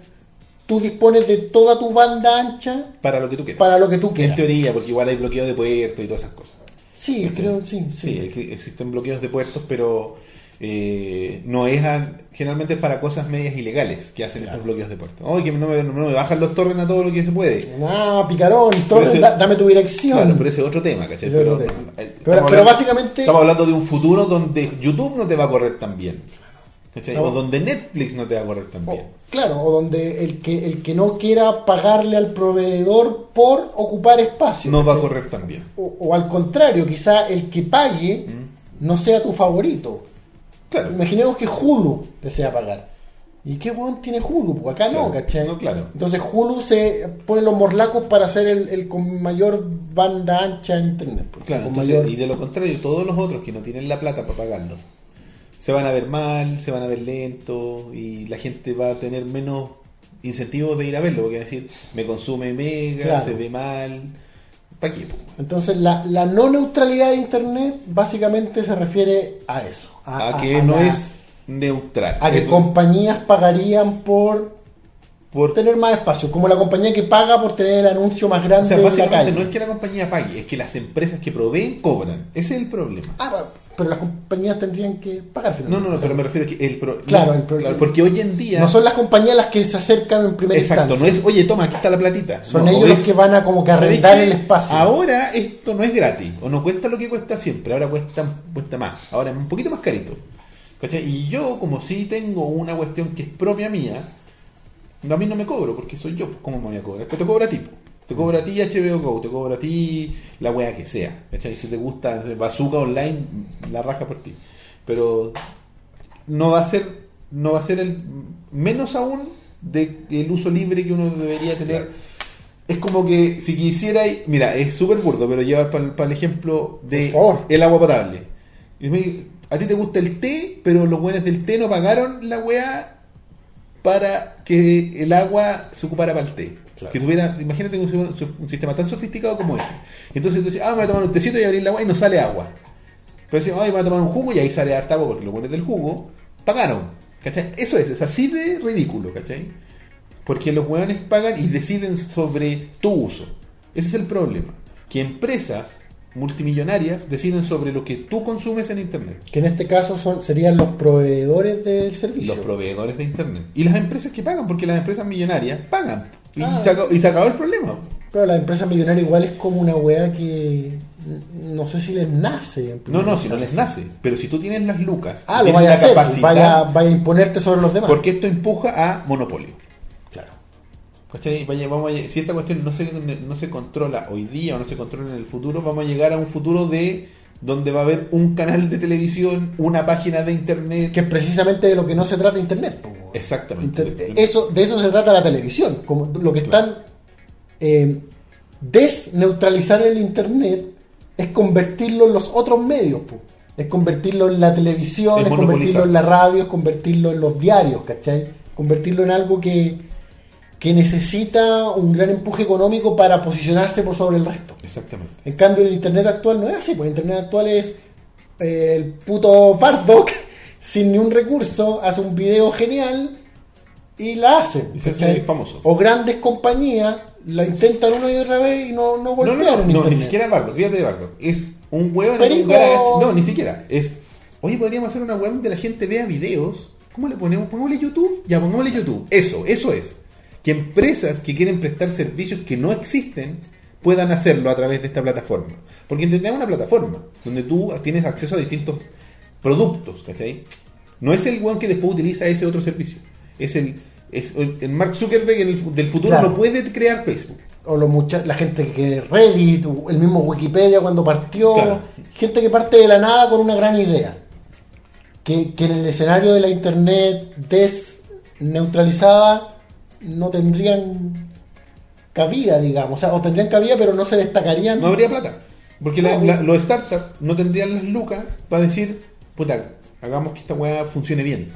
tú dispones de toda tu banda ancha Para lo que tú quieras. para lo que tú En quieras. teoría, porque igual hay bloqueo de puertos y todas esas cosas. Sí, creo, sí, Sí, sí. ex- existen bloqueos de puertos, pero eh, no es a- generalmente es para cosas medias ilegales que hacen estos bloqueos de puertos. Oye, que no me, no me bajan los torrents a todo lo que se puede. Ah, picarón, torrent, da- dame tu dirección. Claro, pero ese es otro tema, ¿cachai? Pero, otro tema. eh, Pero- estamos pero hablando- básicamente- Estamos hablando de un futuro donde YouTube no te va a correr tan bien. No. O donde Netflix no te va a correr tan O- bien. claro, o donde el que, el que no quiera pagarle al proveedor por ocupar espacio. No va a correr tan bien. O, o al contrario, quizá el que pague Mm. no sea tu favorito. Claro. Imaginemos que Hulu desea pagar. ¿Y qué weón tiene Hulu? Porque acá no. ¿cachai? No, claro. Entonces Hulu se pone los morlacos para hacer el, el con mayor banda ancha en internet. pues, Claro, con entonces, mayor- y de lo contrario, todos los otros que no tienen la plata para pagarlo, se van a ver mal, se van a ver lento y la gente va a tener menos incentivos de ir a verlo, porque a decir, me consume mega, Claro. se ve mal, ¿para qué? po? Entonces la, la no neutralidad de internet básicamente se refiere a eso. A, que no la- es neutral. A que Eso es. compañías pagarían por Por- tener más espacio, como la compañía que paga por tener el anuncio más o grande sea, en la básicamente calle. no es que la compañía pague, es que las empresas que proveen cobran. Ese es el problema. Ah, bueno, pero las compañías tendrían que pagar No, finalmente. no, no, pero me refiero a que el, pro- Claro, no, el pro- porque hoy en día... No son las compañías las que se acercan en primera Exacto, no es, oye, toma, aquí está la platita. Son No, ellos los es- que van a como que ¿sabes arrendar el espacio. Ahora esto no es gratis, o no cuesta lo que cuesta siempre, ahora cuesta, cuesta más, ahora es un poquito más carito. ¿Cachai? Y yo, como si tengo una cuestión que es propia mía, a mí no me cobro, porque soy yo, ¿cómo me voy a cobrar? Pues te cobra a ti. po. Te cobra a ti HBO Go, te cobra a ti la wea que sea. ¿Cachai? Si te gusta Bazooka Online, la raja por ti. Pero no va a ser no va a ser el menos aún de el uso libre que uno debería tener es como que si quisiera mira es súper burdo pero lleva para el ejemplo de el agua potable a ti te gusta el té pero los buenos del té no pagaron la weá para que el agua se ocupara para el té Claro. que tuviera imagínate un, un sistema tan sofisticado como ese entonces tú dices ah me voy a tomar un tecito y abrir el agua y no sale agua pero si, ay, me voy a tomar un jugo y ahí sale harta agua porque los buenos del jugo pagaron. ¿Cachai? Eso es, es así de ridículo, ¿cachai? Porque los hueones pagan y deciden sobre tu uso. Ese es el problema. Que empresas multimillonarias deciden sobre lo que tú consumes en Internet. Que en este caso son serían los proveedores del servicio. Los proveedores de Internet. Y las empresas que pagan, porque las empresas millonarias pagan. Y, Ah. se, acabó, y se acabó el problema. Pero la empresa millonaria igual es como una weá que no sé si les nace. No, no, si no les nace. Pero si tú tienes las lucas, Ah, lo a la hacer, pues, capacidad, vaya, vaya a imponerte sobre los demás. porque esto empuja a monopolio. Claro. ¿Cachai? Vaya- vamos a- si esta cuestión no se, no se controla hoy día o no se controla en el futuro, vamos a llegar a un futuro de donde va a haber un canal de televisión, una página de internet. Que es precisamente de lo que no se trata Internet. po. Exactamente. Inter- eso, de eso se trata la televisión. Como lo que están eh, desneutralizar el Internet es convertirlo en los otros medios. po. Es convertirlo en la televisión, Es es, convertirlo en la radio, es convertirlo en los diarios, ¿cachai? Convertirlo en algo que, que necesita un gran empuje económico para posicionarse por sobre el resto. Exactamente. En cambio, el Internet actual no es así, porque el Internet actual es eh, el puto Bardock sin ni un recurso, hace un video genial y la hace. Y se hace famoso. O grandes compañías la intentan una y otra vez y no, no golpean no, no, ni siquiera Bardo, fíjate de Bardo. Es un huevo en Perico. un garage. No, ni siquiera. Es, oye, podríamos hacer una web donde la gente vea videos. ¿Cómo le ponemos? Pongámosle YouTube. Ya, pongámosle YouTube. Eso, eso es. Que empresas que quieren prestar servicios que no existen puedan hacerlo a través de esta plataforma. Porque entendemos una plataforma donde tú tienes acceso a distintos productos, ¿cachai? No es el one que después utiliza ese otro servicio. Es el, es el Mark Zuckerberg el- del futuro Claro. no puede crear Facebook. o los mucha- la gente que Reddit, el mismo Wikipedia cuando partió, Claro. gente que parte de la nada con una gran idea. Que, que en el escenario de la internet desneutralizada no tendrían cabida, digamos, o sea, o tendrían cabida pero no se destacarían. No habría plata. Porque No. la- los startups no tendrían las lucas para decir, puta, hagamos que esta weá funcione bien.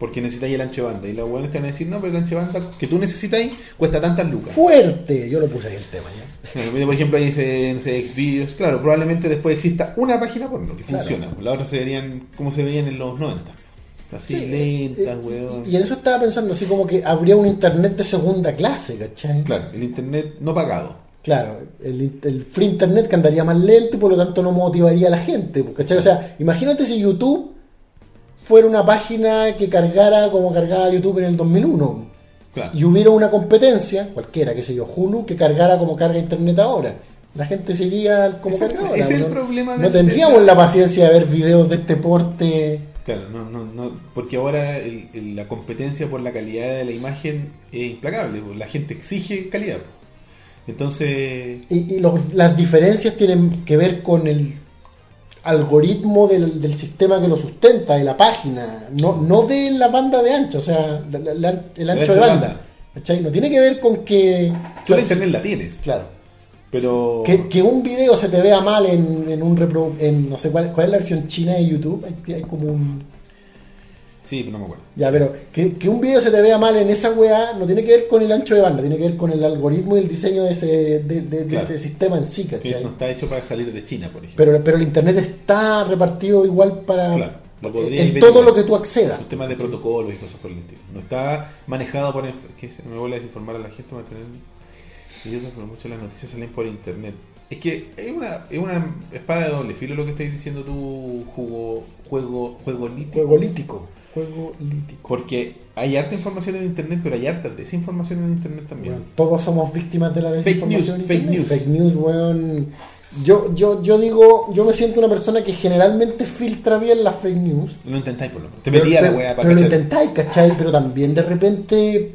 Porque necesitáis el ancho de banda. Y los weones te van a decir, no, pero el ancho de banda que tú necesitáis cuesta tantas lucas. Fuerte, yo lo puse ahí el tema ya. Por ejemplo, ahí dice, no sé, Xvideos. Claro, probablemente después exista una página porno que Claro. funciona. La otra se verían como se veían en los 90. Así Sí, lentas, eh, weón. Y en eso estaba pensando, así como que habría un internet de segunda clase, ¿cachai? Claro, el internet no pagado. Claro, el, el free internet que andaría más lento y por lo tanto no motivaría a la gente. ¿cachai? O sea, imagínate si YouTube fuera una página que cargara como cargaba YouTube en el 2001 Claro. y hubiera una competencia, cualquiera, que sé yo, Hulu, que cargara como carga internet ahora. La gente seguiría como es el ¿no? problema No del- tendríamos la paciencia de ver videos de este porte. Claro, no, no, no, porque ahora el- el- la competencia por la calidad de la imagen es implacable. pues, La gente exige calidad. pues. Entonces, Y, y los- las diferencias tienen que ver con el algoritmo del, del sistema que lo sustenta, de la página, no, no de la banda de ancho, o sea, la- la- el ancho de banda. No tiene que ver con que... tú la internet la tienes, Claro. Pero Que, que un video se te vea mal en, en un reprodu- en no sé cuál, cuál es la versión china de YouTube, hay, hay como un... sí, pero no me acuerdo. Ya, pero que, que un video se te vea mal en esa weá no tiene que ver con el ancho de banda, tiene que ver con el algoritmo y el diseño de ese, de, de- de Claro. ese sistema en sí, Que ¿cachai? no está hecho para salir de China, por ejemplo. Pero, pero el internet está repartido igual para Claro, en todo lo que tú accedas. Un tema de protocolos y cosas por el estilo. No está manejado por. que se me vuelve a desinformar a la gente, mantener. Y yo pero muchas de las noticias salen por internet. Es que es una, es una espada de doble filo lo que estás diciendo tú, jugo, juego, juego lítico. Juego lítico. Juego lítico. Porque hay harta información en internet, pero hay harta desinformación en internet también. Todos somos víctimas de la Fake desinformación. news, en fake news. Fake news, weón. Yo, yo, yo digo, yo me siento una persona que generalmente filtra bien las fake news. Lo intentáis por lo menos. Te metía la weá para Pero lo cachar. intentáis, ¿cachai? Pero también de repente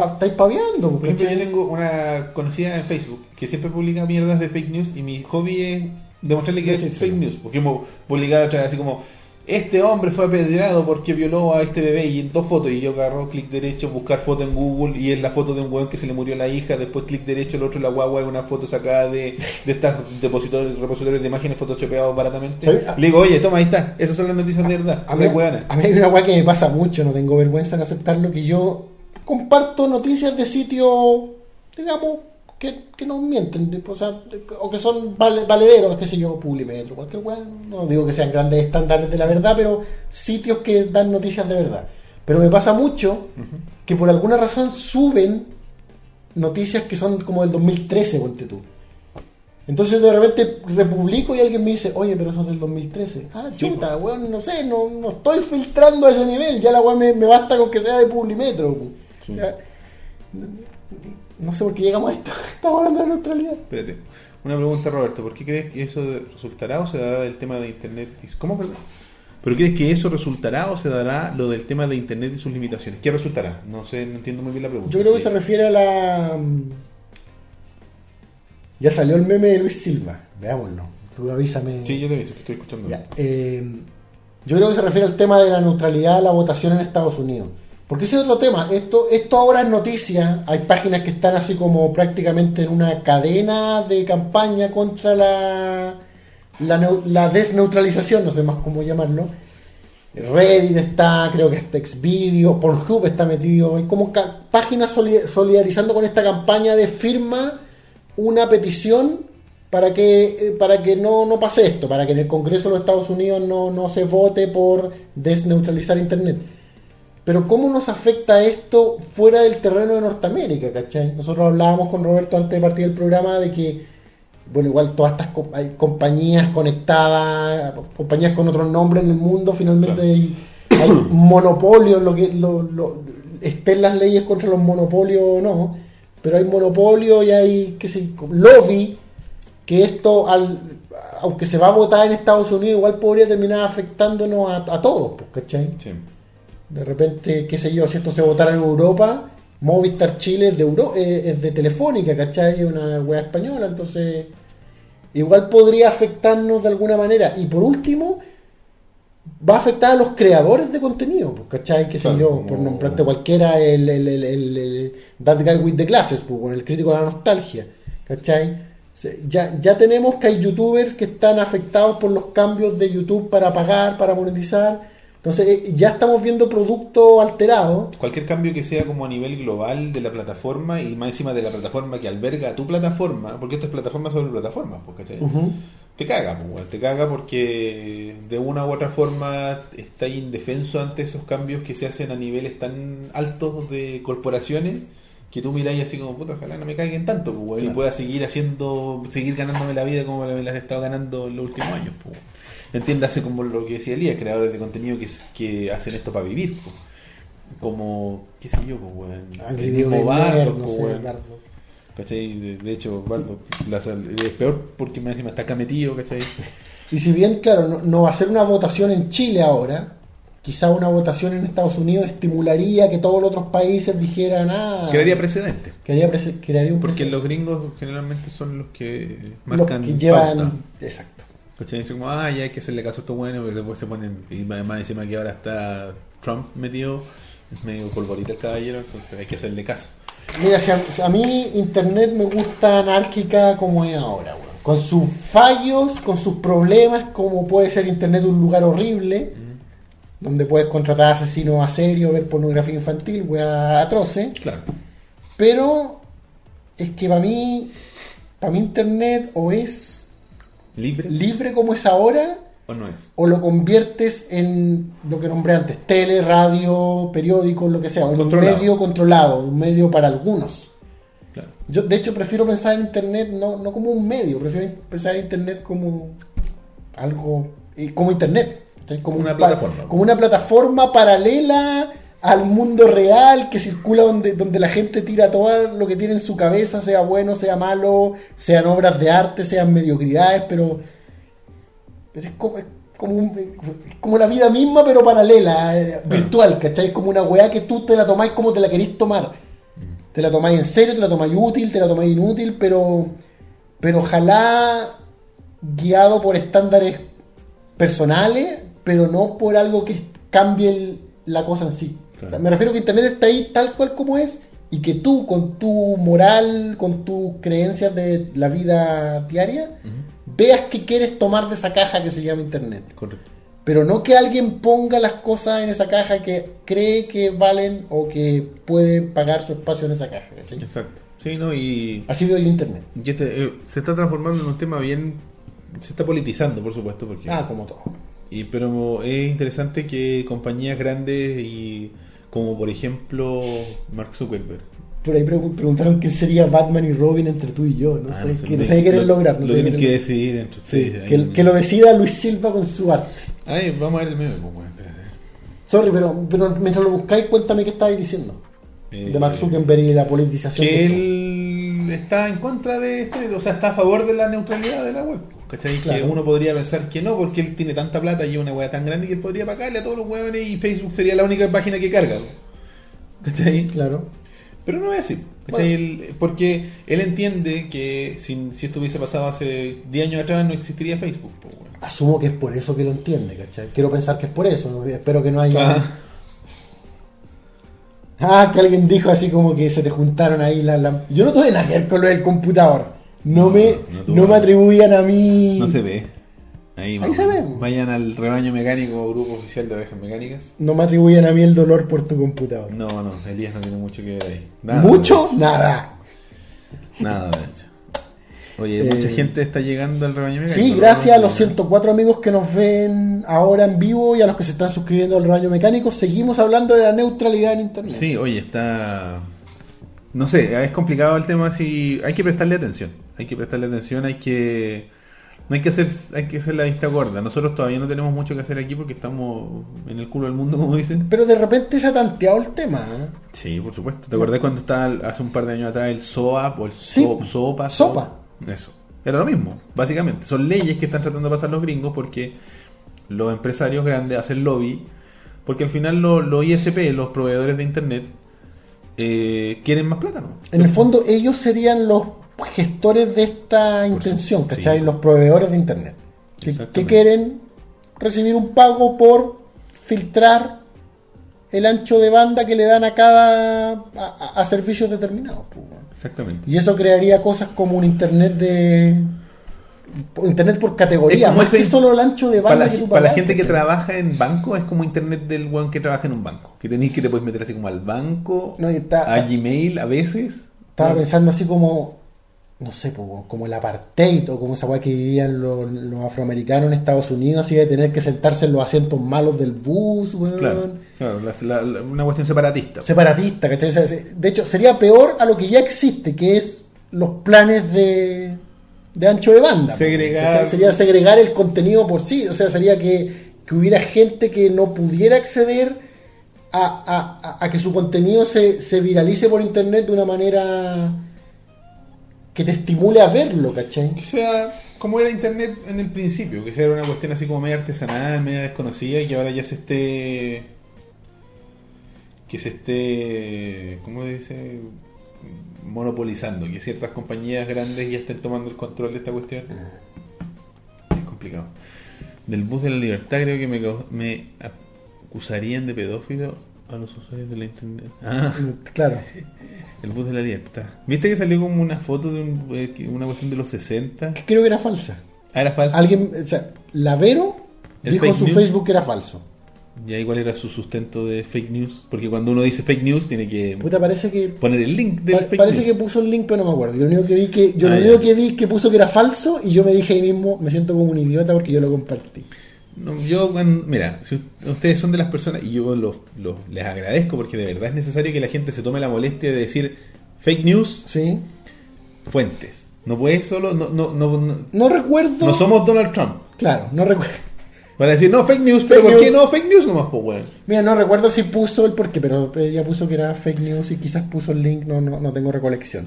pa- estáis paviando. Por ejemplo, ¿cachai? yo tengo una conocida en Facebook que siempre publica mierdas de fake news y mi hobby es demostrarle que es fake news. Porque hemos publicado otra vez así como, este hombre fue apedreado porque violó a este bebé y en dos fotos y yo agarro clic derecho, buscar foto en Google y es la foto de un weón que se le murió la hija, después clic derecho, el otro la guagua es una foto sacada de, de estas depositorios, repositorios de imágenes photoshopeados baratamente. ¿Sabes? Le digo, oye, toma, ahí está, esas son las noticias de verdad. A mí, a mí hay una weá que me pasa mucho, no tengo vergüenza en aceptarlo, que yo comparto noticias de sitios, digamos, que, que no mienten, o, sea, o que son vale- valederos, qué sé yo, Publimetro, cualquier weá, no digo que sean grandes estándares de la verdad, pero sitios que dan noticias de verdad. Pero me pasa mucho que por alguna razón suben noticias que son como del 2013, ponte tú. Entonces de repente republico y alguien me dice, oye, pero eso es del 2013. Ah, Sí, chuta, weón, no sé, no, no estoy filtrando a ese nivel, ya la weón me, me basta con que sea de Publimetro. Sí. No sé por qué llegamos a esto, estamos hablando de neutralidad. Espérate. Una pregunta, Roberto. ¿Por qué crees que eso resultará o se dará del tema de Internet? ¿Cómo, perdón? ¿Pero crees que eso resultará o se dará lo del tema de Internet y sus limitaciones? ¿Qué resultará? No sé, no entiendo muy bien la pregunta. Yo creo que Sí. se refiere a la... mm, Ya salió el meme de Luis Silva, veámoslo. Tú avísame. Sí, yo te aviso que estoy escuchando. Ya, eh, yo creo que se refiere al tema de la neutralidad de la votación en Estados Unidos. Porque ese es otro tema. Esto, esto ahora es noticia. Hay páginas que están así como prácticamente en una cadena de campaña contra la, la, la desneutralización, no sé más cómo llamarlo. Reddit está, creo que está Xvideo, Pornhub está metido. Hay como páginas soli- solidarizando con esta campaña de firma una petición para que, eh, para que no, no pase esto, para que en el Congreso de los Estados Unidos no, no se vote por desneutralizar Internet. Pero ¿cómo nos afecta esto fuera del terreno de Norteamérica? ¿cachai? Nosotros hablábamos con Roberto antes de partir del programa de que, bueno, igual todas estas co- hay compañías conectadas, compañías con otros nombres en el mundo, finalmente Claro. hay, hay monopolios, lo que lo, lo- estén las leyes contra los monopolios o no, pero hay monopolio y hay, qué sé, lobby, que esto, al, aunque se va a votar en Estados Unidos, igual podría terminar afectándonos a, a todos, pues, ¿cachai? Sí. De repente, qué sé yo, si esto se votara en Europa, Movistar Chile es de, Euro, eh, es de Telefónica, ¿cachai? Es una weá española, entonces igual podría afectarnos de alguna manera. Y por último, va a afectar a los creadores de contenido, pues, ¿cachai? Que sé Claro, yo, por nombrarte cualquiera, el, el, el, el- That Guy with the Glasses, pues, con el crítico de la nostalgia, ¿cachai? Ya, ya tenemos que hay youtubers que están afectados por los cambios de YouTube para pagar, para monetizar. Entonces, eh, ya estamos viendo productos alterados. Cualquier cambio que sea como a nivel global de la plataforma y más encima de la plataforma que alberga tu plataforma, porque esto es plataforma sobre plataforma, pues, ¿cachai? Te caga, pues, te caga porque de una u otra forma está indefenso ante esos cambios que se hacen a niveles tan altos de corporaciones que tú miráis así como, puta, ojalá no me caigan tanto, pues, y pueda seguir haciendo, seguir ganándome la vida como me la he estado ganando en los últimos años, pues. Entiéndase como lo que decía Elías, creadores de contenido que, que hacen esto para vivir, pues. Como, qué sé yo, pues, weón. Angry El mismo Bardo, no pues. De, de hecho, Bardo la sal- es peor porque más encima está acá metido, ¿cachai? Y si bien, claro, no, no va a ser una votación en Chile ahora, quizá una votación en Estados Unidos estimularía que todos los otros países dijeran, ah, Crearía precedentes. crearía, un Porque precedente. los gringos generalmente son los que Los marcan que llevan... pauta. Exacto. ¿Cachai? Dicen como, ah, ya hay que hacerle caso a esto bueno, porque después se ponen, y más más encima que ahora está Trump metido, es medio polvorita el caballero, entonces hay que hacerle caso. Mira, si a, si a mí Internet me gusta anárquica como es ahora, weón. Con sus fallos, con sus problemas, como puede ser Internet un lugar horrible, donde puedes contratar asesinos a serio, ver pornografía infantil, weá atroce. Claro. Pero es que para mí, para mí Internet o es ¿Libre libre como es ahora, o no es? o lo conviertes en lo que nombré antes, tele, radio, periódico, lo que sea, en un medio controlado, un medio para algunos. Claro. Yo, de hecho, prefiero pensar en Internet no, no como un medio, prefiero pensar en Internet como algo, eh, como Internet, como Una un plataforma. como una plataforma paralela al mundo real que circula donde, donde la gente tira todo lo que tiene en su cabeza, sea bueno, sea malo, sean obras de arte, sean mediocridades, pero, pero es como, es como, un- es como la vida misma, pero paralela, eh, virtual, ¿cachai? Es como una weá que tú te la tomáis como te la querís tomar. Te la tomáis en serio, te la tomáis útil, te la tomáis inútil, pero, pero ojalá guiado por estándares personales, pero no por algo que cambie el- la cosa en sí. Claro. Me refiero que Internet está ahí tal cual como es y que tú con tu moral, con tus creencias de la vida diaria, veas que quieres tomar de esa caja que se llama Internet. Correcto. Pero no que alguien ponga las cosas en esa caja que cree que valen o que puede pagar su espacio en esa caja. ¿cachai? Exacto. Sí, ¿no? Y, Así veo yo Internet. y este, eh, se está transformando en un tema bien... Se está politizando, por supuesto, porque... Ah, como todo. Y, pero es interesante que compañías grandes y como por ejemplo Mark Zuckerberg. Por ahí pregun- preguntaron qué sería Batman y Robin entre tú y yo. No Ah, sé, no sé, qué, no lo- sé qué quieren lo- lograr. No lo tienen que decidir entre Sí, ustedes. que, Ahí- que lo decida Luis Silva con su arte. Ahí, vamos a ver el meme, pues, bueno. Sorry, pero, pero mientras lo buscáis, cuéntame qué estabais diciendo. Eh, de Mark Zuckerberg y la politización. Que él está en contra de este, o sea, está a favor de la neutralidad de la web. ¿Cachai? Claro. Que uno podría pensar que no, porque él tiene tanta plata y una web tan grande que él podría pagarle a todos los huevones y Facebook sería la única página que carga. ¿Cachai? Claro. Pero no es así. ¿cachai? Él- porque él entiende que si, si esto hubiese pasado hace 10 años atrás no existiría Facebook. Asumo que es por eso que lo entiende, ¿cachai? Quiero pensar que es por eso. Espero que no haya. Ah, Ah, que alguien dijo así como que se te juntaron ahí las la... Yo no tuve nada que ver con lo del computador. No, No, me, no me atribuyan a mí. no se ve. Ahí, Ahí se ve. Vayan al rebaño mecánico, grupo oficial de ovejas mecánicas. No me atribuyan a mí el dolor por tu computador. No, no, Elías no tiene mucho que ver ahí. Nada, ¿Mucho? Nada. Nada, de hecho. Oye, Eh, mucha gente está llegando al rebaño mecánico. Sí, gracias a los 104 amigos que nos ven ahora en vivo y a los que se están suscribiendo al rebaño mecánico. Seguimos hablando de la neutralidad en Internet. Sí, oye, está. No sé, es complicado el tema. Si hay que prestarle atención. Hay que prestarle atención, hay que. No hay que hacer, hay que hacer la vista gorda. Nosotros todavía no tenemos mucho que hacer aquí porque estamos en el culo del mundo, como dicen. Pero de repente se ha tanteado el tema. ¿eh? Sí, por supuesto. ¿Te acordás cuando estaba hace un par de años atrás el SOAP o el Sí. SOP, SOPA? Sopa. Eso. Era lo mismo, básicamente. Son leyes que están tratando de pasar los gringos porque los empresarios grandes hacen lobby. Porque al final los los ISP, los proveedores de Internet, eh, quieren más plata, ¿no? En el fondo, ellos serían los gestores de esta intención, sí. ¿cachai? Los proveedores de Internet. Que, quieren recibir un pago por filtrar el ancho de banda que le dan a cada. a, a- servicios determinados. Exactamente. Y eso crearía cosas como un Internet de. Internet por categoría, más que ese- solo el ancho de Para banda la, que tú para la gente que trabaja en banco es como internet del weón que trabaja en un banco. Que tenéis que te puedes meter así como al banco, No, y está- a Gmail a veces. Estaba ¿no? pensando así como, no sé, como el apartheid o como esa weá que vivían los, los afroamericanos en Estados Unidos, así de tener que sentarse en los asientos malos del bus, weón. Claro, claro, la- la- la- una cuestión separatista. Separatista, ¿cachai? De hecho, sería peor a lo que ya existe, que es los planes de, de ancho de banda. Segregar-. Sería segregar el contenido por sí, o sea, sería que, que hubiera gente que no pudiera acceder a, a- a- a que su contenido se, se viralice por internet de una manera que te estimule a verlo, ¿cachai? Que sea como era internet en el principio, que sea una cuestión así como media artesanal, media desconocida y que ahora ya se esté. Que se esté. ¿cómo dice? monopolizando, que ciertas compañías grandes ya estén tomando el control de esta cuestión. Es complicado. Del bus de la libertad creo que me, me acusarían de pedófilo a los usuarios de la internet. Ah, Claro. el bus de la libertad. ¿Viste que salió como una foto de un- eh, una cuestión de los 60? Creo que era falsa. Ah, era falso. Alguien, o sea, Lavero ¿El dijo su news? Facebook que era falso. Y ahí cuál era su sustento de fake news. Porque cuando uno dice fake news tiene que Puta, parece que poner el link del Pa- fake parece news. que puso el link, pero no me acuerdo. Yo lo único que vi que yo Ah, lo ya. único que vi que puso que era falso y yo me dije ahí mismo, me siento como un idiota porque yo lo compartí. No, yo, cuando- mira, si ustedes son de las personas, y yo los, los- les agradezco porque de verdad es necesario que la gente se tome la molestia de decir fake news, Sí. fuentes. No puedes solo, no, no, no, no, No recuerdo. no somos Donald Trump. Claro, no recuerdo. Para decir, no, fake news, pero Fake ¿por qué news. no fake news nomás, pues, weón? Mira, no recuerdo si puso el porqué, pero ella puso que era fake news y quizás puso el link, no, no, no tengo recolección.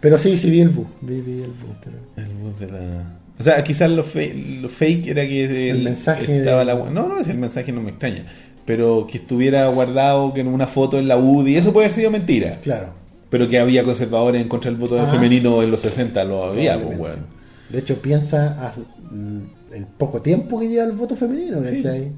Pero sí, sí vi el bus. Vi, vi el bus, pero- El bus de la... O sea, quizás lo, fe- lo fake era que El mensaje estaba de- la... No, no, el mensaje no me extraña. Pero que estuviera guardado que en una foto en la UDI, eso puede haber sido mentira. Claro. Pero que había conservadores en contra del voto Ah, femenino en los 60, lo había, pues, weón. De hecho, piensa a- el poco tiempo que lleva el voto femenino, Sí. ¿cachai?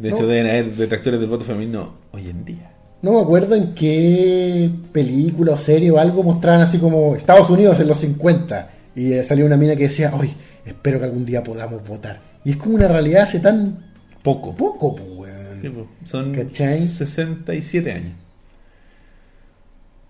De No. hecho, deben haber detractores del voto femenino hoy en día. No me acuerdo en qué película o serie o algo mostraban así como Estados Unidos en los 50 y eh, salió una mina que decía, hoy espero que algún día podamos votar. Y es como una realidad hace tan Poco. poco, pues, weón. Sí, pues, son ¿Cachai? 67 años.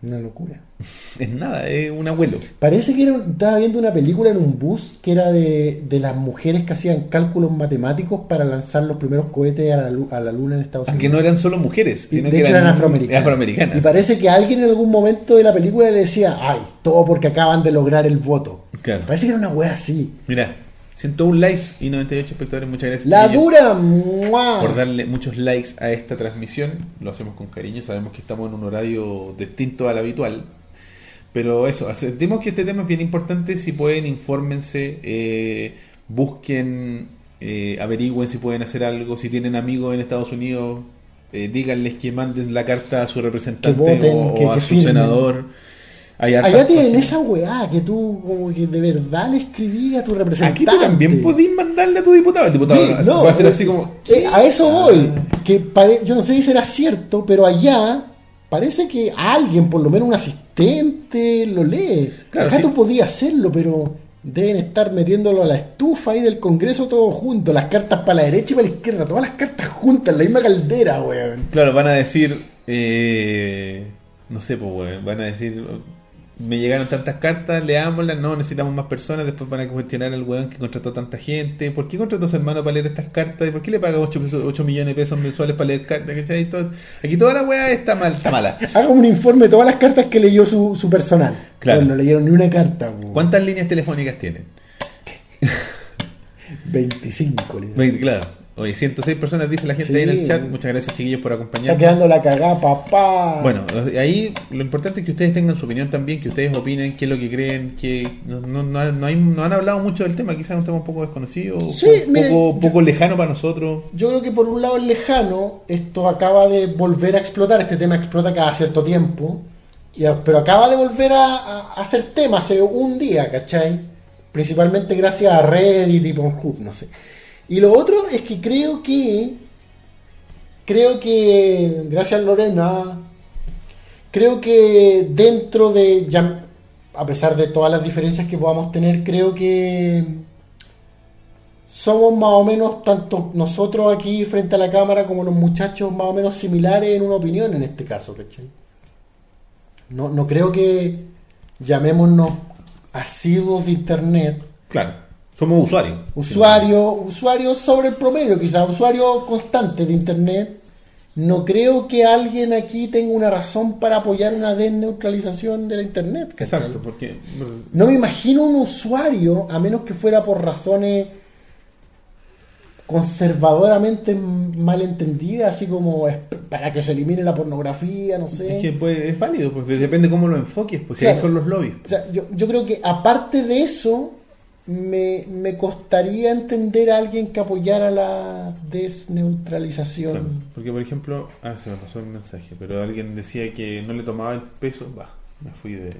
Una locura. Es nada, es un abuelo. Parece que era, estaba viendo una película en un bus que era de, de las mujeres que hacían cálculos matemáticos para lanzar los primeros cohetes a la, a la luna en Estados Aunque Unidos. no eran solo mujeres, sino de que hecho eran, eran afroamericanas. afroamericanas. Y parece que alguien en algún momento de la película le decía, ay, todo porque acaban de lograr el voto. Claro. Parece que era una wea así. Mira, 101 likes y 98 espectadores. Muchas gracias. La dura, ¡mua! Por darle muchos likes a esta transmisión. Lo hacemos con cariño. Sabemos que estamos en un horario distinto al habitual. Pero eso, sentimos que este tema es bien importante. Si pueden, infórmense, eh, busquen, eh, averigüen si pueden hacer algo. Si tienen amigos en Estados Unidos, eh, díganles que manden la carta a su representante voten, o, que- a que su firmen. senador. Allá tienen páginas. esa weá que tú como que de verdad le escribías a tu representante. Aquí tú también podís mandarle a tu diputado. El diputado Sí, no, va a ser eh, así como. eh, a eso Ah. voy. Que pare- yo no sé si será cierto, pero allá parece que alguien, por lo menos un asistente, lo lee. Claro, Acá sí. tú podías hacerlo, pero deben estar metiéndolo a la estufa ahí del Congreso todo junto. Las cartas para la derecha y para la izquierda, todas las cartas juntas, en la misma caldera, weón. Claro, van a decir. eh, no sé, pues, weón, Van a decir. Me llegaron tantas cartas, leámoslas. No, necesitamos más personas. Después van a cuestionar al weón que contrató tanta gente. ¿Por qué contrató a su hermano para leer estas cartas? ¿Y por qué le paga 8, millones de pesos mensuales para leer cartas? Todo- aquí toda la weá está mal, está mala. Haga un informe de todas las cartas que leyó su, su personal. Claro. No leyeron ni una carta, weón. ¿Cuántas líneas telefónicas tienen? 25, le- Veinte, Claro. Oye, 106 personas dice la gente Sí. ahí en el chat. Muchas gracias, chiquillos, por Está acompañarnos. quedando la cagada, papá. Bueno, ahí lo importante es que ustedes tengan su opinión también, que ustedes opinen qué es lo que creen, que no, no, no, hay- no han hablado mucho del tema, quizás es un tema un poco desconocido, Sí, un mire, poco, yo- lejano para nosotros. Yo creo que por un lado es lejano, esto acaba de volver a explotar, este tema explota cada cierto tiempo, y pero acaba de volver a, a- a ser tema hace un día, ¿cachai? Principalmente gracias a Reddit y Pornhub, no sé. Y lo otro es que creo que, creo que, gracias Lorena, creo que dentro de, a pesar de todas las diferencias que podamos tener, creo que somos más o menos, tanto nosotros aquí frente a la cámara como los muchachos, más o menos similares en una opinión en este caso, ¿cachai? No, no creo que llamémonos asiduos de internet, Claro, somos usuarios. usuarios, usuarios sobre el promedio, quizás usuarios constantes de internet. No creo que alguien aquí tenga una razón para apoyar una desneutralización de la internet, ¿cachai? Exacto, porque No me imagino un usuario, a menos que fuera por razones conservadoramente malentendidas, así como para que se elimine la pornografía, no sé. es que pues, es válido, pues depende cómo lo enfoques, pues si ahí son los lobbies. O sea, yo, yo creo que aparte de eso, me, me costaría entender a alguien que apoyara la desneutralización. Claro, porque por ejemplo, ah, se me pasó el mensaje, pero alguien decía que no le tomaba el peso, va, me fui de...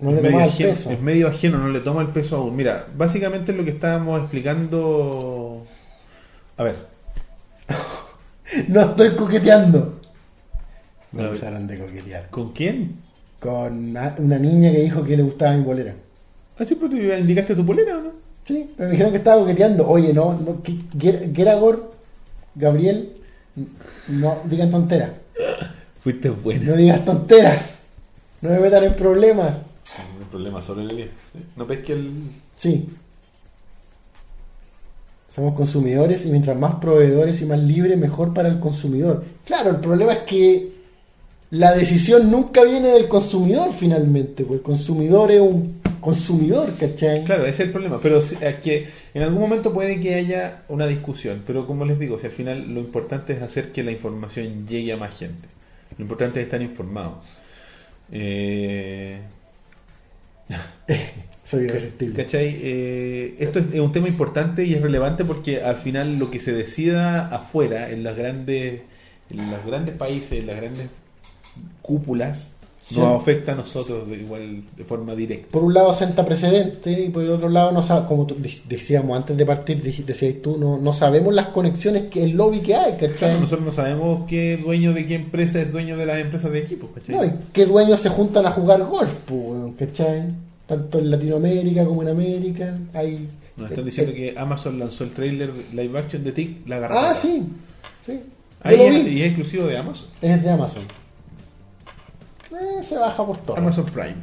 No le es, medio tomaba el ajeno, peso. es medio ajeno, no le toma el peso aún. Mira, básicamente lo que estábamos explicando... A ver, No estoy coqueteando. Me acusaron de coquetear. ¿con quién? Con una, una niña que dijo que le gustaba mi bolera. Sí, pero tú indicaste tu polera, ¿o no? Sí, pero me dijeron que estaba coqueteando. Oye, no, no Geragor, Gabriel, no digan tonteras. Fuiste bueno. No digas tonteras. No me metan en problemas. No hay problema, solo el No ves que el... Sí. Somos consumidores y mientras más proveedores y más libres, mejor para el consumidor. Claro, el problema es que la decisión nunca viene del consumidor finalmente, porque el consumidor es un consumidor, ¿cachai? Claro, ese es el problema. Pero es que en algún momento puede que haya una discusión. Pero como les digo, si al final lo importante es hacer que la información llegue a más gente. Lo importante es estar informado. Eh, Soy irresistible. ¿Cachai? Eh, esto es, es un tema importante y es relevante porque al final lo que se decida afuera, en las grandes, en los grandes países, en las grandes cúpulas, Sí. nos afecta a nosotros de igual de forma directa. Por un lado senta precedente y por el otro lado, no como decíamos antes de partir, decías tú, no, no sabemos las conexiones, que el lobby que hay, ¿cachai? Claro, nosotros no sabemos qué dueño de qué empresa es dueño de las empresas de equipos, ¿cachai? No, y qué dueños se juntan a jugar golf, pues, ¿cachai? Tanto en Latinoamérica como en América. Hay, Nos están diciendo eh, que Amazon lanzó el trailer live action de Tick, la garrapata. Ah, sí, sí. Ahí lo es, y es exclusivo de Amazon. Es de Amazon. Eh, se baja por todo. Amazon Prime.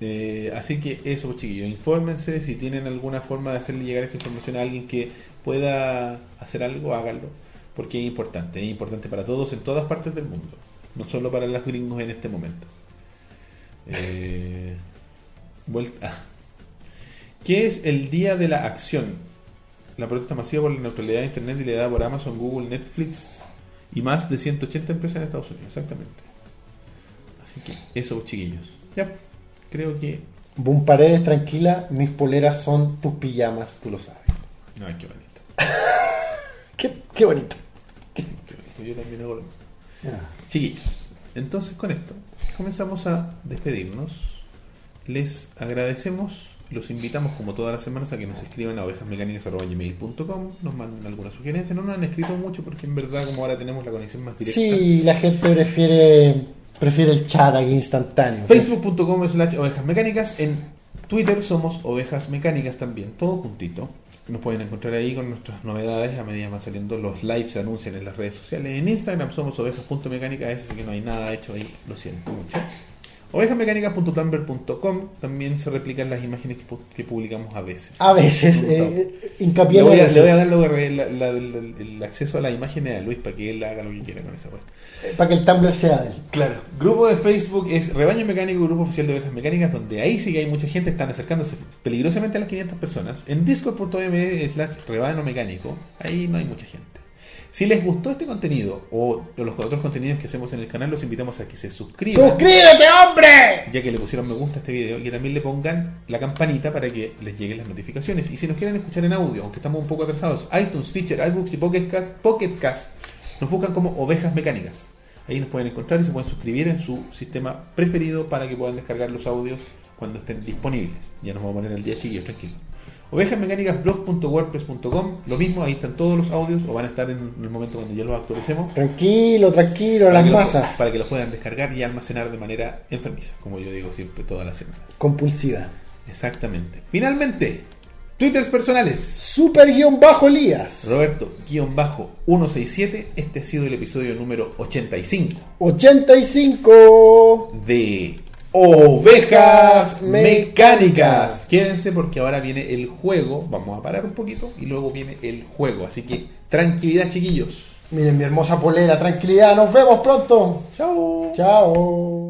Eh, así que eso, pues, chiquillos, infórmense si tienen alguna forma de hacerle llegar esta información a alguien que pueda hacer algo, háganlo, porque es importante, es importante para todos en todas partes del mundo, no solo para los gringos en este momento. Eh, vuelta. ah. ¿Qué es el día de la acción? La protesta masiva por la neutralidad de Internet y le da por Amazon, Google, Netflix y más de 180 empresas en Estados Unidos, exactamente. Así que eso, chiquillos. Ya, creo que. Boom Paredes, tranquila, mis poleras son tus pijamas, tú lo sabes. Ay, qué bonito. Qué, qué bonito. qué bonito. Yo también hago lo mismo. Ah. Chiquillos, entonces con esto comenzamos a despedirnos. Les agradecemos, los invitamos como todas las semanas a que nos escriban a ovejasmecánicas.gmail.com, nos manden alguna sugerencia. No nos han escrito mucho porque en verdad como ahora tenemos la conexión más directa. Sí, la gente prefiere prefiere el chat aquí instantáneo. Facebook.com slash ovejas mecánicas. En Twitter somos ovejas mecánicas también, todo juntito. Nos pueden encontrar ahí con nuestras novedades a medida que van saliendo los lives, se anuncian en las redes sociales. En Instagram somos ovejas.mecánicas, ese sí que no hay nada hecho ahí, lo siento mucho. Ovejasmecánicas.tumblr.com también se replican las imágenes que, pu- que publicamos a veces. A veces, eh, hincapié Le voy, a, veces. le voy a dar la- la- la- el acceso a las imágenes a Luis para que él haga lo que quiera con esa web. Eh, para que el Tumblr sea de él. Claro. Grupo de Facebook es Rebaño Mecánico, Grupo Oficial de Ovejas Mecánicas, donde ahí sí que hay mucha gente, están acercándose peligrosamente a las 500 personas. En discord.me slash Rebaño Mecánico, ahí no hay mucha gente. Si les gustó este contenido o los otros contenidos que hacemos en el canal, los invitamos a que se suscriban. ¡Suscríbete, hombre! ya que le pusieron me gusta a este video y que también le pongan la campanita para que les lleguen las notificaciones. Y si nos quieren escuchar en audio, aunque estamos un poco atrasados, iTunes, Teacher, iBooks y Pocket Cast, Pocket Cast nos buscan como ovejas mecánicas. Ahí nos pueden encontrar y se pueden suscribir en su sistema preferido para que puedan descargar los audios cuando estén disponibles. Ya nos vamos a poner al día chiquillos, tranquilos. Ovejasmecánicasblog.wordpress.com, lo mismo, ahí están todos los audios o van a estar en el momento cuando ya los actualicemos Tranquilo, tranquilo, las los- masas. para que los puedan descargar y almacenar de manera enfermiza, como yo digo siempre todas las semanas. Compulsiva. Exactamente. Finalmente, twitters personales. Super guion bajo Elías. Roberto-167, este ha sido el episodio número 85 85. de Ovejas Mecánicas. Quédense porque ahora viene el juego. Vamos a parar un poquito y luego viene el juego. Así que tranquilidad, chiquillos. Miren mi hermosa polera, tranquilidad, nos vemos pronto. Chao. Chao.